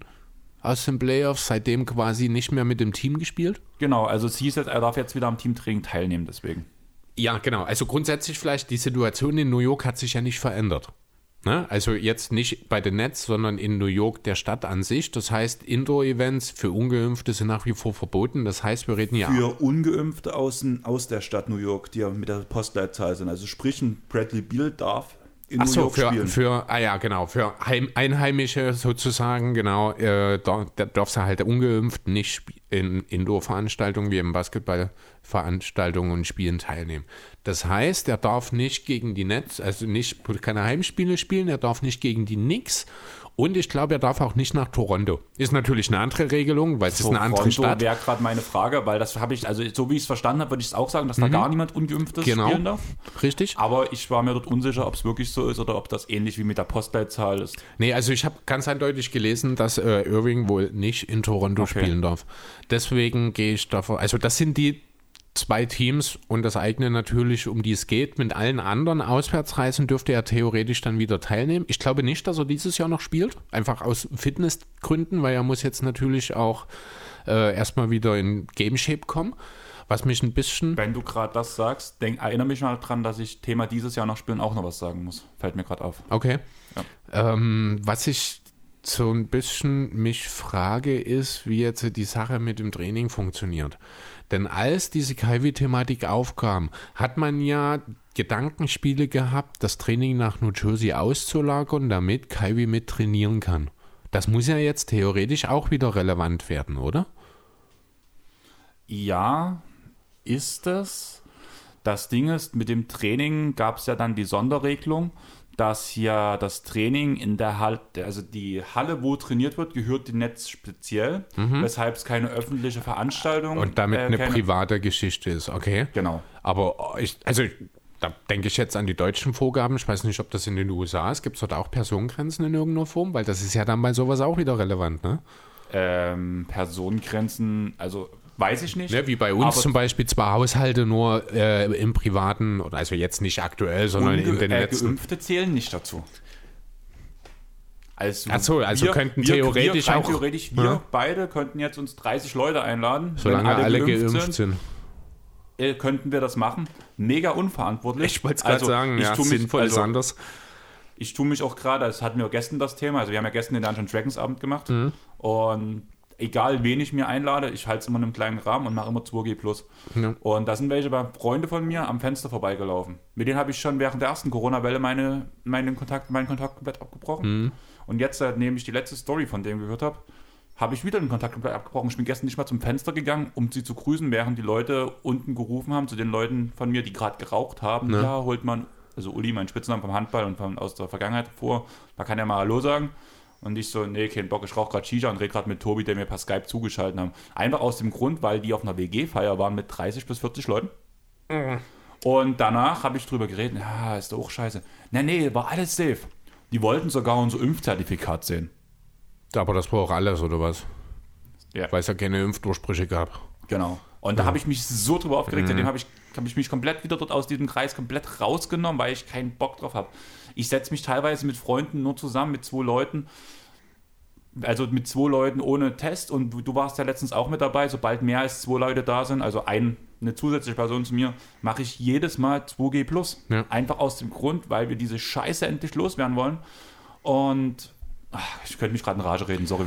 Aus den Playoffs, seitdem quasi nicht mehr mit dem Team gespielt?
Genau, also es hieß jetzt, er darf jetzt wieder am Teamtraining teilnehmen, deswegen.
Ja, genau. Also grundsätzlich vielleicht, die Situation in New York hat sich ja nicht verändert. Ne? Also jetzt nicht bei den Nets, sondern in New York der Stadt an sich. Das heißt, Indoor-Events für Ungeimpfte sind nach wie vor verboten. Das heißt, wir reden ja.
Für Ungeimpfte aus, aus der Stadt New York, die ja mit der Postleitzahl sind. Also sprich, ein Bradley Beal darf
in Ach New so, York für, spielen. Für, ah ja, genau, für Heim, Einheimische sozusagen, genau, äh, da, da darfst du halt ungeimpft nicht in Indoor-Veranstaltungen wie im Basketball-Veranstaltungen und Spielen teilnehmen. Das heißt, er darf nicht gegen die Nets, also nicht keine Heimspiele spielen, er darf nicht gegen die Knicks und ich glaube, er darf auch nicht nach Toronto. Ist natürlich eine andere Regelung, weil es so, ist eine andere Toronto Stadt.
wäre gerade meine Frage, weil das habe ich, also so wie ich es verstanden habe, würde ich es auch sagen, dass mhm. da gar niemand Ungeimpftes genau. spielen darf.
Richtig.
Aber ich war mir dort unsicher, ob es wirklich so ist oder ob das ähnlich wie mit der Postleitzahl ist.
Nee, also ich habe ganz eindeutig gelesen, dass äh, Irving wohl nicht in Toronto okay. spielen darf. Deswegen gehe ich davon, also das sind die zwei Teams und das eigene natürlich, um die es geht. Mit allen anderen Auswärtsreisen dürfte er theoretisch dann wieder teilnehmen. Ich glaube nicht, dass er dieses Jahr noch spielt, einfach aus Fitnessgründen, weil er muss jetzt natürlich auch äh, erstmal wieder in Game Shape kommen. Was mich ein bisschen.
Wenn du gerade das sagst, denk, erinnere mich mal dran, dass ich Thema dieses Jahr noch spielen auch noch was sagen muss. Fällt mir gerade auf.
Okay. Ja. Ähm, was ich so ein bisschen mich frage, ist, wie jetzt die Sache mit dem Training funktioniert. Denn als diese Kaiwi-Thematik aufkam, hat man ja Gedankenspiele gehabt, das Training nach New Jersey auszulagern, damit Kaiwi mit trainieren kann. Das muss ja jetzt theoretisch auch wieder relevant werden, oder?
Ja, ist es. Das Ding ist, mit dem Training gab es ja dann die Sonderregelung, dass hier das Training in der Halle, also die Halle, wo trainiert wird, gehört dem Netz speziell, mhm. weshalb es keine öffentliche Veranstaltung
Und damit äh, eine private Geschichte ist, okay?
Genau.
Aber ich, also da denke ich jetzt an die deutschen Vorgaben. Ich weiß nicht, ob das in den USA ist. Gibt es dort auch Personengrenzen in irgendeiner Form? Weil das ist ja dann bei sowas auch wieder relevant, ne?
Ähm, Personengrenzen, also weiß ich nicht.
Ja, wie bei uns
Aber
zum Beispiel zwei Haushalte nur äh, im privaten, oder also jetzt nicht aktuell, sondern in den
äh,
letzten.
Geimpfte zählen nicht dazu. Also,
Ach so, also könnten theoretisch
wir,
auch-
Theoretisch, wir
Ja.
beide könnten jetzt uns 30 Leute einladen.
Solange
wenn
alle, geimpft sind.
äh, könnten wir das machen. Mega unverantwortlich.
Ich wollte es gerade
Also,
sagen,
ich
ja,
tu mich,
sinnvoll ist
also,
anders.
ich tue mich auch gerade, das hatten wir gestern das Thema, also wir haben ja gestern den Dungeons Dragons Abend gemacht
Mhm.
und egal wen ich mir einlade, ich halte es immer in einem kleinen Rahmen und mache immer 2G+.
Ja.
Und da sind welche bei Freunde von mir am Fenster vorbeigelaufen. Mit denen habe ich schon während der ersten Corona-Welle meine, meinen, Kontakt, meinen Kontakt komplett abgebrochen.
Mhm.
Und jetzt, seitdem ich die letzte Story von dem gehört habe, habe ich wieder den Kontakt komplett abgebrochen. Ich bin gestern nicht mal zum Fenster gegangen, um sie zu grüßen, während die Leute unten gerufen haben, zu den Leuten von mir, die gerade geraucht haben.
Ja.
Ja. holt man, also Uli, mein Spitznamen vom Handball und von, aus der Vergangenheit vor, da kann er mal Hallo sagen. Und ich so, nee, kein Bock, ich rauche gerade Shisha und rede gerade mit Tobi, der mir per Skype zugeschaltet haben. Einfach aus dem Grund, weil die auf einer WG-Feier waren mit 30 bis 40 Leuten. Und danach habe ich drüber geredet, ja, ist doch auch scheiße. Nee, nee, war alles safe. Die wollten sogar unser Impfzertifikat sehen.
Aber das braucht alles, oder was?
Ja.
Weil es ja keine Impfdurchbrüche gab.
Genau. Und da habe ich mich so drüber aufgeregt, seitdem habe ich, hab ich mich komplett wieder dort aus diesem Kreis komplett rausgenommen, weil ich keinen Bock drauf habe. Ich setze mich teilweise mit Freunden nur zusammen, mit zwei Leuten, also mit zwei Leuten ohne Test und du, warst ja letztens auch mit dabei, sobald mehr als zwei Leute da sind, also ein, eine zusätzliche Person zu mir, mache ich jedes Mal 2G+.
Ja.
Einfach aus dem Grund, weil wir diese Scheiße endlich loswerden wollen. Und ach, ich könnte mich gerade in Rage reden, sorry.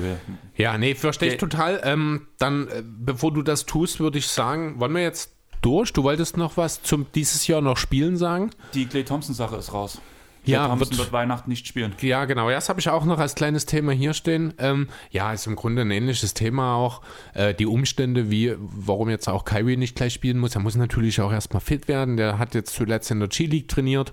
Ja, nee, verstehe ich
Okay.
total. Ähm, dann, äh, bevor du das tust, würde ich sagen, wollen wir jetzt durch? Du wolltest noch was zum dieses Jahr noch spielen sagen?
Die Clay Thompson-Sache ist raus.
Ja,
Clay Thompson
wird-
wird Weihnachten nicht spielen.
Ja, genau. Ja, das habe ich auch noch als kleines Thema hier stehen. Ähm, ja, ist im Grunde ein ähnliches Thema auch. Äh, die Umstände, wie, warum jetzt auch Kyrie nicht gleich spielen muss. Er muss natürlich auch erstmal fit werden. Der hat jetzt zuletzt in der G-League trainiert.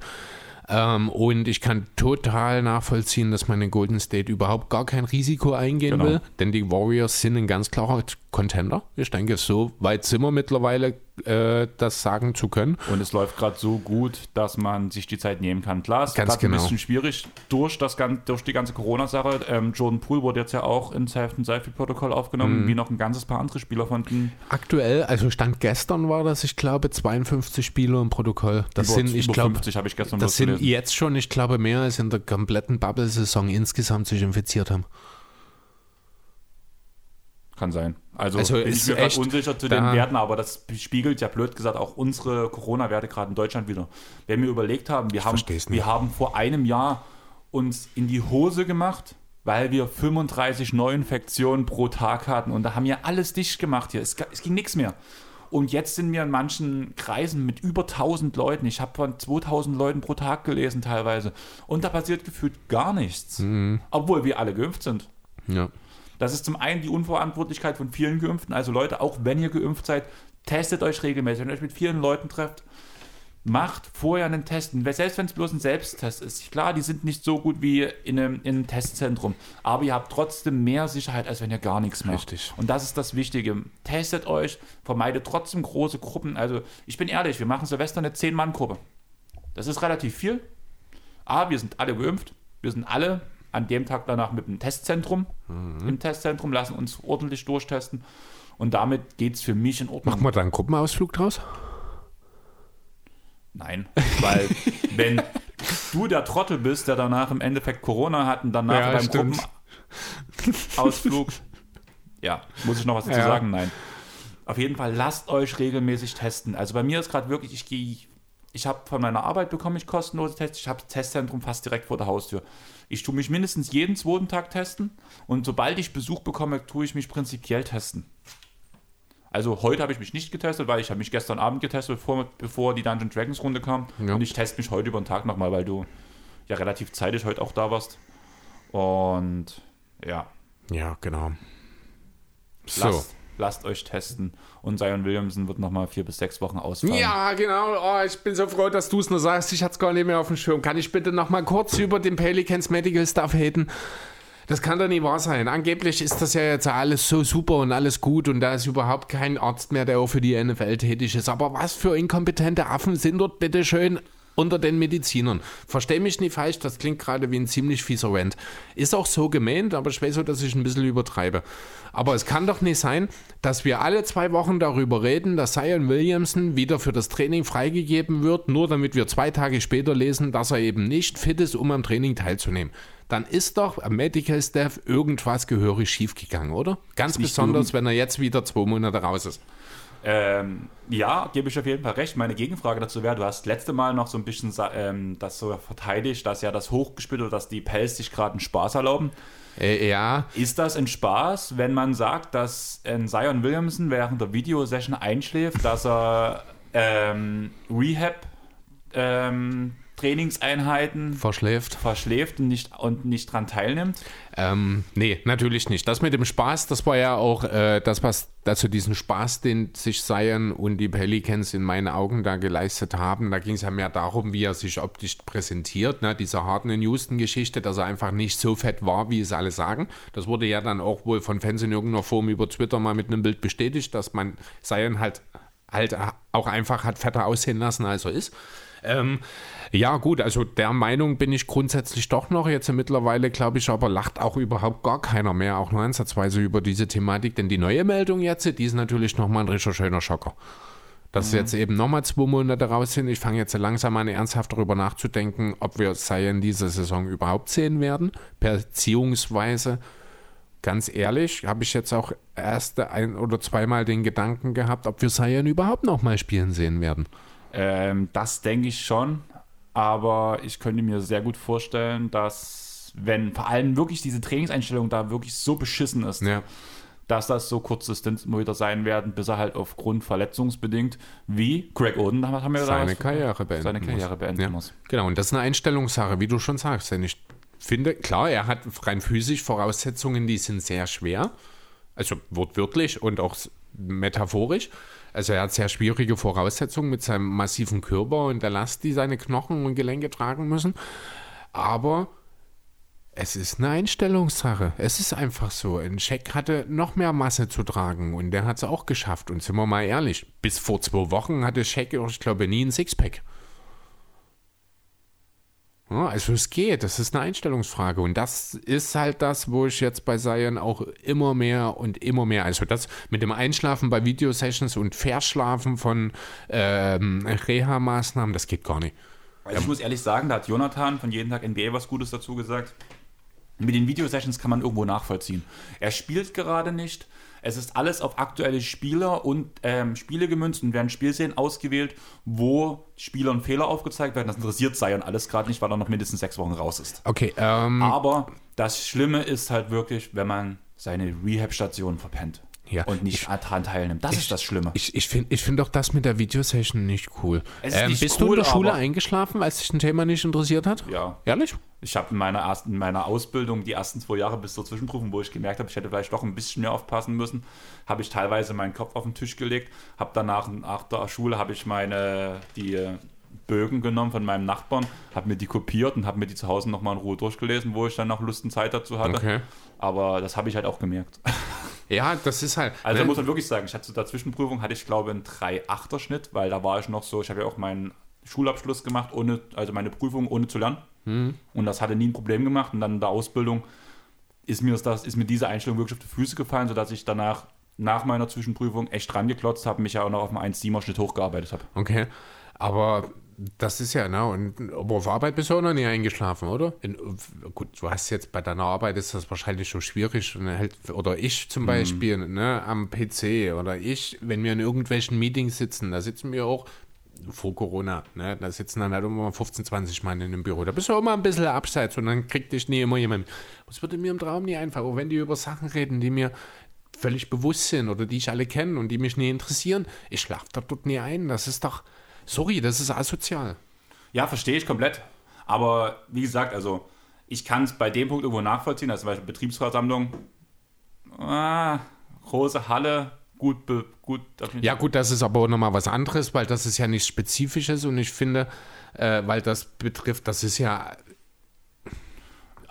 Ähm, und ich kann total nachvollziehen, dass man in Golden State überhaupt gar kein Risiko eingehen
Genau.
will. Denn die Warriors sind ein ganz klarer Contender. Ich denke, so weit sind wir mittlerweile, äh, das sagen zu können.
Und es läuft gerade so gut, dass man sich die Zeit nehmen kann. Klar, es ist gerade ein
genau.
bisschen schwierig durch, das, durch die ganze Corona-Sache. Ähm, Jordan Poole wurde jetzt ja auch ins Safety protokoll
Mhm.
aufgenommen, wie noch ein ganzes paar andere Spieler von den
Aktuell, also Stand gestern war das, ich glaube, 52 Spieler im Protokoll. Das
über,
sind, ich glaube,
50 habe ich gestern
Das sind
gelesen.
jetzt schon, ich glaube, mehr als in der kompletten Bubble-Saison insgesamt sich infiziert haben.
Kann sein. Also,
Also
bin ich mir
echt
unsicher zu den Werten, aber das spiegelt ja blöd gesagt auch unsere Corona-Werte gerade in Deutschland wieder. Wenn wir überlegt haben, wir, haben, wir haben vor einem Jahr uns in die Hose gemacht, weil wir 35 Neuinfektionen pro Tag hatten und da haben wir alles dicht gemacht hier. Es, es ging nichts mehr. Und jetzt sind wir in manchen Kreisen mit über 1000 Leuten. Ich habe von 2000 Leuten pro Tag gelesen teilweise. Und da passiert gefühlt gar nichts.
Mhm.
Obwohl wir alle geimpft sind.
Ja.
Das ist zum einen die Unverantwortlichkeit von vielen Geimpften. Also Leute, auch wenn ihr geimpft seid, testet euch regelmäßig. Wenn ihr euch mit vielen Leuten trefft, macht vorher einen Test. Selbst wenn es bloß ein Selbsttest ist. Klar, die sind nicht so gut wie in einem, in einem Testzentrum. Aber ihr habt trotzdem mehr Sicherheit, als wenn ihr gar nichts macht.
Richtig.
Und das ist das Wichtige. Testet euch, vermeidet trotzdem große Gruppen. Also ich bin ehrlich, wir machen Silvester eine 10-Mann-Gruppe. Das ist relativ viel. A, wir sind alle geimpft. Wir sind alle an dem Tag danach mit dem Testzentrum im Testzentrum, lassen uns ordentlich durchtesten. Und damit geht es für mich in Ordnung.
Machen wir da einen Gruppenausflug draus?
Nein, weil [laughs] wenn du der Trottel bist, der danach im Endeffekt Corona hat und danach
Ja,
beim
stimmt.
Gruppenausflug, ja, muss ich noch was dazu
Ja.
sagen? Nein. Auf jeden Fall lasst euch regelmäßig testen. Also bei mir ist gerade wirklich, ich gehe, ich habe von meiner Arbeit bekomme ich kostenlose Tests. Ich habe das Testzentrum fast direkt vor der Haustür. Ich tue mich mindestens jeden zweiten Tag testen und sobald ich Besuch bekomme, tue ich mich prinzipiell testen. Also heute habe ich mich nicht getestet, weil ich habe mich gestern Abend getestet, bevor, bevor die Dungeon Dragons Runde kam.
Ja.
Und ich teste mich heute über den Tag nochmal, weil du ja relativ zeitig heute auch da warst. Und ja,
Ja, genau. So.
lasst, lasst euch testen. Und Zion Williamson wird nochmal vier bis sechs Wochen ausfallen.
Ja, genau. Oh, ich bin so froh, dass du es nur sagst. Ich hatte es gar nicht mehr auf dem Schirm. Kann ich bitte noch mal kurz über den Pelicans Medical Staff haten? Das kann doch nicht wahr sein. Angeblich ist das ja jetzt alles so super und alles gut und da ist überhaupt kein Arzt mehr, der auch für die NFL tätig ist. Aber was für inkompetente Affen sind dort bitte schön unter den Medizinern. Versteh mich nicht falsch, das klingt gerade wie ein ziemlich fieser Rant. Ist auch so gemeint, aber ich weiß so, dass ich ein bisschen übertreibe. Aber es kann doch nicht sein, dass wir alle zwei Wochen darüber reden, dass Zion Williamson wieder für das Training freigegeben wird, nur damit wir zwei Tage später lesen, dass er eben nicht fit ist, um am Training teilzunehmen. Dann ist doch am Medical Staff irgendwas gehörig schiefgegangen, oder? Ganz besonders, wenn er jetzt wieder zwei Monate raus ist.
Ähm, ja, gebe ich auf jeden Fall recht. Meine Gegenfrage dazu wäre, du hast letzte Mal noch so ein bisschen ähm, das so verteidigt, dass ja das hochgespielt oder dass die Pels sich gerade einen Spaß erlauben.
Äh, ja.
Ist das ein Spaß, wenn man sagt, dass ein Zion Williamson während der Videosession einschläft, dass er ähm, Rehab ähm, Trainingseinheiten
verschläft,
verschläft und nicht, und nicht dran teilnimmt?
Ähm, nee, natürlich nicht. Das mit dem Spaß, das war ja auch äh, das, was dazu diesen Spaß, den sich Zion und die Pelicans in meinen Augen da geleistet haben. Da ging es ja mehr darum, wie er sich optisch präsentiert. Ne? Diese harten in Houston-Geschichte, dass er einfach nicht so fett war, wie es alle sagen. Das wurde ja dann auch wohl von Fans in irgendeiner Form über Twitter mal mit einem Bild bestätigt, dass man Zion halt halt auch einfach hat fetter aussehen lassen, als er ist. Ähm, ja, gut, also der Meinung bin ich grundsätzlich doch noch. Jetzt mittlerweile, glaube ich, aber lacht auch überhaupt gar keiner mehr, auch nur ansatzweise über diese Thematik. Denn die neue Meldung jetzt, die ist natürlich nochmal ein richtig schöner Schocker. Dass mhm. jetzt eben nochmal zwei Monate raus sind. Ich fange jetzt langsam an, ernsthaft darüber nachzudenken, ob wir Cyan diese Saison überhaupt sehen werden. Beziehungsweise, ganz ehrlich, habe ich jetzt auch erst ein oder zweimal den Gedanken gehabt, ob wir Cyan überhaupt nochmal spielen sehen werden.
Ähm, das denke ich schon. Aber ich könnte mir sehr gut vorstellen, dass, wenn vor allem wirklich diese Trainingseinstellung da wirklich so beschissen ist, ja. dass das so kurzdistanz immer wieder sein werden, bis er halt aufgrund verletzungsbedingt, wie Greg Oden haben wir
seine Karriere beenden
seine Karriere beenden
ja.
muss.
Genau, und das ist eine Einstellungssache, wie du schon sagst. Denn ich finde, klar, er hat rein physisch Voraussetzungen, die sind sehr schwer. Also wortwörtlich und auch metaphorisch. Also er hat sehr schwierige Voraussetzungen mit seinem massiven Körper und der Last, die seine Knochen und Gelenke tragen müssen. Aber es ist eine Einstellungssache. Es ist einfach so. Ein Scheck hatte noch mehr Masse zu tragen und der hat es auch geschafft. Und sind wir mal ehrlich, bis vor zwei Wochen hatte Scheck, ich glaube, nie ein Sixpack. Also es geht, das ist eine Einstellungsfrage und das ist halt das, wo ich jetzt bei Zion auch immer mehr und immer mehr, also das mit dem Einschlafen bei Videosessions und Verschlafen von ähm, Reha-Maßnahmen, das geht gar nicht.
Also ich muss ehrlich sagen, da hat Jonathan von jeden Tag NBA was Gutes dazu gesagt. Mit den Videosessions kann man irgendwo nachvollziehen. Er spielt gerade nicht, es ist alles auf aktuelle Spieler und ähm, Spiele gemünzt und werden Spielszenen ausgewählt, wo Spielern Fehler aufgezeigt werden. Das interessiert Zion alles gerade nicht, weil er noch mindestens sechs Wochen raus ist.
Okay.
Ähm, Aber das Schlimme ist halt wirklich, wenn man seine Rehab-Station verpennt. Ja, und nicht ich, daran teilnimmt. Das
ich,
ist das Schlimme.
Ich, ich finde ich find doch das mit der Videosession nicht cool. Ähm, nicht bist cool, du in der Schule eingeschlafen, als dich ein Thema nicht interessiert hat?
Ja.
Ehrlich?
Ich habe in meiner, ersten, in meiner Ausbildung die ersten zwei Jahre bis zur Zwischenprüfung, wo ich gemerkt habe, ich hätte vielleicht doch ein bisschen mehr aufpassen müssen, habe ich teilweise meinen Kopf auf den Tisch gelegt, habe danach nach der Schule habe ich meine die Bögen genommen von meinem Nachbarn, habe mir die kopiert und habe mir die zu Hause nochmal in Ruhe durchgelesen, wo ich dann noch Lust und Zeit dazu hatte. Okay. Aber das habe ich halt auch gemerkt. [laughs]
Ja, das ist halt.
Also muss man wirklich sagen, ich hatte zu der Zwischenprüfung hatte ich glaube einen 3,8er Schnitt, weil da war ich noch so, ich habe ja auch meinen Schulabschluss gemacht, ohne, also meine Prüfung ohne zu lernen. Mhm. Und das hatte nie ein Problem gemacht. Und dann in der Ausbildung ist mir, das, ist mir diese Einstellung wirklich auf die Füße gefallen, sodass ich danach nach meiner Zwischenprüfung echt dran geklotzt habe, mich ja auch noch auf einen 1,7er Schnitt hochgearbeitet habe.
Okay. Aber das ist ja, ne, und aber auf Arbeit bist du auch noch nie eingeschlafen, oder? In, gut, du hast jetzt bei deiner Arbeit ist das wahrscheinlich schon schwierig. Oder ich zum mhm. Beispiel, mhm. ne, am PC. Oder ich, wenn wir in irgendwelchen Meetings sitzen, da sitzen wir auch vor Corona, ne, da sitzen dann halt immer 15, 20 Mann in dem Büro. Da bist du auch mal ein bisschen abseits und dann kriegt dich nie immer jemand. Das würde mir im Traum nie einfach, auch wenn die über Sachen reden, die mir völlig bewusst sind oder die ich alle kenne und die mich nie interessieren. Ich schlafe da dort nie ein. Das ist doch Sorry, das ist asozial.
Ja, verstehe ich komplett. Aber wie gesagt, also ich kann es bei dem Punkt irgendwo nachvollziehen, also zum Beispiel Betriebsversammlung, ah, große Halle, gut, gut.
Ja, gut, das ist aber auch nochmal was anderes, weil das ist ja nichts Spezifisches und ich finde, äh, weil das betrifft, das ist ja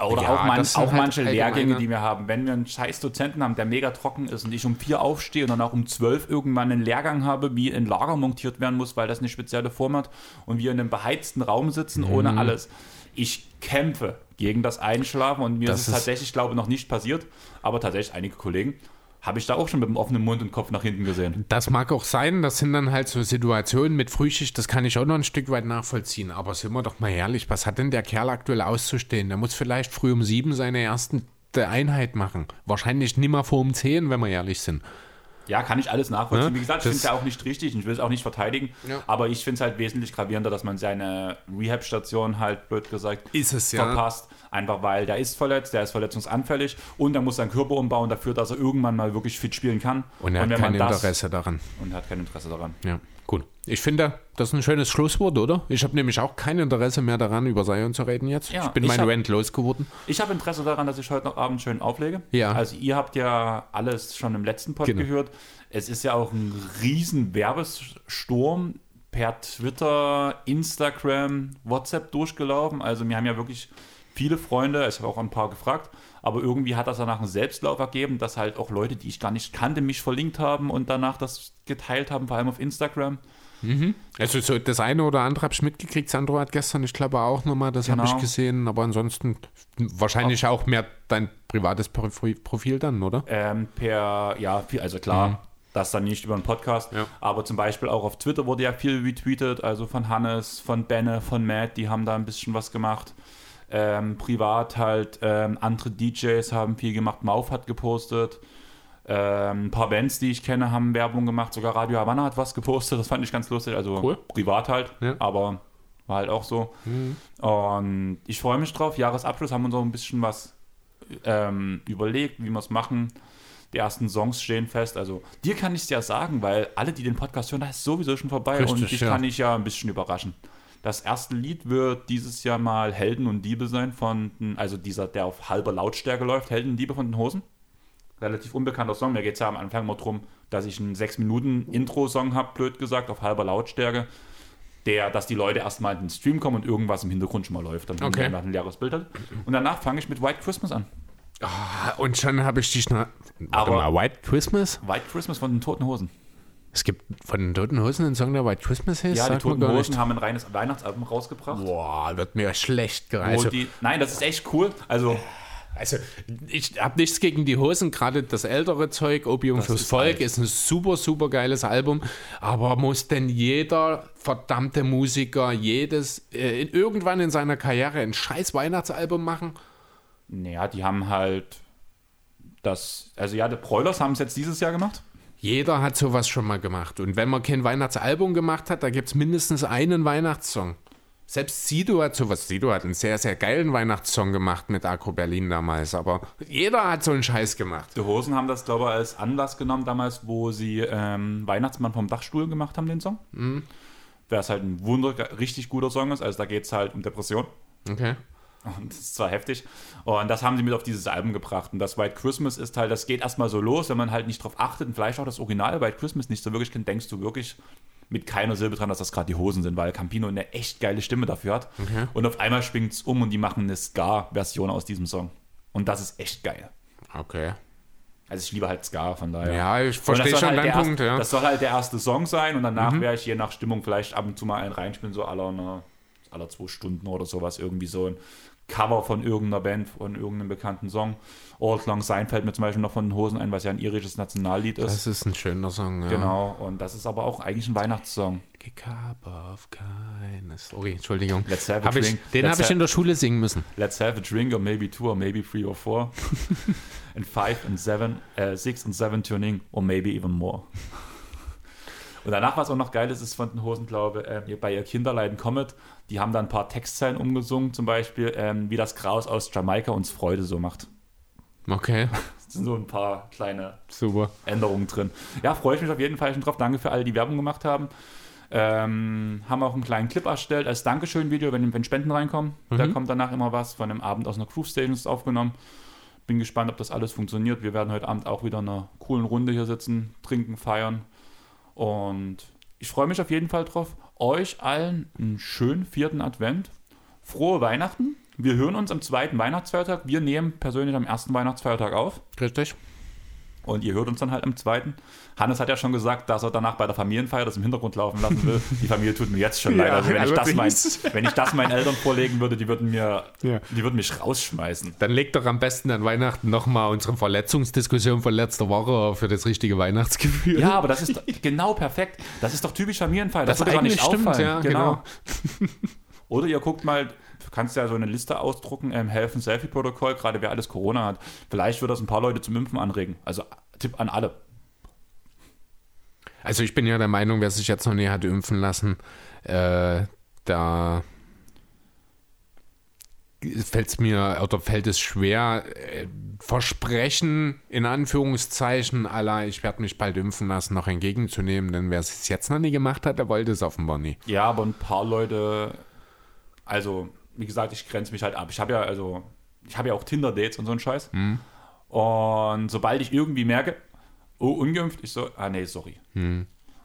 Oder
Ja,
auch, man, auch
halt
manche Lehrgänge, die wir haben. Wenn wir einen scheiß Dozenten haben, der mega trocken ist und ich um vier aufstehe und dann auch um zwölf irgendwann einen Lehrgang habe, wie ein Lager montiert werden muss, weil das eine spezielle Form hat und wir in einem beheizten Raum sitzen,
Mhm.
ohne alles. Ich kämpfe gegen das Einschlafen und mir
Das
ist es tatsächlich, glaube ich, noch nicht passiert, aber tatsächlich einige Kollegen habe ich da auch schon mit dem offenen Mund und Kopf nach hinten gesehen.
Das mag auch sein, das sind dann halt so Situationen mit Frühschicht, das kann ich auch noch ein Stück weit nachvollziehen. Aber sind wir doch mal ehrlich, was hat denn der Kerl aktuell auszustehen? Der muss vielleicht früh um sieben seine erste Einheit machen. Wahrscheinlich nimmer vor um zehn, wenn wir ehrlich sind.
Ja, kann ich alles nachvollziehen.
Ne?
Wie gesagt, ich finde es ja auch nicht richtig und ich will es auch nicht verteidigen.
Ja.
Aber ich finde es halt wesentlich gravierender, dass man seine Rehab-Station halt, blöd gesagt,
Ist es, ja.
Einfach weil der ist verletzt, der ist verletzungsanfällig und er muss seinen Körper umbauen dafür, dass er irgendwann mal wirklich fit spielen kann.
Und er hat
wenn man
kein Interesse daran.
Und hat kein Interesse daran.
Ja, gut. Ich finde, das ist ein schönes Schlusswort, oder? Ich habe nämlich auch kein Interesse mehr daran, über Sion zu reden jetzt.
Ja,
ich bin
ich
mein
hab-
Rant losgeworden.
Ich habe Interesse daran, dass ich heute noch Abend schön auflege.
Ja.
Also ihr habt ja alles schon im letzten Pod
Genau.
gehört. Es ist ja auch ein riesen Werbesturm per Twitter, Instagram, WhatsApp durchgelaufen. Also wir haben ja wirklich viele Freunde, ich habe auch ein paar gefragt, aber irgendwie hat das danach einen Selbstlauf ergeben, dass halt auch Leute, die ich gar nicht kannte, mich verlinkt haben und danach das geteilt haben, vor allem auf Instagram.
Also so das eine oder andere habe ich mitgekriegt. Sandro hat gestern, ich glaube auch nochmal, das habe
Genau.
ich gesehen. Aber ansonsten wahrscheinlich auch mehr dein privates Profi- Profil dann, oder?
Ähm, per, ja, also klar, das dann nicht über einen Podcast,
Ja.
aber zum Beispiel auch auf Twitter wurde ja viel retweetet, also von Hannes, von Benne, von Matt, die haben da ein bisschen was gemacht. Ähm, privat halt, ähm, andere DJs haben viel gemacht, Mauf hat gepostet. Ähm, ein paar Bands, die ich kenne, haben Werbung gemacht. Sogar Radio Havanna hat was gepostet. Das fand ich ganz lustig. Also
Cool.
privat halt,
Ja.
aber war halt auch so. Und ich freue mich drauf. Jahresabschluss haben wir so ein bisschen was ähm, überlegt, wie wir es machen. Die ersten Songs stehen fest. Also dir kann ich es ja sagen, weil alle, die den Podcast hören, da ist sowieso schon vorbei. und
Richtig,
dich
ja.
kann ich ja ein bisschen überraschen. Das erste Lied wird dieses Jahr mal Helden und Diebe sein von, also dieser, der auf halber Lautstärke läuft, Helden und Diebe von den Hosen. Relativ unbekannter Song. Mir geht es ja am Anfang mal darum, dass ich einen 6-Minuten-Intro-Song habe, blöd gesagt, auf halber Lautstärke. Der, dass die Leute erstmal in den Stream kommen und irgendwas im Hintergrund schon mal läuft. Dann haben
Okay.
die einfach ein leeres Bild hat. Und danach fange ich mit White Christmas an.
Ah, Und schon habe ich dich nach. Warte
Aber-
mal, White Christmas?
White Christmas von den Toten Hosen.
Es gibt von den Toten Hosen einen Song, der White Christmas heißt?
Ja, die Toten Hosen
nicht.
haben ein reines Weihnachtsalbum rausgebracht.
Boah, wird mir schlecht gereicht.
die, nein, das ist echt cool. Also,
Also, ich habe nichts gegen die Hosen, gerade das ältere Zeug, Opium
Das
fürs
ist
Volk,
alt.
ist ein super, super geiles Album. Aber muss denn jeder verdammte Musiker jedes, äh, irgendwann in seiner Karriere ein scheiß Weihnachtsalbum machen?
naja, die haben halt das, also ja, die Broilers haben es jetzt dieses Jahr gemacht.
Jeder hat sowas schon mal gemacht. Und wenn man kein Weihnachtsalbum gemacht hat, da gibt es mindestens einen Weihnachtssong. Selbst Sido hat sowas. Sido hat einen sehr, sehr geilen Weihnachtssong gemacht mit Agro Berlin damals. Aber jeder hat so einen Scheiß gemacht.
Die Hosen haben das, glaube ich, als Anlass genommen damals, wo sie ähm, Weihnachtsmann vom Dachstuhl gemacht haben, den Song.
Mhm.
Wer es halt ein wunder, richtig guter Song ist. Also da geht es halt um Depression.
Okay.
Und das ist zwar heftig. Und das haben sie mit auf dieses Album gebracht. Und das White Christmas ist halt, das geht erstmal so los, wenn man halt nicht drauf achtet und vielleicht auch das Original White Christmas nicht so wirklich kennt, denkst du wirklich mit keiner Silbe dran, dass das gerade die Hosen sind, weil Campino eine echt geile Stimme dafür hat. Und auf einmal schwingt es um und die machen eine Ska-Version aus diesem Song. Und das ist echt geil.
Okay.
Also ich liebe halt Ska, von daher.
Ja, ich verstehe schon
halt
deinen Punkt,
erste,
ja.
Das soll halt der erste Song sein und danach werde ich je nach Stimmung vielleicht ab und zu mal einen reinspielen, so aller, ne, aller zwei Stunden oder sowas, irgendwie so ein Cover von irgendeiner Band, von irgendeinem bekannten Song. Old Long Syne fällt mir zum Beispiel noch von den Hosen ein, was ja ein irisches Nationallied ist.
Das ist ein schöner Song, ja.
Genau, und das ist aber auch eigentlich ein Weihnachtssong.
Of kindness. Sorry, Entschuldigung.
Let's have a
Hab ich,
drink.
den
Let's
habe ich in der Schule singen müssen.
Let's have a drink or maybe two or maybe three or four. [laughs] and five and seven, äh, six and seven tuning or maybe even more. Und danach, was auch noch geil ist, ist von den Hosen, glaube ich, äh, bei ihr Kinderleiden Comet, die haben da ein paar Textzeilen umgesungen, zum Beispiel, ähm, wie das Kraus aus Jamaika uns Freude so macht.
Okay, [laughs]
Es sind so ein paar kleine
super.
Änderungen drin. Ja, freue ich mich auf jeden Fall schon drauf. Danke für alle, die Werbung gemacht haben. Ähm, haben auch einen kleinen Clip erstellt als Dankeschön-Video, wenn, wenn Spenden reinkommen. Da kommt danach immer was von einem Abend aus einer Groove Stations aufgenommen. Bin gespannt, ob das alles funktioniert. Wir werden heute Abend auch wieder in einer coolen Runde hier sitzen, trinken, feiern. Und ich freue mich auf jeden Fall drauf. Euch allen einen schönen vierten Advent. Frohe Weihnachten. wir hören uns am zweiten Weihnachtsfeiertag. Wir nehmen persönlich am ersten Weihnachtsfeiertag auf.
Richtig.
Und ihr hört uns dann halt am zweiten. Hannes hat ja schon gesagt, dass er danach bei der Familienfeier das im Hintergrund laufen lassen will. Die Familie tut mir jetzt schon [laughs] leid.
Ja,
also wenn ich, das mein, [laughs] wenn ich das meinen Eltern vorlegen würde, die würden mir,
Ja.
die würden mich rausschmeißen.
Dann leg doch am besten an Weihnachten nochmal unsere Verletzungsdiskussion von letzter Woche für das richtige Weihnachtsgefühl.
Ja, aber das ist doch genau perfekt. Das ist doch typisch Familienfeier. Das,
das
würde doch nicht
stimmt,
auffallen.
ja, genau.
Oder ihr guckt mal, kannst ja so eine Liste ausdrucken, ähm, Helfen Selfie Protokoll, gerade wer alles Corona hat. Vielleicht wird das ein paar Leute zum Impfen anregen. Also Tipp an alle.
Also ich bin ja der Meinung, wer sich jetzt noch nie hat impfen lassen, äh, da fällt es mir oder fällt es schwer, äh, Versprechen in Anführungszeichen aller, ich werde mich bald impfen lassen, noch entgegenzunehmen, denn wer es jetzt noch nie gemacht hat, der wollte es offenbar nie.
Ja, aber ein paar Leute, also wie gesagt, ich grenze mich halt ab. Ich habe ja also, ich habe ja auch Tinder-Dates und so einen Scheiß. Und sobald ich irgendwie merke, oh, ungeimpft, ich so, ah nee, sorry.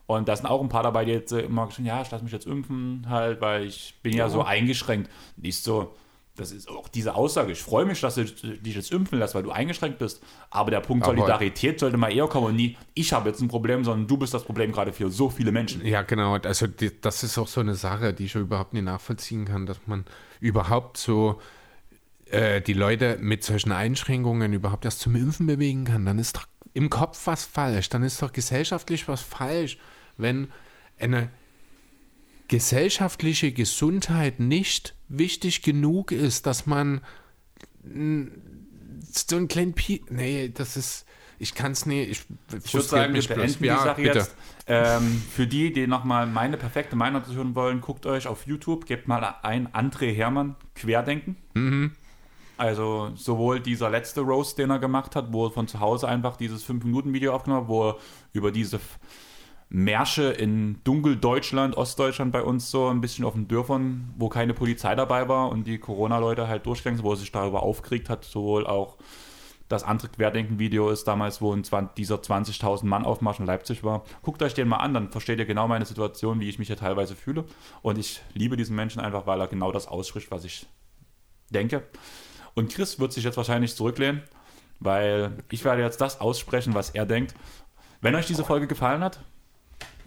Und da sind auch ein paar dabei, die jetzt äh, immer schon, ja, ich lasse mich jetzt impfen, halt, weil ich bin ja,
Ja.
so eingeschränkt. Nicht so, das ist auch diese Aussage. Ich freue mich, dass du dich jetzt impfen lässt, weil du eingeschränkt bist. Aber der Punkt
Aber-
Solidarität sollte mal eher kommen und nie, ich habe jetzt ein Problem, sondern du bist das Problem gerade für so viele Menschen.
Ja, genau. Also das ist auch so eine Sache, die ich überhaupt nicht nachvollziehen kann, dass man überhaupt so äh, die Leute mit solchen Einschränkungen überhaupt erst zum Impfen bewegen kann. Dann ist doch im Kopf was falsch. Dann ist doch gesellschaftlich was falsch, wenn eine gesellschaftliche Gesundheit nicht wichtig genug ist, dass man so einen kleinen Pi... Nee, das ist... Ich kann es nicht... Ich,
Ich würde sagen, wir beenden die Sache
bitte.
jetzt. Ähm, für die, die nochmal meine perfekte Meinung dazu hören wollen, guckt euch auf YouTube, gebt mal ein André Hermann Querdenken.
Mhm.
Also sowohl dieser letzte Roast, den er gemacht hat, wo er von zu Hause einfach dieses 5-Minuten-Video aufgenommen hat, wo er über diese Märsche in Dunkeldeutschland, Ostdeutschland bei uns so ein bisschen auf den Dörfern, wo keine Polizei dabei war und die Corona-Leute halt durchgegangen sind, wo er sich darüber aufgeregt hat, sowohl auch das andere Querdenken-Video ist damals, wo ein 20, dieser 20.000 Mann Aufmarsch in Leipzig war. Guckt euch den mal an, dann versteht ihr genau meine Situation, wie ich mich hier teilweise fühle. Und ich liebe diesen Menschen einfach, weil er genau das ausspricht, was ich denke. Und Chris wird sich jetzt wahrscheinlich zurücklehnen, weil ich werde jetzt das aussprechen, was er denkt. Wenn euch diese Folge gefallen hat,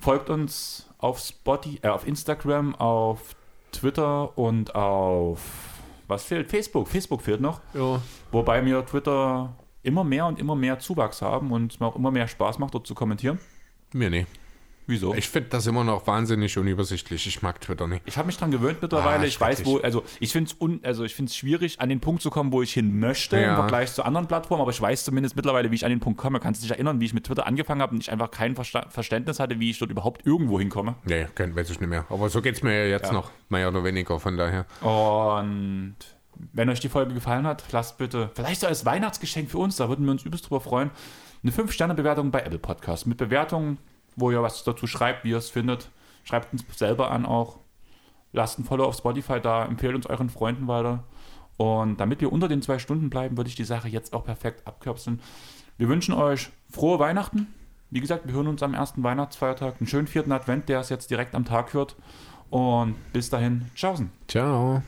folgt uns auf Spotify, äh, auf Instagram, auf Twitter und auf was fehlt? Facebook. Facebook fehlt noch.
Ja.
Wobei mir Twitter immer mehr und immer mehr Zuwachs haben und es mir auch immer mehr Spaß macht, dort zu kommentieren.
Mir nicht.
Wieso? Ich,
Ich finde das immer noch wahnsinnig unübersichtlich. Ich mag Twitter nicht.
habe mich dran gewöhnt mittlerweile.
Ah,
ich weiß, wo, also ich finde es also ich find's schwierig, an den Punkt zu kommen, wo ich hin möchte im
Ja.
Vergleich zu anderen Plattformen, aber ich weiß zumindest mittlerweile, wie ich an den Punkt komme. Kannst du dich erinnern, wie ich mit Twitter angefangen habe und ich einfach kein Versta Verständnis hatte, wie ich dort überhaupt irgendwo hinkomme?
Nee, kein, weiß ich nicht mehr. Aber so geht es mir ja jetzt
Ja.
noch, mehr oder weniger. Von daher.
Und wenn euch die Folge gefallen hat, lasst bitte, vielleicht so als Weihnachtsgeschenk für uns, da würden wir uns übelst drüber freuen, eine 5-Sterne-Bewertung bei Apple Podcast mit Bewertungen, wo ihr was dazu schreibt, wie ihr es findet. Schreibt uns selber an auch. Lasst ein Follow auf Spotify da, empfehlt uns euren Freunden weiter. Und damit wir unter den zwei Stunden bleiben, würde ich die Sache jetzt auch perfekt abkürzen. Wir wünschen euch frohe Weihnachten. Wie gesagt, wir hören uns am ersten Weihnachtsfeiertag. Einen schönen vierten Advent, der es jetzt direkt am Tag hört. Und bis dahin, tschaußen.
Ciao.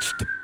Stop.